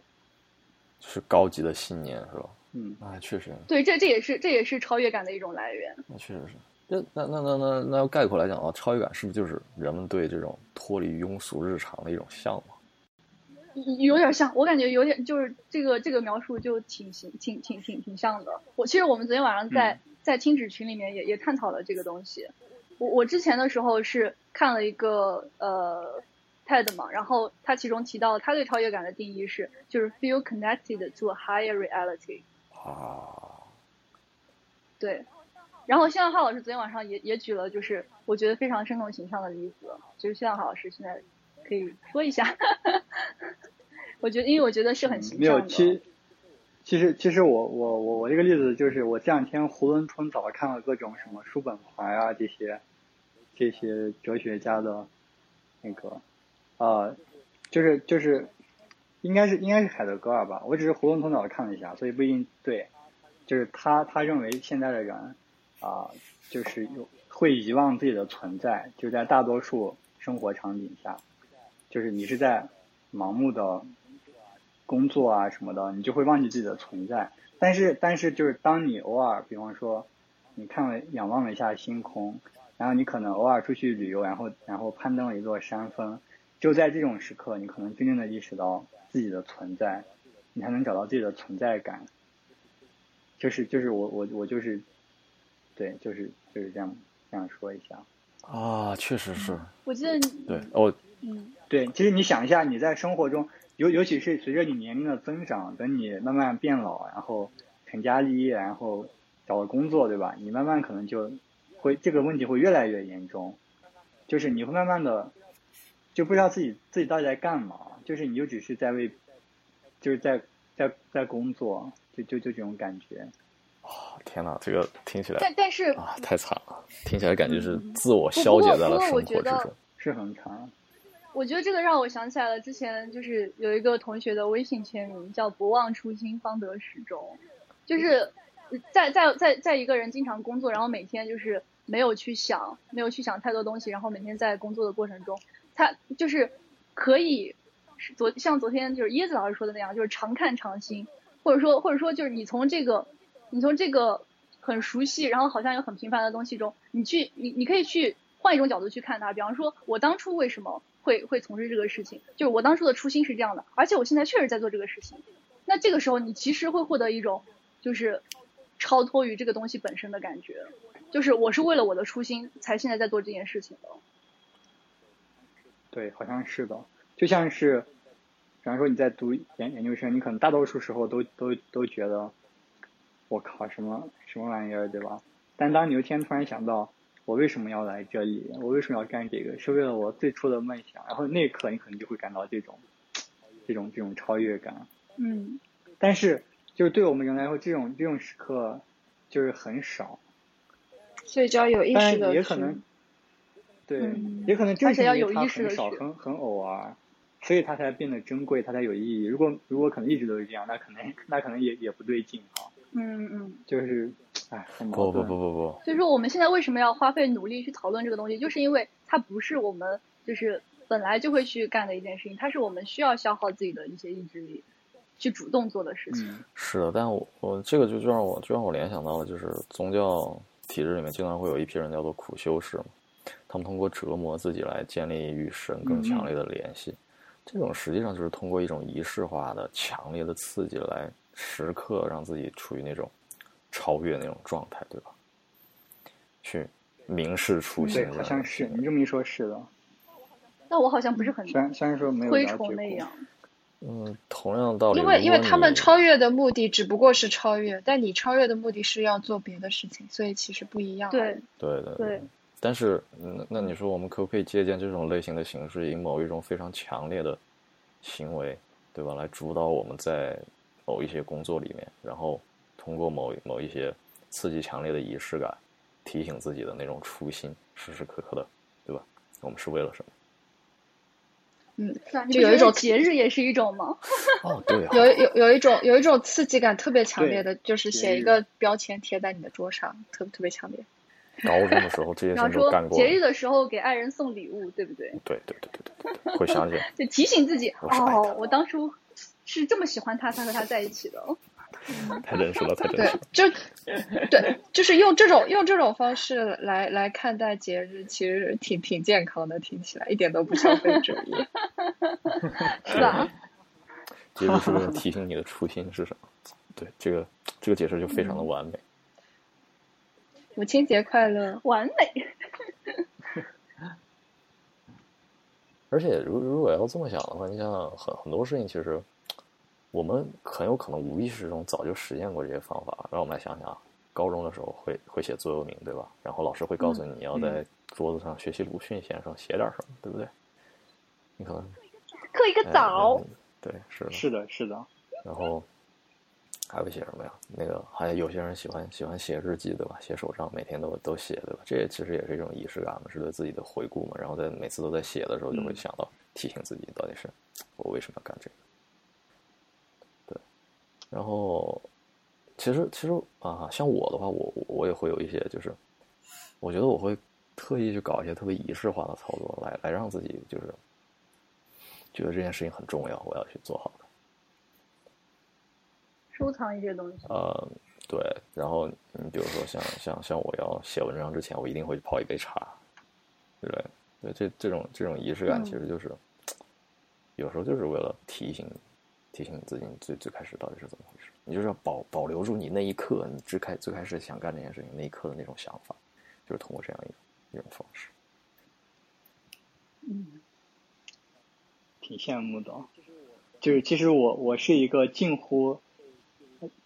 [SPEAKER 4] 是高级的信念是吧？
[SPEAKER 3] 嗯，
[SPEAKER 4] 啊，确实，
[SPEAKER 5] 对，这这也是这也是超越感的一种来源。
[SPEAKER 4] 那确实是。那那那那那那要概括来讲的话，超越感是不是就是人们对这种脱离庸俗日常的一种向往？
[SPEAKER 5] 有点像，我感觉有点就是这个这个描述就挺行挺挺挺挺像的。我其实我们昨天晚上在、
[SPEAKER 3] 嗯
[SPEAKER 5] 在听纸群里面也也探讨了这个东西。我我之前的时候是看了一个呃 TED 嘛，然后他其中提到他对超越感的定义是就是 feel connected to a higher reality。
[SPEAKER 4] 啊，
[SPEAKER 5] 对，然后谢浪浩老师昨天晚上也也举了，就是我觉得非常生动形象的例子，就是谢浪浩老师现在可以说一下。<laughs> 我觉得，因为我觉得是很形
[SPEAKER 3] 嗯没有，其其实其实我我我我这个例子就是我这两天囫囵吞枣看了各种什么叔本华啊这些这些哲学家的那个呃，就是就是应该是应该是海德格尔吧，我只是囫囵吞枣地看了一下，所以不一定对。就是他他认为现在的人啊、就是有会遗忘自己的存在，就在大多数生活场景下，就是你是在盲目的工作啊什么的，你就会忘记自己的存在。但是但是就是当你偶尔，比方说你看了仰望了一下星空，然后你可能偶尔出去旅游，然后然后攀登了一座山峰，就在这种时刻，你可能真正的意识到自己的存在，你才能找到自己的存在感。就是就是我我我就是，对，就是就是这样这样说一下。
[SPEAKER 4] 啊，确实是，
[SPEAKER 5] 我记得你，
[SPEAKER 4] 对，哦，
[SPEAKER 5] 嗯，
[SPEAKER 3] 对，其实你想一下，你在生活中，尤尤其是随着你年龄的增长，等你慢慢变老，然后成家立业，然后找了工作，对吧？你慢慢可能就会这个问题会越来越严重，就是你会慢慢的就不知道自己自己到底在干嘛，就是你就只是在为，就是在在在工作，就就就这种感觉。
[SPEAKER 4] 天哪，这个听起来
[SPEAKER 5] 但但是
[SPEAKER 4] 啊太惨了，听起来感觉是
[SPEAKER 5] 嗯
[SPEAKER 4] 自我消解在了生活之
[SPEAKER 5] 我觉得
[SPEAKER 4] 中。
[SPEAKER 3] 是很长，
[SPEAKER 5] 我觉得这个让我想起来了，之前就是有一个同学的微信签名叫“不忘初心，方得始终”，就是在在在在一个人经常工作，然后每天就是没有去想，没有去想太多东西，然后每天在工作的过程中，他就是可以是昨像昨天就是椰子老师说的那样，就是常看常新，或者说或者说就是你从这个你从这个很熟悉，然后好像又很平凡的东西中，你去你你可以去换一种角度去看它。比方说，我当初为什么会会从事这个事情，就是我当初的初心是这样的，而且我现在确实在做这个事情。那这个时候，你其实会获得一种就是超脱于这个东西本身的感觉，就是我是为了我的初心才现在在做这件事情的。
[SPEAKER 3] 对，好像是的，就像是，比方说你在读研研究生，你可能大多数时候都都都觉得，我靠，什么什么玩意儿，对吧？但当你有一天突然想到，我为什么要来这里？我为什么要干这个？是为了我最初的梦想。然后那一刻，你可能就会感到这种，这种这种超越感。
[SPEAKER 5] 嗯，
[SPEAKER 3] 但是，就是对我们人来说，这种这种时刻就是很少。
[SPEAKER 2] 所以就要有意
[SPEAKER 3] 当
[SPEAKER 2] 识的
[SPEAKER 3] 然也可能，对，
[SPEAKER 5] 嗯
[SPEAKER 3] 也可能正
[SPEAKER 5] 而且要
[SPEAKER 3] 是因为它
[SPEAKER 5] 有意识
[SPEAKER 3] 很少、很很偶尔，所以它才变得珍贵，它才有意义。如果如果可能一直都是这样，那可能那可能也也不对劲啊。
[SPEAKER 5] 嗯嗯。
[SPEAKER 3] 就是，哎，
[SPEAKER 4] 不不。不不不，
[SPEAKER 5] 所以说我们现在为什么要花费努力去讨论这个东西，就是因为它不是我们就是本来就会去干的一件事情，它是我们需要消耗自己的一些意志力去主动做的事情。
[SPEAKER 3] 嗯
[SPEAKER 4] 是的，但我我这个就就让我就让我联想到了，就是宗教体制里面经常会有一批人叫做苦修士嘛，他们通过折磨自己来建立与神更强烈的联系。这种实际上就是通过一种仪式化的强烈的刺激来时刻让自己处于那种超越那种状态，对吧？去明示初心
[SPEAKER 3] 对，好像是你这么一说，是的。
[SPEAKER 5] 那我好像不是很
[SPEAKER 3] 虽然虽然说没有
[SPEAKER 5] 推崇那样。
[SPEAKER 4] 嗯，同样道理，
[SPEAKER 2] 因为因为他们超越的目的只不过是超越，但你超越的目的是要做别的事情，所以其实不一样。
[SPEAKER 5] 对，
[SPEAKER 4] 对对
[SPEAKER 5] 对，
[SPEAKER 4] 但是，那，那你说我们可不可以借鉴这种类型的形式，以某一种非常强烈的行为，对吧，来主导我们在某一些工作里面，然后通过某某一些刺激强烈的仪式感，提醒自己的那种初心，时时刻刻的，对吧？我们是为了什么？
[SPEAKER 5] 是啊，你不觉得
[SPEAKER 2] 就有一种
[SPEAKER 5] 节日也是一种吗？
[SPEAKER 4] 哦，对啊，<laughs>
[SPEAKER 2] 有有有一种有一种刺激感特别强烈的，就是写一个标签贴在你的桌上，特特别强烈。
[SPEAKER 4] 高中的时候这些都干过，
[SPEAKER 5] 节日的时候给爱人送礼物，对不对？
[SPEAKER 4] 对对对对对对，会想起来。<laughs>
[SPEAKER 5] 就提醒自己，哦，我当初是这么喜欢他，才和他在一起的。<laughs>
[SPEAKER 4] 太真实了，太真
[SPEAKER 2] 对
[SPEAKER 4] 实了。，
[SPEAKER 2] 就对，就是用这种用这种方式来来看待节日，其实挺挺健康的，听起来一点都不消费主义。<laughs>
[SPEAKER 5] 是吧？<laughs>
[SPEAKER 4] 节日是为了提醒你的初心是什么？对，这个这个解释就非常的完美。
[SPEAKER 2] 母亲节快乐！
[SPEAKER 5] 完美。
[SPEAKER 4] 而且如如果要这么想的话，你想想很很多事情，其实我们很有可能无意识中早就实践过这些方法。让我们来想想啊，高中的时候会会写座右铭，对吧？然后老师会告诉你你要在桌子上学习鲁迅先生写点什么，对不对？你可能
[SPEAKER 5] 刻一个
[SPEAKER 4] 哎
[SPEAKER 5] 枣，
[SPEAKER 4] 嗯对，是的。
[SPEAKER 3] 是的，是的，
[SPEAKER 4] 然后还会写什么呀？那个还有些人喜欢喜欢写日记，对吧？写手账，每天都都写，对吧？这也其实也是一种仪式感嘛，是对自己的回顾嘛。然后在每次都在写的时候，就会想到提醒自己，到底是我为什么要干这个？对。然后其实其实啊，像我的话，我我也会有一些，就是我觉得我会特意去搞一些特别仪式化的操作，来来让自己就是觉得这件事情很重要，我要去做好它。
[SPEAKER 5] 收藏一些东西。
[SPEAKER 4] 呃，对，然后你比如说像像像我要写文章之前，我一定会泡一杯茶，对不对？对，这这种这种仪式感，
[SPEAKER 5] 嗯
[SPEAKER 4] 其实就是、有时候就是为了提醒你，提醒你自己，你最最开始到底是怎么回事。你就是要保保留住你那一刻，你最开最开始想干这件事情那一刻的那种想法，就是通过这样一种一种方式。
[SPEAKER 5] 嗯，
[SPEAKER 3] 挺羡慕的。就是其实我我是一个近乎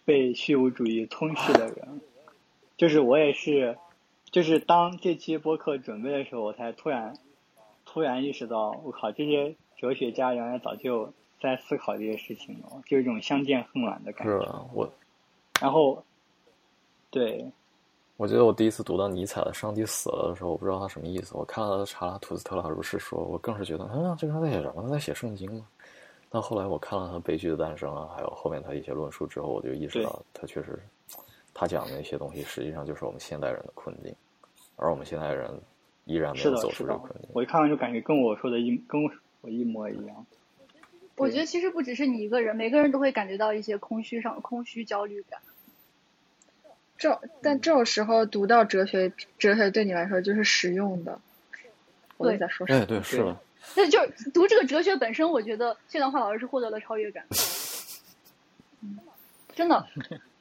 [SPEAKER 3] 被虚无主义吞噬的人，就是我也是，就是当这期播客准备的时候，我才突然突然意识到，我靠，这些哲学家原来早就在思考这些事情了，就有一种相见恨晚的感觉。
[SPEAKER 4] 是啊，我
[SPEAKER 3] 然后，对，
[SPEAKER 4] 我记得我第一次读到尼采的《上帝死了》的时候，我不知道他什么意思。我看了查拉图斯特拉如是说，我更是觉得，啊，这个人在写什么？他在写圣经吗？但后来我看了他《悲剧的诞生》啊，还有后面他一些论述之后，我就意识到，他确实，他讲的那些东西，实际上就是我们现代人的困境，而我们现代人依然没，有走出这个困境。，
[SPEAKER 3] 我一看完就感觉跟我说的一跟我一模一样。
[SPEAKER 5] 我觉得其实不只是你一个人，每个人都会感觉到一些空虚上空虚焦虑感。
[SPEAKER 2] 这种但这种时候读到哲学，哲学对你来说就是实用的。我
[SPEAKER 5] 对
[SPEAKER 2] 在说什么？
[SPEAKER 4] 哎，对，是的，
[SPEAKER 5] 那就是读这个哲学本身，我觉得谢段话老师是获得了超越感。嗯 <laughs> 真的，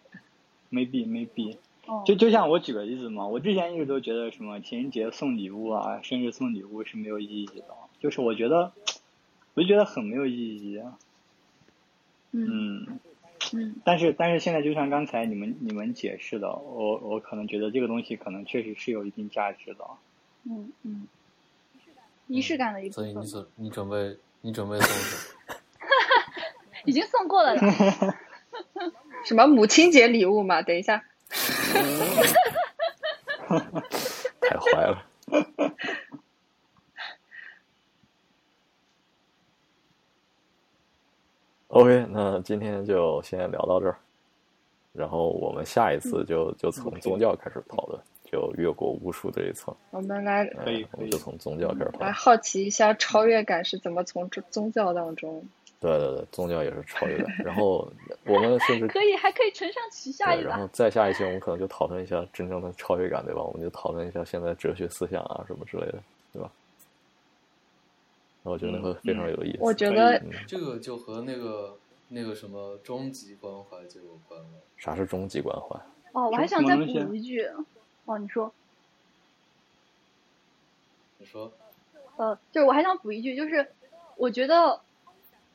[SPEAKER 5] <laughs>
[SPEAKER 3] maybe maybe，
[SPEAKER 5] 哦，
[SPEAKER 3] 就就像我举个例子嘛，我之前一直都觉得什么情人节送礼物啊，生日送礼物是没有意义的，就是我觉得，我就觉得很没有意义。
[SPEAKER 2] 啊
[SPEAKER 3] 嗯，
[SPEAKER 2] 嗯，
[SPEAKER 3] 但是但是现在就像刚才你们你们解释的，我我可能觉得这个东西可能确实是有一定价值的。
[SPEAKER 5] 嗯嗯，仪式感的一部分
[SPEAKER 1] 所以你，准你准备你准备送什么？<laughs>
[SPEAKER 5] 已经送过了的。<laughs>
[SPEAKER 2] 什么母亲节礼物嘛？等一下，
[SPEAKER 4] 太坏了。<laughs> OK，那今天就先聊到这儿，然后我们下一次就就从宗教开始讨论，就越过巫术这一层，
[SPEAKER 2] 我们来
[SPEAKER 3] 可以
[SPEAKER 4] 我们就从宗教开始讨论。
[SPEAKER 2] 来好奇一下超越感是怎么从宗宗教当中。
[SPEAKER 4] 对对对，宗教也是超越的。然后我们甚至 <laughs>
[SPEAKER 5] 可以，还可以承上启下一，
[SPEAKER 4] 然后。再下一期我们可能就讨论一下真正的超越感，对吧？我们就讨论一下现在哲学思想啊什么之类的。对吧？那我觉得那会非常有意思。
[SPEAKER 2] 我觉得
[SPEAKER 4] 嗯
[SPEAKER 1] 这个就和那个那个什么终极关怀就有关了。
[SPEAKER 4] 啥是终极关怀？
[SPEAKER 5] 哦，我还想再补一句，哦，你说，
[SPEAKER 1] 你说，
[SPEAKER 5] 呃，就是我还想补一句，就是我觉得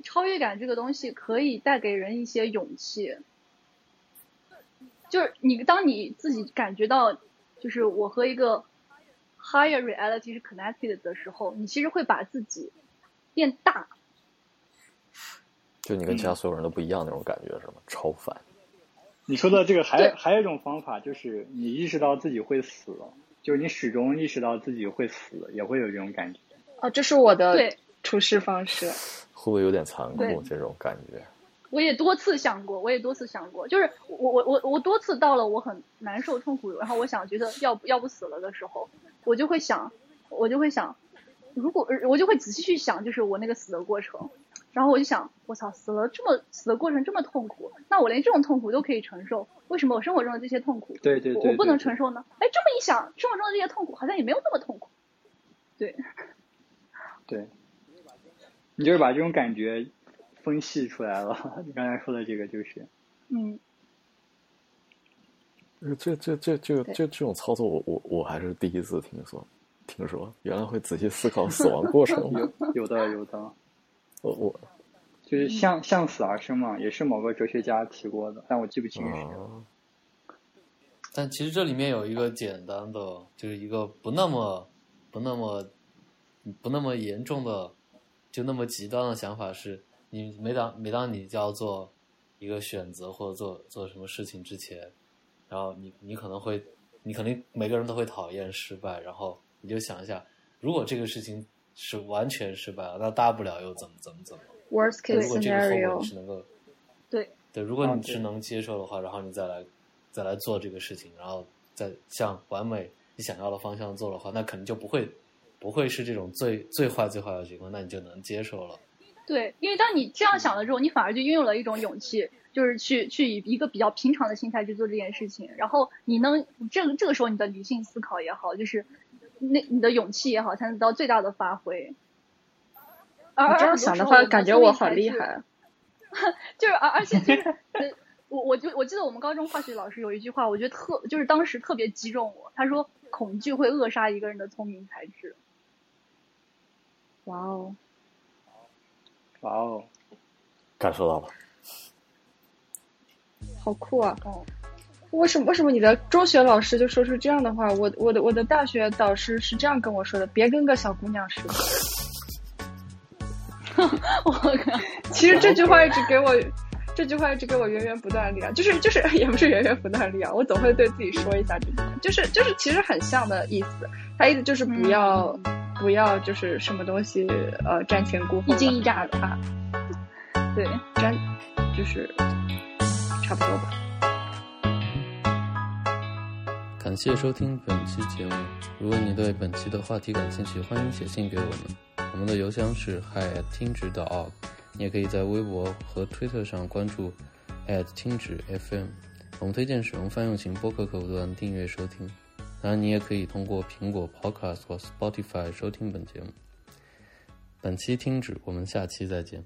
[SPEAKER 5] 超越感这个东西可以带给人一些勇气，就是你当你自己感觉到，就是我和一个 higher reality 是 connected 的时候，你其实会把自己变大。
[SPEAKER 4] 就你跟其他所有人都不一样那种感觉是吗？超凡。
[SPEAKER 3] 你说的这个还还有一种方法，就是你意识到自己会死，就是你始终意识到自己会死，也会有这种感觉。
[SPEAKER 2] 哦，这是我的处事方式。
[SPEAKER 4] 会不会有点残酷？这种感觉，
[SPEAKER 5] 我也多次想过，我也多次想过，就是我我我我多次到了我很难受痛苦，然后我想觉得要不要不死了的时候，我就会想，我就会想，如果我就会仔细去想，就是我那个死的过程，然后我就想，我操，死了这么死的过程这么痛苦，那我连这种痛苦都可以承受，为什么我生活中的这些痛苦，
[SPEAKER 3] 对对对
[SPEAKER 5] 我我不能承受呢？哎，这么一想，生活中的这些痛苦好像也没有那么痛苦，对，<laughs>
[SPEAKER 3] 对，你就是把这种感觉分析出来了。你刚才说的这个就是，
[SPEAKER 5] 嗯，
[SPEAKER 4] 这这这这
[SPEAKER 2] 对
[SPEAKER 4] 这这种操作我，我我还是第一次听说。听说原来会仔细思考死亡过程？<laughs>
[SPEAKER 3] 有有的有的，<laughs>
[SPEAKER 4] 我我
[SPEAKER 3] 就是向向死而生嘛，也是某个哲学家提过的，但我记不清是谁了。
[SPEAKER 4] 啊，
[SPEAKER 1] 但其实这里面有一个简单的，就是一个不那么不那么不那么严重的，就那么极端的想法是，你每当每当你就要做一个选择或者做做什么事情之前，然后你你可能会，你肯定每个人都会讨厌失败，然后你就想一下，如果这个事情是完全失败了，那大不了又怎么怎么怎么。
[SPEAKER 2] Worst
[SPEAKER 1] 如
[SPEAKER 2] case
[SPEAKER 1] 果这个后果
[SPEAKER 2] scenario，
[SPEAKER 1] 你是能够
[SPEAKER 5] 对
[SPEAKER 1] 对，如果你是能接受的话，然后你再来再来做这个事情，然后再向完美你想要的方向做的话，那肯定就不会不会是这种最最坏最坏的情况，那你就能接受了。
[SPEAKER 5] 对，因为当你这样想了之后，你反而就拥有了一种勇气，就是去去以一个比较平常的心态去做这件事情。然后你能这个这个时候你的理性思考也好，就是那你的勇气也好，才能得到最大的发挥。而
[SPEAKER 2] 你这样想的话，感觉我好厉。害。<laughs>
[SPEAKER 5] 就是而而且就是呃，我我就我记得我们高中化学老师有一句话，我觉得特就是当时特别击中我。他说：“恐惧会扼杀一个人的聪明才智。
[SPEAKER 2] 哇哦，
[SPEAKER 3] 哇哦，
[SPEAKER 4] 感受到了。
[SPEAKER 2] 好酷啊！”
[SPEAKER 5] 哦，
[SPEAKER 2] 为什么为什么你的中学老师就说出这样的话？我我的我的大学导师是这样跟我说的：别跟个小姑娘似的。<laughs> <laughs>
[SPEAKER 5] 我靠！<laughs>
[SPEAKER 2] 其实这句话一直给我，这句话一直给我源源不断的力量，就是就是 <laughs> 也不是源源不断的力量，我总会对自己说一下这句话，就是就是其实很像的意思，他意思就是不要、不要就是什么东西呃瞻前顾后，
[SPEAKER 5] 一惊一乍的
[SPEAKER 2] 啊，
[SPEAKER 5] 对，
[SPEAKER 2] 瞻就是差不多吧。
[SPEAKER 1] 感谢收听本期节目。如果你对本期的话题感兴趣，欢迎写信给我们。我们的邮箱是 hi 听指 org，你也可以在微博和推特上关注 at 听指 FM。我们推荐使用泛用型播客客户端订阅收听。当然，你也可以通过苹果 Podcast 或 Spotify 收听本节目。本期听指，我们下期再见。